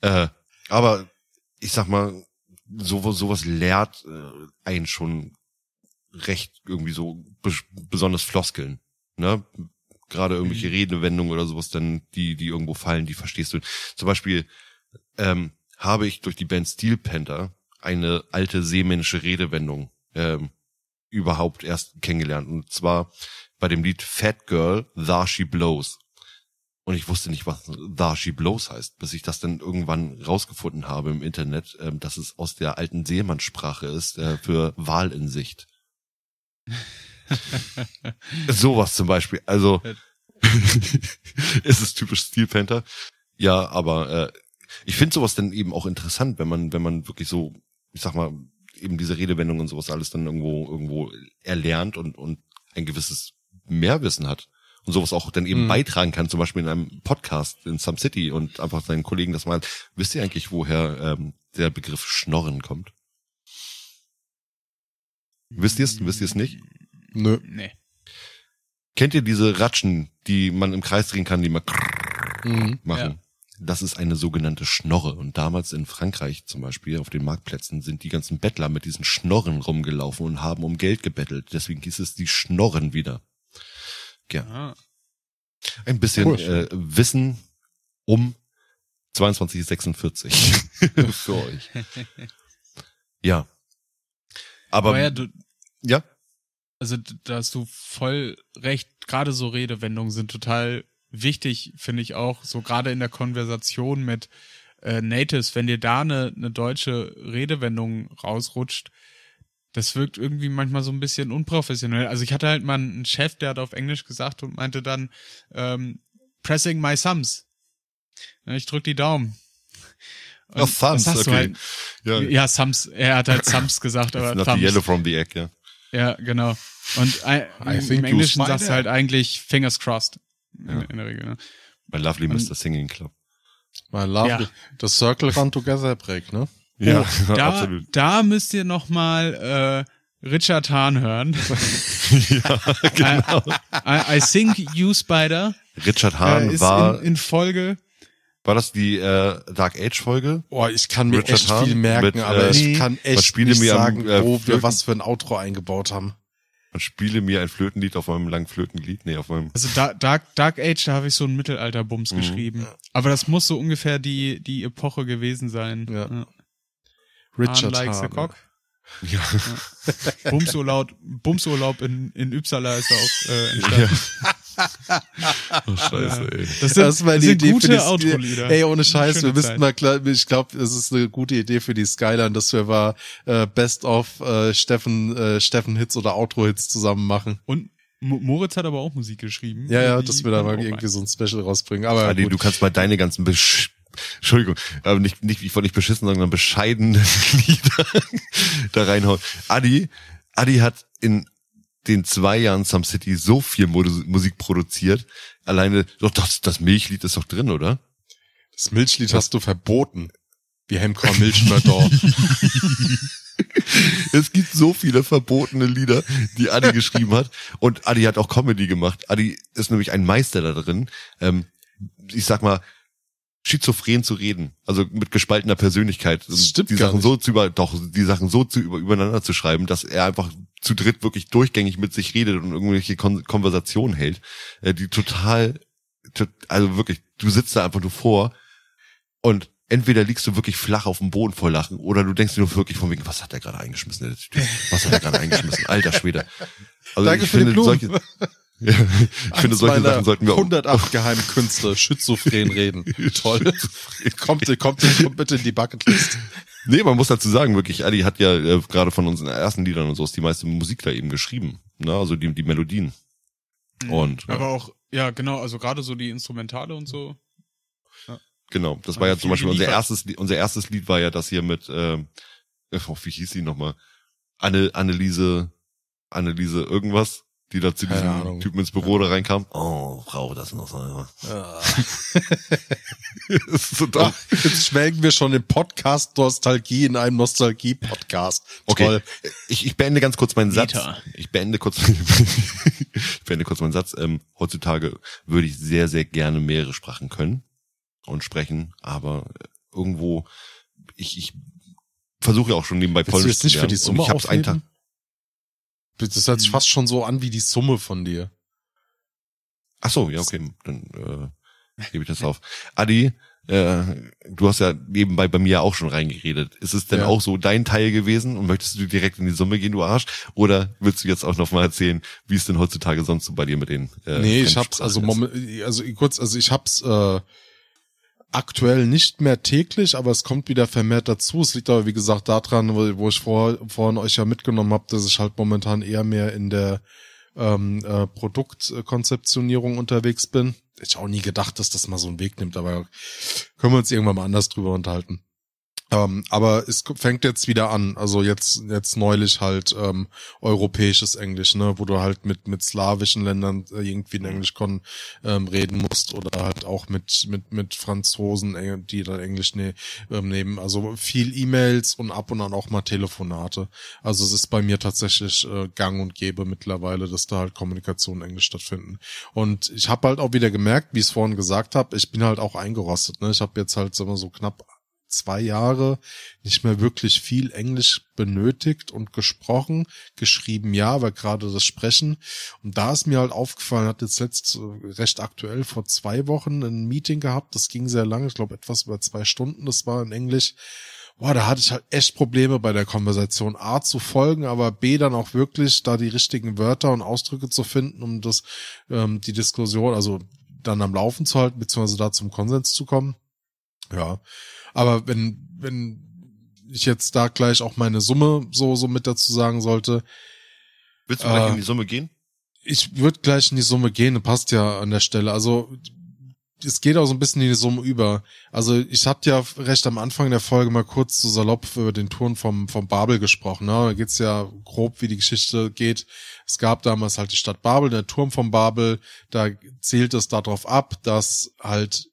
äh, aber ich sag mal, so, sowas lehrt äh, einen schon recht irgendwie so bes- besonders Floskeln. Ne? Gerade irgendwelche Redewendungen oder sowas, dann die, die irgendwo fallen, die verstehst du. Zum Beispiel ähm, habe ich durch die Band Steel Panther eine alte seemännische Redewendung ähm, überhaupt erst kennengelernt. Und zwar bei dem Lied Fat Girl, Thar She Blows. Und ich wusste nicht, was Thar She Blows heißt, bis ich das dann irgendwann rausgefunden habe im Internet, ähm, dass es aus der alten Seemannssprache ist äh, für Wahl in Sicht. Sowas zum Beispiel. Also es ist typisch Steel Panther. Ja, aber äh, ich finde sowas dann eben auch interessant, wenn man, wenn man wirklich so, ich sag mal, eben diese Redewendungen und sowas alles dann irgendwo, irgendwo erlernt und, und ein gewisses Mehrwissen hat. Und sowas auch dann eben Mhm. beitragen kann, zum Beispiel in einem Podcast in Some City und einfach seinen Kollegen das mal, wisst ihr eigentlich, woher ähm, der Begriff Schnorren kommt? Wisst ihr es? Wisst ihr es nicht? Nö. Nee. Kennt ihr diese Ratschen, die man im Kreis drehen kann, die mal Mhm. machen? Das ist eine sogenannte Schnorre. Und damals in Frankreich zum Beispiel auf den Marktplätzen sind die ganzen Bettler mit diesen Schnorren rumgelaufen und haben um Geld gebettelt. Deswegen hieß es die Schnorren wieder. Ja. Ah. Ein bisschen Cool. äh, Wissen um 2246 für euch. Ja. Aber, Aber ja, du, ja, also da hast du voll recht. Gerade so Redewendungen sind total wichtig, finde ich auch. So gerade in der Konversation mit äh, Natives, wenn dir da eine, eine deutsche Redewendung rausrutscht, das wirkt irgendwie manchmal so ein bisschen unprofessionell. Also ich hatte halt mal einen Chef, der hat auf Englisch gesagt und meinte dann ähm, pressing my thumbs. Ich drück die Daumen. Und Oh, thumbs, okay. Halt, ja. ja, Thumbs. Er hat halt Thumbs gesagt, aber Not the Thumbs. yellow from the egg, ja. Ja, genau. Und I im, think im you Englischen sagst du halt eigentlich Fingers crossed. In, Ja. in der Regel. Ne? Bei Lovely Und- Mr. Singing Club. My love, Ja. das Circle Run Together Break, ne? Ja, Oh, Da, absolut. da müsst ihr noch mal äh, Richard Hahn hören. ja, genau. I, I think you Spider Richard äh, Hahn ist war, in, in Folge. war das die äh, Dark Age Folge? Boah, ich kann mir Richard echt Hahn viel merken, mit, aber äh, ich kann echt nicht mir am, sagen, äh, wo wir was für ein Outro eingebaut haben. Und spiele mir ein Flötenlied auf meinem langen Flötenlied. Nee, auf meinem. Also da, Dark, Dark Age, da habe ich so einen Mittelalterbums Mhm. geschrieben. Aber das muss so ungefähr die, die Epoche gewesen sein. Ja. Richard Hahn Hahn. cock. Ja. Bumsurlaub, Bumsurlaub in, in Uppsala ist da auch äh, entstanden. Oh, scheiße, ey. Das sind, Das war das die sind Idee gute für die Outro-Lieder. Ey, ohne Scheiß, wir müssten mal klar, ich glaube, es ist eine gute Idee für die Skyline, dass wir mal äh, Best of äh, Steffen äh, Steffen Hits oder Outro Hits zusammen machen. Und Mo- Moritz hat aber auch Musik geschrieben. Ja, ja, dass wir da mal irgendwie rein. so ein Special rausbringen, aber Adi, gut. du kannst mal deine ganzen Besch Entschuldigung, aber nicht, nicht, ich wollte nicht beschissen, sondern bescheidene Lieder da reinhauen. Adi, Adi hat in den zwei Jahren Some City so viel Musik produziert. Alleine, doch, das, das Milchlied ist doch drin, oder? das Milchlied hast du verboten. Wir haben kein Milch mehr da. Es gibt so viele verbotene Lieder, die Adi geschrieben hat. Und Adi hat auch Comedy gemacht. Adi ist nämlich ein Meister da drin. Ähm, ich sag mal, schizophren zu reden, also mit gespaltener Persönlichkeit. Das stimmt die Sachen nicht. so zu über, doch, die Sachen so zu über, übereinander zu schreiben, dass er einfach zu dritt wirklich durchgängig mit sich redet und irgendwelche Kon Konversationen hält, äh, die total, to also wirklich, du sitzt da einfach nur vor und entweder liegst du wirklich flach auf dem Boden vor Lachen oder du denkst dir nur wirklich von wegen, was hat der gerade eingeschmissen? Was hat er gerade eingeschmissen? Alter Schwede. Also Danke ich finde, solche, ja, ich finde, solche Sachen sollten wir auch 108 Geheimkünste, Schizophren reden. Toll. kommt, kommt, kommt bitte in die Bucketlist. Nee, man muss dazu sagen, wirklich, Ali hat ja äh, gerade von unseren ersten Liedern und so ist die meiste Musik da eben geschrieben. Ne? Also die, die Melodien. Und Aber auch, ja, genau, also gerade so die Instrumentale und so. genau, das war ja zum Beispiel unser erstes, Lied- unser erstes Lied war ja das hier mit, ähm, oh, wie hieß die nochmal? Anne, Anneliese, Anneliese irgendwas, die da zu diesem. Typen ins Büro da reinkam. Oh, Frau, das noch so. Ja. das ist so dumm. Jetzt schwelgen wir schon in Podcast-Nostalgie in einem Nostalgie-Podcast. Okay, Toll. ich, ich beende ganz kurz meinen Satz. Meta. Ich beende kurz, ich beende kurz meinen Satz. Ähm, heutzutage würde ich sehr, sehr gerne mehrere Sprachen können und sprechen, aber irgendwo, ich, ich versuche ja auch schon nebenbei Willst Polnisch jetzt nicht zu für lernen. die Summe und ich hab's einen Tag. Das hört sich fast schon so an wie die Summe von dir. Ach so, ja, okay, dann äh, gebe ich das auf. Adi, äh, du hast ja nebenbei bei mir auch schon reingeredet. Ist es denn Ja. auch so dein Teil gewesen und möchtest du direkt in die Summe gehen, du Arsch? Oder willst du jetzt auch noch mal erzählen, wie es denn heutzutage sonst so bei dir mit den äh, nee, ich hab's also moment, also kurz, also ich hab's äh, aktuell nicht mehr täglich, aber es kommt wieder vermehrt dazu. Es liegt aber wie gesagt daran, wo, ich vor, vorhin euch ja mitgenommen habe, dass ich halt momentan eher mehr in der ähm, äh, Produktkonzeptionierung unterwegs bin. Hätte ich auch nie gedacht, dass das mal so einen Weg nimmt, aber können wir uns irgendwann mal anders drüber unterhalten. Ähm, aber es fängt jetzt wieder an, also jetzt jetzt neulich halt ähm, europäisches Englisch, ne, wo du halt mit mit slawischen Ländern äh, irgendwie in Englisch kon, ähm, reden musst oder halt auch mit mit mit Franzosen, äh, die dann Englisch ne, ähm, nehmen. Also viel E-Mails und ab und an auch mal Telefonate. Also es ist bei mir tatsächlich äh, Gang und Gäbe mittlerweile, dass da halt Kommunikation in Englisch stattfinden. Und ich habe halt auch wieder gemerkt, wie ich es vorhin gesagt habe, ich bin halt auch eingerostet. Ne? Ich habe jetzt halt sagen wir, so knapp zwei Jahre nicht mehr wirklich viel Englisch benötigt und gesprochen, geschrieben ja, aber gerade das Sprechen. Und da ist mir halt aufgefallen, hat jetzt letzt äh, recht aktuell vor zwei Wochen ein Meeting gehabt, das ging sehr lange, ich glaube etwas über zwei Stunden, das war in Englisch. Boah, da hatte ich halt echt Probleme bei der Konversation. A zu folgen, aber B dann auch wirklich da die richtigen Wörter und Ausdrücke zu finden, um das, ähm, die Diskussion, also dann am Laufen zu halten, beziehungsweise da zum Konsens zu kommen. Ja. Aber wenn, wenn ich jetzt da gleich auch meine Summe so, so mit dazu sagen sollte, Willst du gleich äh, in die Summe gehen? ich würde gleich in die Summe gehen, passt ja an der Stelle. Also es geht auch so ein bisschen in die Summe über. Also ich hatte ja recht am Anfang der Folge mal kurz so salopp über den Turm vom, vom Babel gesprochen. Ne? Da geht's ja grob, wie die Geschichte geht. Es gab damals halt die Stadt Babel, der Turm vom Babel. Da zielt es darauf ab, dass halt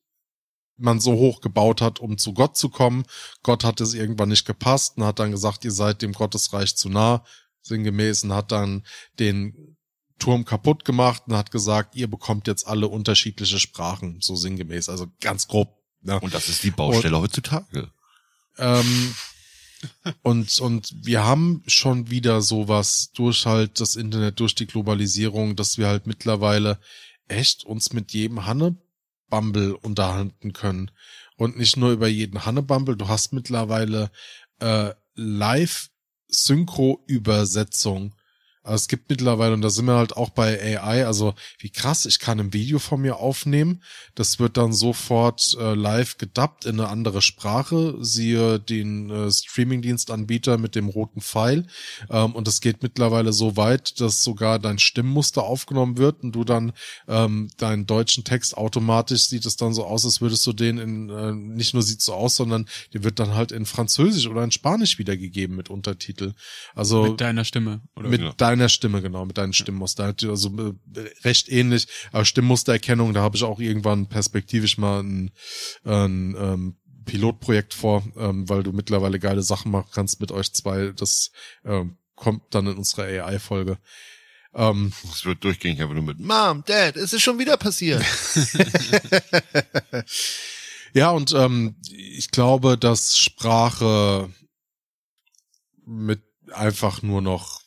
man so hoch gebaut hat, um zu Gott zu kommen. Gott hat es irgendwann nicht gepasst und hat dann gesagt, ihr seid dem Gottesreich zu nah, sinngemäß, und hat dann den Turm kaputt gemacht und hat gesagt, ihr bekommt jetzt alle unterschiedliche Sprachen, so sinngemäß, also ganz grob. Ne? Und das ist die Baustelle heutzutage. Ähm, und, und wir haben schon wieder sowas durch halt das Internet, durch die Globalisierung, dass wir halt mittlerweile echt uns mit jedem Hannebumble unterhalten können. Und nicht nur über jeden Hannebumble, du hast mittlerweile äh, Live-Synchro-Übersetzung. Also es gibt mittlerweile, und da sind wir halt auch bei AI, also wie krass, ich kann ein Video von mir aufnehmen, das wird dann sofort äh, live gedubbt in eine andere Sprache, siehe den äh, Streamingdienstanbieter mit dem roten Pfeil. Ähm, und es geht mittlerweile so weit, dass sogar dein Stimmmuster aufgenommen wird und du dann ähm, deinen deutschen Text automatisch sieht es dann so aus, als würdest du den in, äh, nicht nur sieht so aus, sondern der wird dann halt in Französisch oder in Spanisch wiedergegeben mit Untertitel. Also Mit deiner Stimme. Oder? mit Ja. Deiner Stimme, genau, mit deinem Stimmmuster. Also recht ähnlich, aber Stimmmustererkennung, da habe ich auch irgendwann perspektivisch mal ein, ein ähm, Pilotprojekt vor, ähm, weil du mittlerweile geile Sachen machen kannst mit euch zwei. Das ähm, kommt dann in unserer AI-Folge. Ähm, Es wird durchgängig einfach nur mit Mom, Dad, es ist schon wieder passiert. Ja, und ähm, ich glaube, dass Sprache mit einfach nur noch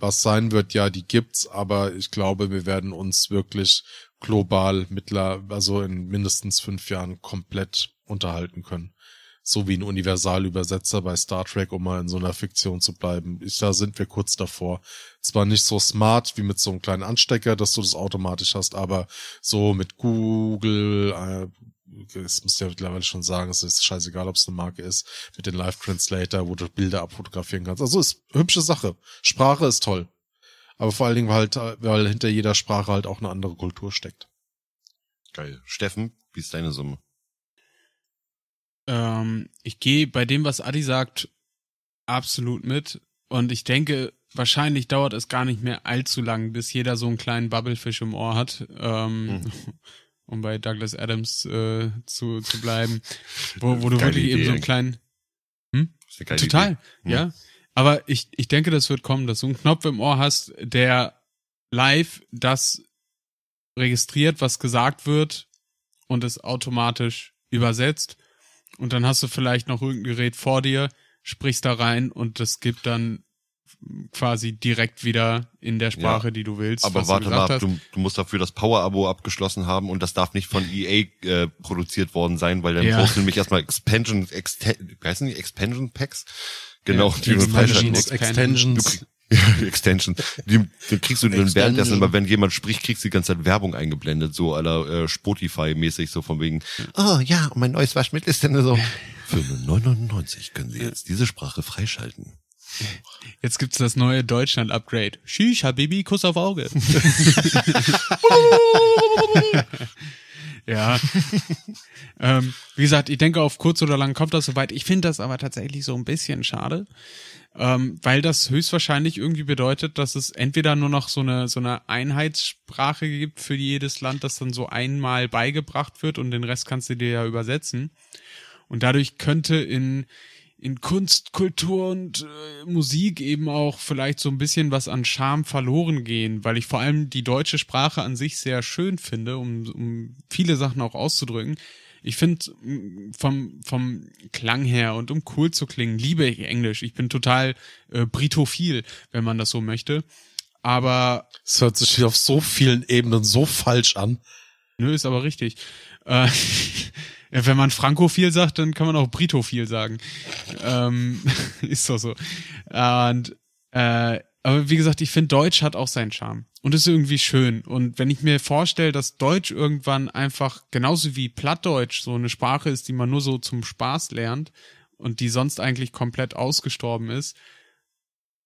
was sein wird, ja, die gibt's, aber ich glaube, wir werden uns wirklich global mittler, also in mindestens fünf Jahren komplett unterhalten können. So wie ein Universalübersetzer bei Star Trek, um mal in so einer Fiktion zu bleiben. Ich, da sind wir kurz davor. Zwar nicht so smart wie mit so einem kleinen Anstecker, dass du das automatisch hast, aber so mit Google, äh, es muss ja mittlerweile schon sagen, es ist scheißegal, ob es eine Marke ist, mit den Live Translator, wo du Bilder abfotografieren kannst. Also ist hübsche Sache. Sprache ist toll. Aber vor allen Dingen, weil, halt, weil hinter jeder Sprache halt auch eine andere Kultur steckt. Geil. Steffen, wie ist deine Summe? Ähm, ich gehe bei dem, was Adi sagt, absolut mit. Und ich denke, wahrscheinlich dauert es gar nicht mehr allzu lang, bis jeder so einen kleinen Bubblefish im Ohr hat. Ähm, mhm. Um bei Douglas Adams äh, zu, zu bleiben. Wo, wo du wirklich Idee, eben so einen kleinen. Hm? Total, Idee. Hm. ja. Aber ich, ich denke, das wird kommen, dass du einen Knopf im Ohr hast, der live das registriert, was gesagt wird und es automatisch übersetzt und dann hast du vielleicht noch irgendein Gerät vor dir, sprichst da rein und das gibt dann quasi direkt wieder in der Sprache, ja, die du willst. Aber warte mal, du, du, musst dafür das Power-Abo abgeschlossen haben und das darf nicht von EA äh, produziert worden sein, weil dann ja. brauchst du nämlich erstmal Expansion, Exten heißen die Expansion Packs? Genau, ja, die Expansions, Extensions. Extension. Die, die kriegst du dann währenddessen, aber wenn jemand spricht, kriegst du die ganze Zeit Werbung eingeblendet, so aller äh, Spotify-mäßig, so von wegen, oh ja, mein neues Waschmittel ist denn so. Für 9,99 können Sie jetzt diese Sprache freischalten. Jetzt gibt's das neue Deutschland-Upgrade. Shisha, Baby, Kuss auf Auge. ja. ähm, wie gesagt, ich denke, auf kurz oder lang kommt das soweit. Ich finde das aber tatsächlich so ein bisschen schade ähm, weil das höchstwahrscheinlich irgendwie bedeutet, dass es entweder nur noch so eine so eine Einheitssprache gibt für jedes Land, das dann so einmal beigebracht wird und den Rest kannst du dir ja übersetzen. Und dadurch könnte in in Kunst, Kultur und äh, Musik eben auch vielleicht so ein bisschen was an Charme verloren gehen, weil ich vor allem die deutsche Sprache an sich sehr schön finde, um, um viele Sachen auch auszudrücken ich finde vom, vom Klang her und um cool zu klingen, liebe ich Englisch. Ich bin total äh, britophil, wenn man das so möchte. Aber. Es hört sich auf so vielen Ebenen so falsch an. Nö, ist aber richtig. Äh, wenn man frankophil sagt, dann kann man auch britophil sagen. Ähm, ist doch so. Und äh, aber wie gesagt, ich finde, Deutsch hat auch seinen Charme. Und ist irgendwie schön. Und wenn ich mir vorstelle, dass Deutsch irgendwann einfach genauso wie Plattdeutsch so eine Sprache ist, die man nur so zum Spaß lernt und die sonst eigentlich komplett ausgestorben ist,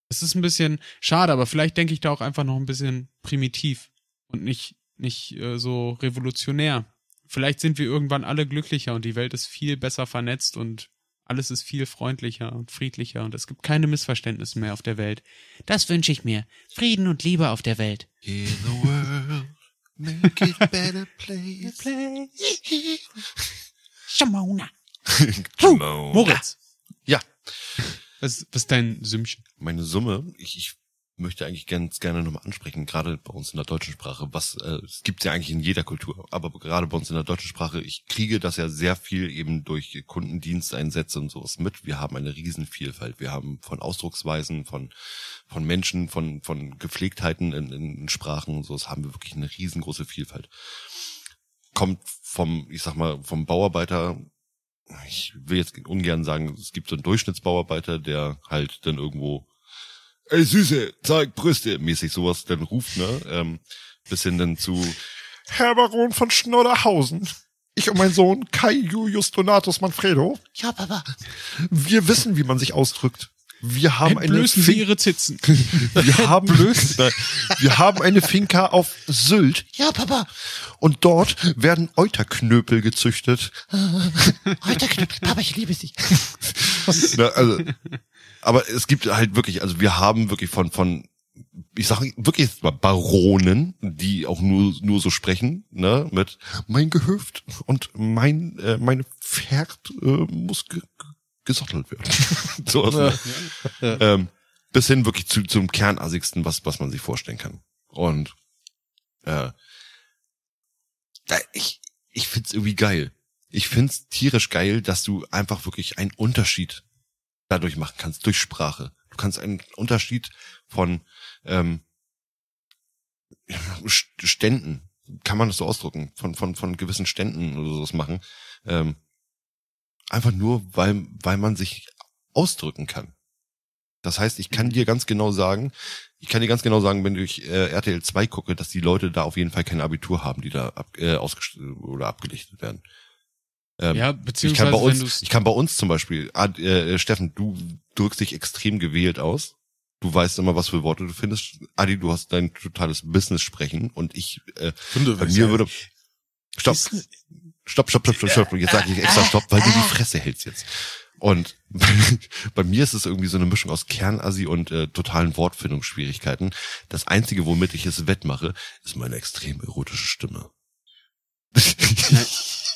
es ist ein bisschen schade, aber vielleicht denke ich da auch einfach noch ein bisschen primitiv und nicht, nicht äh, so revolutionär. Vielleicht sind wir irgendwann alle glücklicher und die Welt ist viel besser vernetzt und alles ist viel freundlicher und friedlicher und es gibt keine Missverständnisse mehr auf der Welt. Das wünsche ich mir. Frieden und Liebe auf der Welt. In the world, make it better place. place. Shamona. Moritz. Ja. Was, was ist dein Sümmchen? Meine Summe, ich, ich möchte eigentlich ganz gerne nochmal ansprechen, gerade bei uns in der deutschen Sprache, was äh, es gibt ja eigentlich in jeder Kultur, aber gerade bei uns in der deutschen Sprache, ich kriege das ja sehr viel eben durch Kundendiensteinsätze und sowas mit. Wir haben eine Riesenvielfalt. Wir haben von Ausdrucksweisen, von von Menschen, von von Gepflegtheiten in, in Sprachen und sowas haben wir wirklich eine riesengroße Vielfalt. Kommt vom, ich sag mal, vom Bauarbeiter ich will jetzt ungern sagen, es gibt so einen Durchschnittsbauarbeiter, der halt dann irgendwo ey Süße, zeig Brüste, mäßig sowas dann ruft, ne? Ähm, bis hin dann zu Herr Baron von Schnodderhausen. Ich und mein Sohn Kai Julius Donatus Manfredo. Ja, Papa. Wir wissen, wie man sich ausdrückt. Wir haben Entblößen eine Sie ihre Zitzen. Wir haben, wir haben eine Finca auf Sylt. Ja, Papa. Und dort werden Euterknöpel gezüchtet. Euterknöpel, Papa, ich liebe sie. Na, also, aber es gibt halt wirklich, also wir haben wirklich von, von, ich sage wirklich mal Baronen, die auch nur, nur so sprechen, ne, mit mein Gehöft und mein, äh, meine Pferd äh, muss ge gesottelt werden. so was, ne? ja. Ähm, bis hin wirklich zu, zum Kernassigsten, was, was man sich vorstellen kann. Und äh, ich, ich find's irgendwie geil. Ich find's tierisch geil, dass du einfach wirklich einen Unterschied dadurch machen kannst, durch Sprache. Du kannst einen Unterschied von ähm, St- Ständen, kann man das so ausdrücken, von, von, von gewissen Ständen oder sowas machen. Ähm, einfach nur, weil, weil man sich ausdrücken kann. Das heißt, ich kann dir ganz genau sagen, ich kann dir ganz genau sagen, wenn ich äh, RTL 2 gucke, dass die Leute da auf jeden Fall kein Abitur haben, die da ab, äh, ausgest oder abgelichtet werden. Ähm, Ja, ich kann beziehungsweise bei uns, ich kann bei uns zum Beispiel, ah, äh, Steffen, du drückst dich extrem gewählt aus. Du weißt immer, was für Worte du findest. Adi, du hast dein totales Business sprechen und ich, äh, Finde, bei mir würde, stopp, stopp, stopp, stopp, stopp, stopp. Jetzt sage ich extra stopp, weil du die Fresse hältst jetzt. Und bei mir ist es irgendwie so eine Mischung aus Kernassi und äh, totalen Wortfindungsschwierigkeiten. Das Einzige, womit ich es wettmache, ist meine extrem erotische Stimme.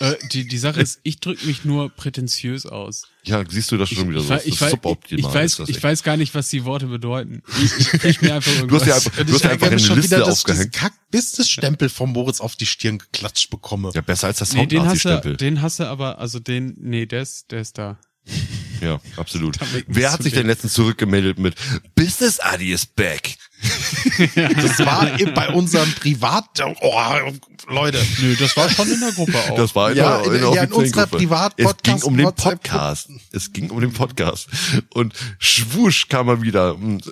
Äh, die, die Sache ist, ich drücke mich nur prätentiös aus. ja, siehst du das Ich, schon wieder ich, so? ich, Das ist suboptimal, ich, weiß, ist das ich weiß gar nicht, was die Worte bedeuten. Ich, ich mir einfach Du irgendwas. hast ja einfach, du hast ich ja einfach eine schon Liste wieder, ich diesen aufgehängt. Kack-Business-Stempel von Moritz auf die Stirn geklatscht bekomme. Ja, besser als das nee, den hast du, den hast du aber, also den, nee, der ist, der ist da. Ja, absolut. Wer hat sich denn letztens zurückgemeldet mit Business Adi is back? Das war bei unserem Privat... Oh, Leute. Nö, das war schon in der Gruppe auch. Das war in, Ja, der, in- in, der ja, in unserer Gruppe. Privat-Podcast- Es ging um den Podcast. Es ging um den Podcast. Und schwusch kam er wieder und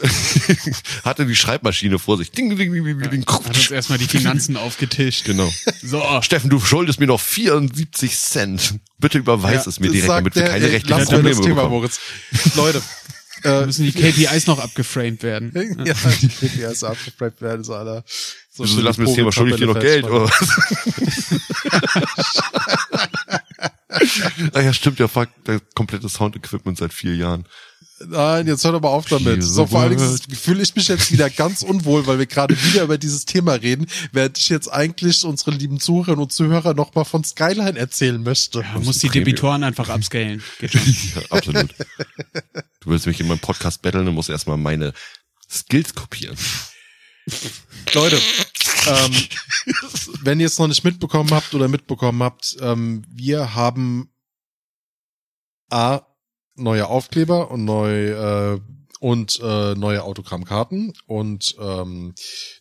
hatte die Schreibmaschine vor sich. Ding, ding, ding, ding, ding. hat uns erstmal die Finanzen aufgetischt. Genau. So. Steffen, du schuldest mir noch 74 Cent. Bitte überweis Ja, es mir direkt, damit wir der, keine rechtlichen Probleme das Thema, bekommen. Moritz. Leute. Äh, müssen die KPIs noch abgeframed werden. ja, die KPIs abgefragt werden, so aller. So Also, lass mir das Thema, schulde ich dir noch Geld? Oder was? ah ja, stimmt ja, fuck, das komplette Sound-Equipment seit vier Jahren. Nein, jetzt hör doch mal auf damit. So, vor allen Dingen fühle ich mich jetzt wieder ganz unwohl, weil wir gerade wieder über dieses Thema reden, während ich jetzt eigentlich unseren lieben Zuhörerinnen und Zuhörer nochmal von Skyline erzählen möchte. Man muss die Debitoren einfach upscalen. Ja, absolut. Du willst mich in meinem Podcast battlen und musst erstmal meine Skills kopieren. Leute, ähm, wenn ihr es noch nicht mitbekommen habt oder mitbekommen habt, ähm, wir haben A, neue Aufkleber und neu äh, und äh, neue Autogrammkarten und ähm,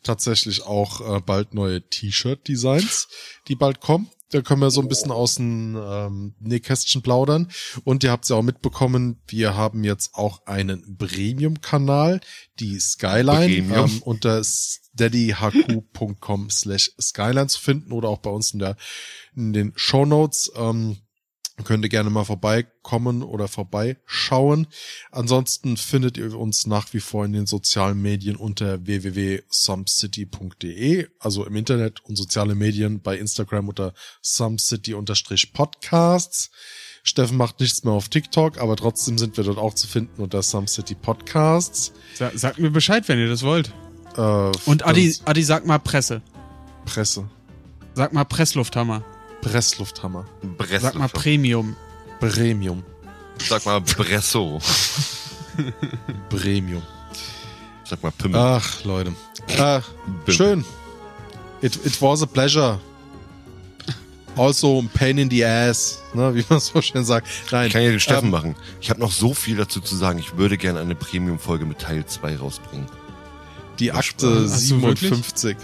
tatsächlich auch äh, bald neue T-Shirt-Designs, die bald kommen. Da können wir so ein bisschen aus dem ähm, Nähkästchen plaudern. Und ihr habt es ja auch mitbekommen, wir haben jetzt auch einen Premium-Kanal, die Skyline, Premium. ähm, unter steadyhq.com slash Skyline zu finden oder auch bei uns in, der, in den Show Notes. Ähm, könnt ihr gerne mal vorbeikommen oder vorbeischauen. Ansonsten findet ihr uns nach wie vor in den sozialen Medien unter www.sumcity.de, also im Internet und soziale Medien bei Instagram unter sumcity-podcasts. Steffen macht nichts mehr auf TikTok, aber trotzdem sind wir dort auch zu finden unter Sumcity Podcasts. Sa sagt mir Bescheid, wenn ihr das wollt. Äh, Und Adi, Adi, sag mal Presse. Presse. Sag mal Presslufthammer. Presslufthammer. Sag mal Premium. Premium. Sag mal Bresso. Premium. Sag mal Pimmel. Ach, Leute. Äh, schön. It, it was a pleasure. Also a pain in the ass, ne, wie man so schön sagt. Nein. Ich kann ja den Steffen ähm, machen. Ich habe noch so viel dazu zu sagen. Ich würde gerne eine Premium-Folge mit Teil 2 rausbringen. Die Akte Hast du wirklich? 57.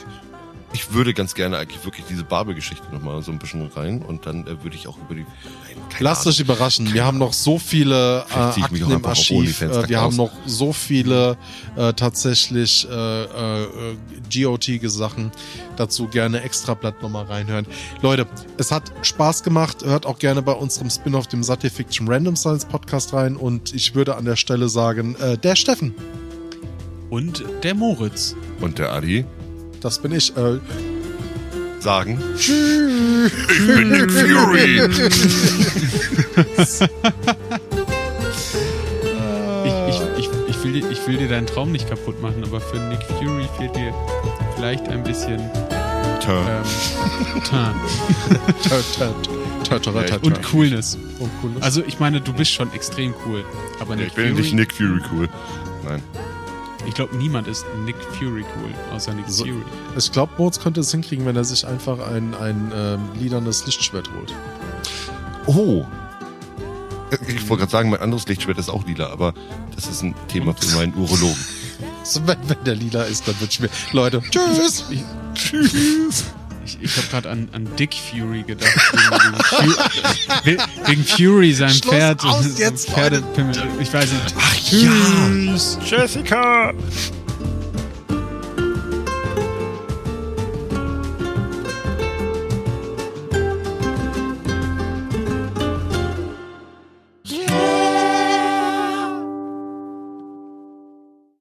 Ich würde ganz gerne eigentlich wirklich diese Babel-Geschichte nochmal so ein bisschen rein und dann äh, würde ich auch über die... Nein, Lasst Ahnung. euch überraschen. Wir haben noch so viele äh, Akten auch im Archiv. Äh, wir haben noch so viele äh, tatsächlich äh, äh, GOT-Sachen. Dazu gerne Extrablatt nochmal reinhören. Leute, es hat Spaß gemacht. Hört auch gerne bei unserem Spin-off, dem Satifiction Random Science Podcast rein. Und ich würde an der Stelle sagen, äh, der Steffen, Und der Moritz. Und der Adi das bin ich. Äh, sagen... Tschüss. Ich bin Nick Fury. Ich, ich, ich, ich, will, dir- ich will dir deinen Traum nicht kaputt machen, aber für Nick Fury fehlt dir vielleicht ein bisschen Tja. ähm, tö. und Coolness. Und Coolness. Also ich meine, du bist schon extrem cool. Aber Nick Ich bin Fury, nicht Nick Fury cool. Nein. Ich glaube, niemand ist Nick Fury cool, außer Nick So- Fury. Ich glaube, Moritz könnte es hinkriegen, wenn er sich einfach ein, ein ähm, liedernes Lichtschwert holt. Oh. Ich wollte gerade sagen, mein anderes Lichtschwert ist auch lila, aber das ist ein Thema für meinen Urologen. So, wenn, wenn der lila ist, dann wünschen wir. Leute, tschüss. Tschüss. Ich, ich habe gerade an, an Dick Fury gedacht. Wegen, wegen, Fu wegen Fury, sein Schluss Pferd. aus jetzt, Pferdepimmel. Ich weiß nicht. Ach ja. Jessica!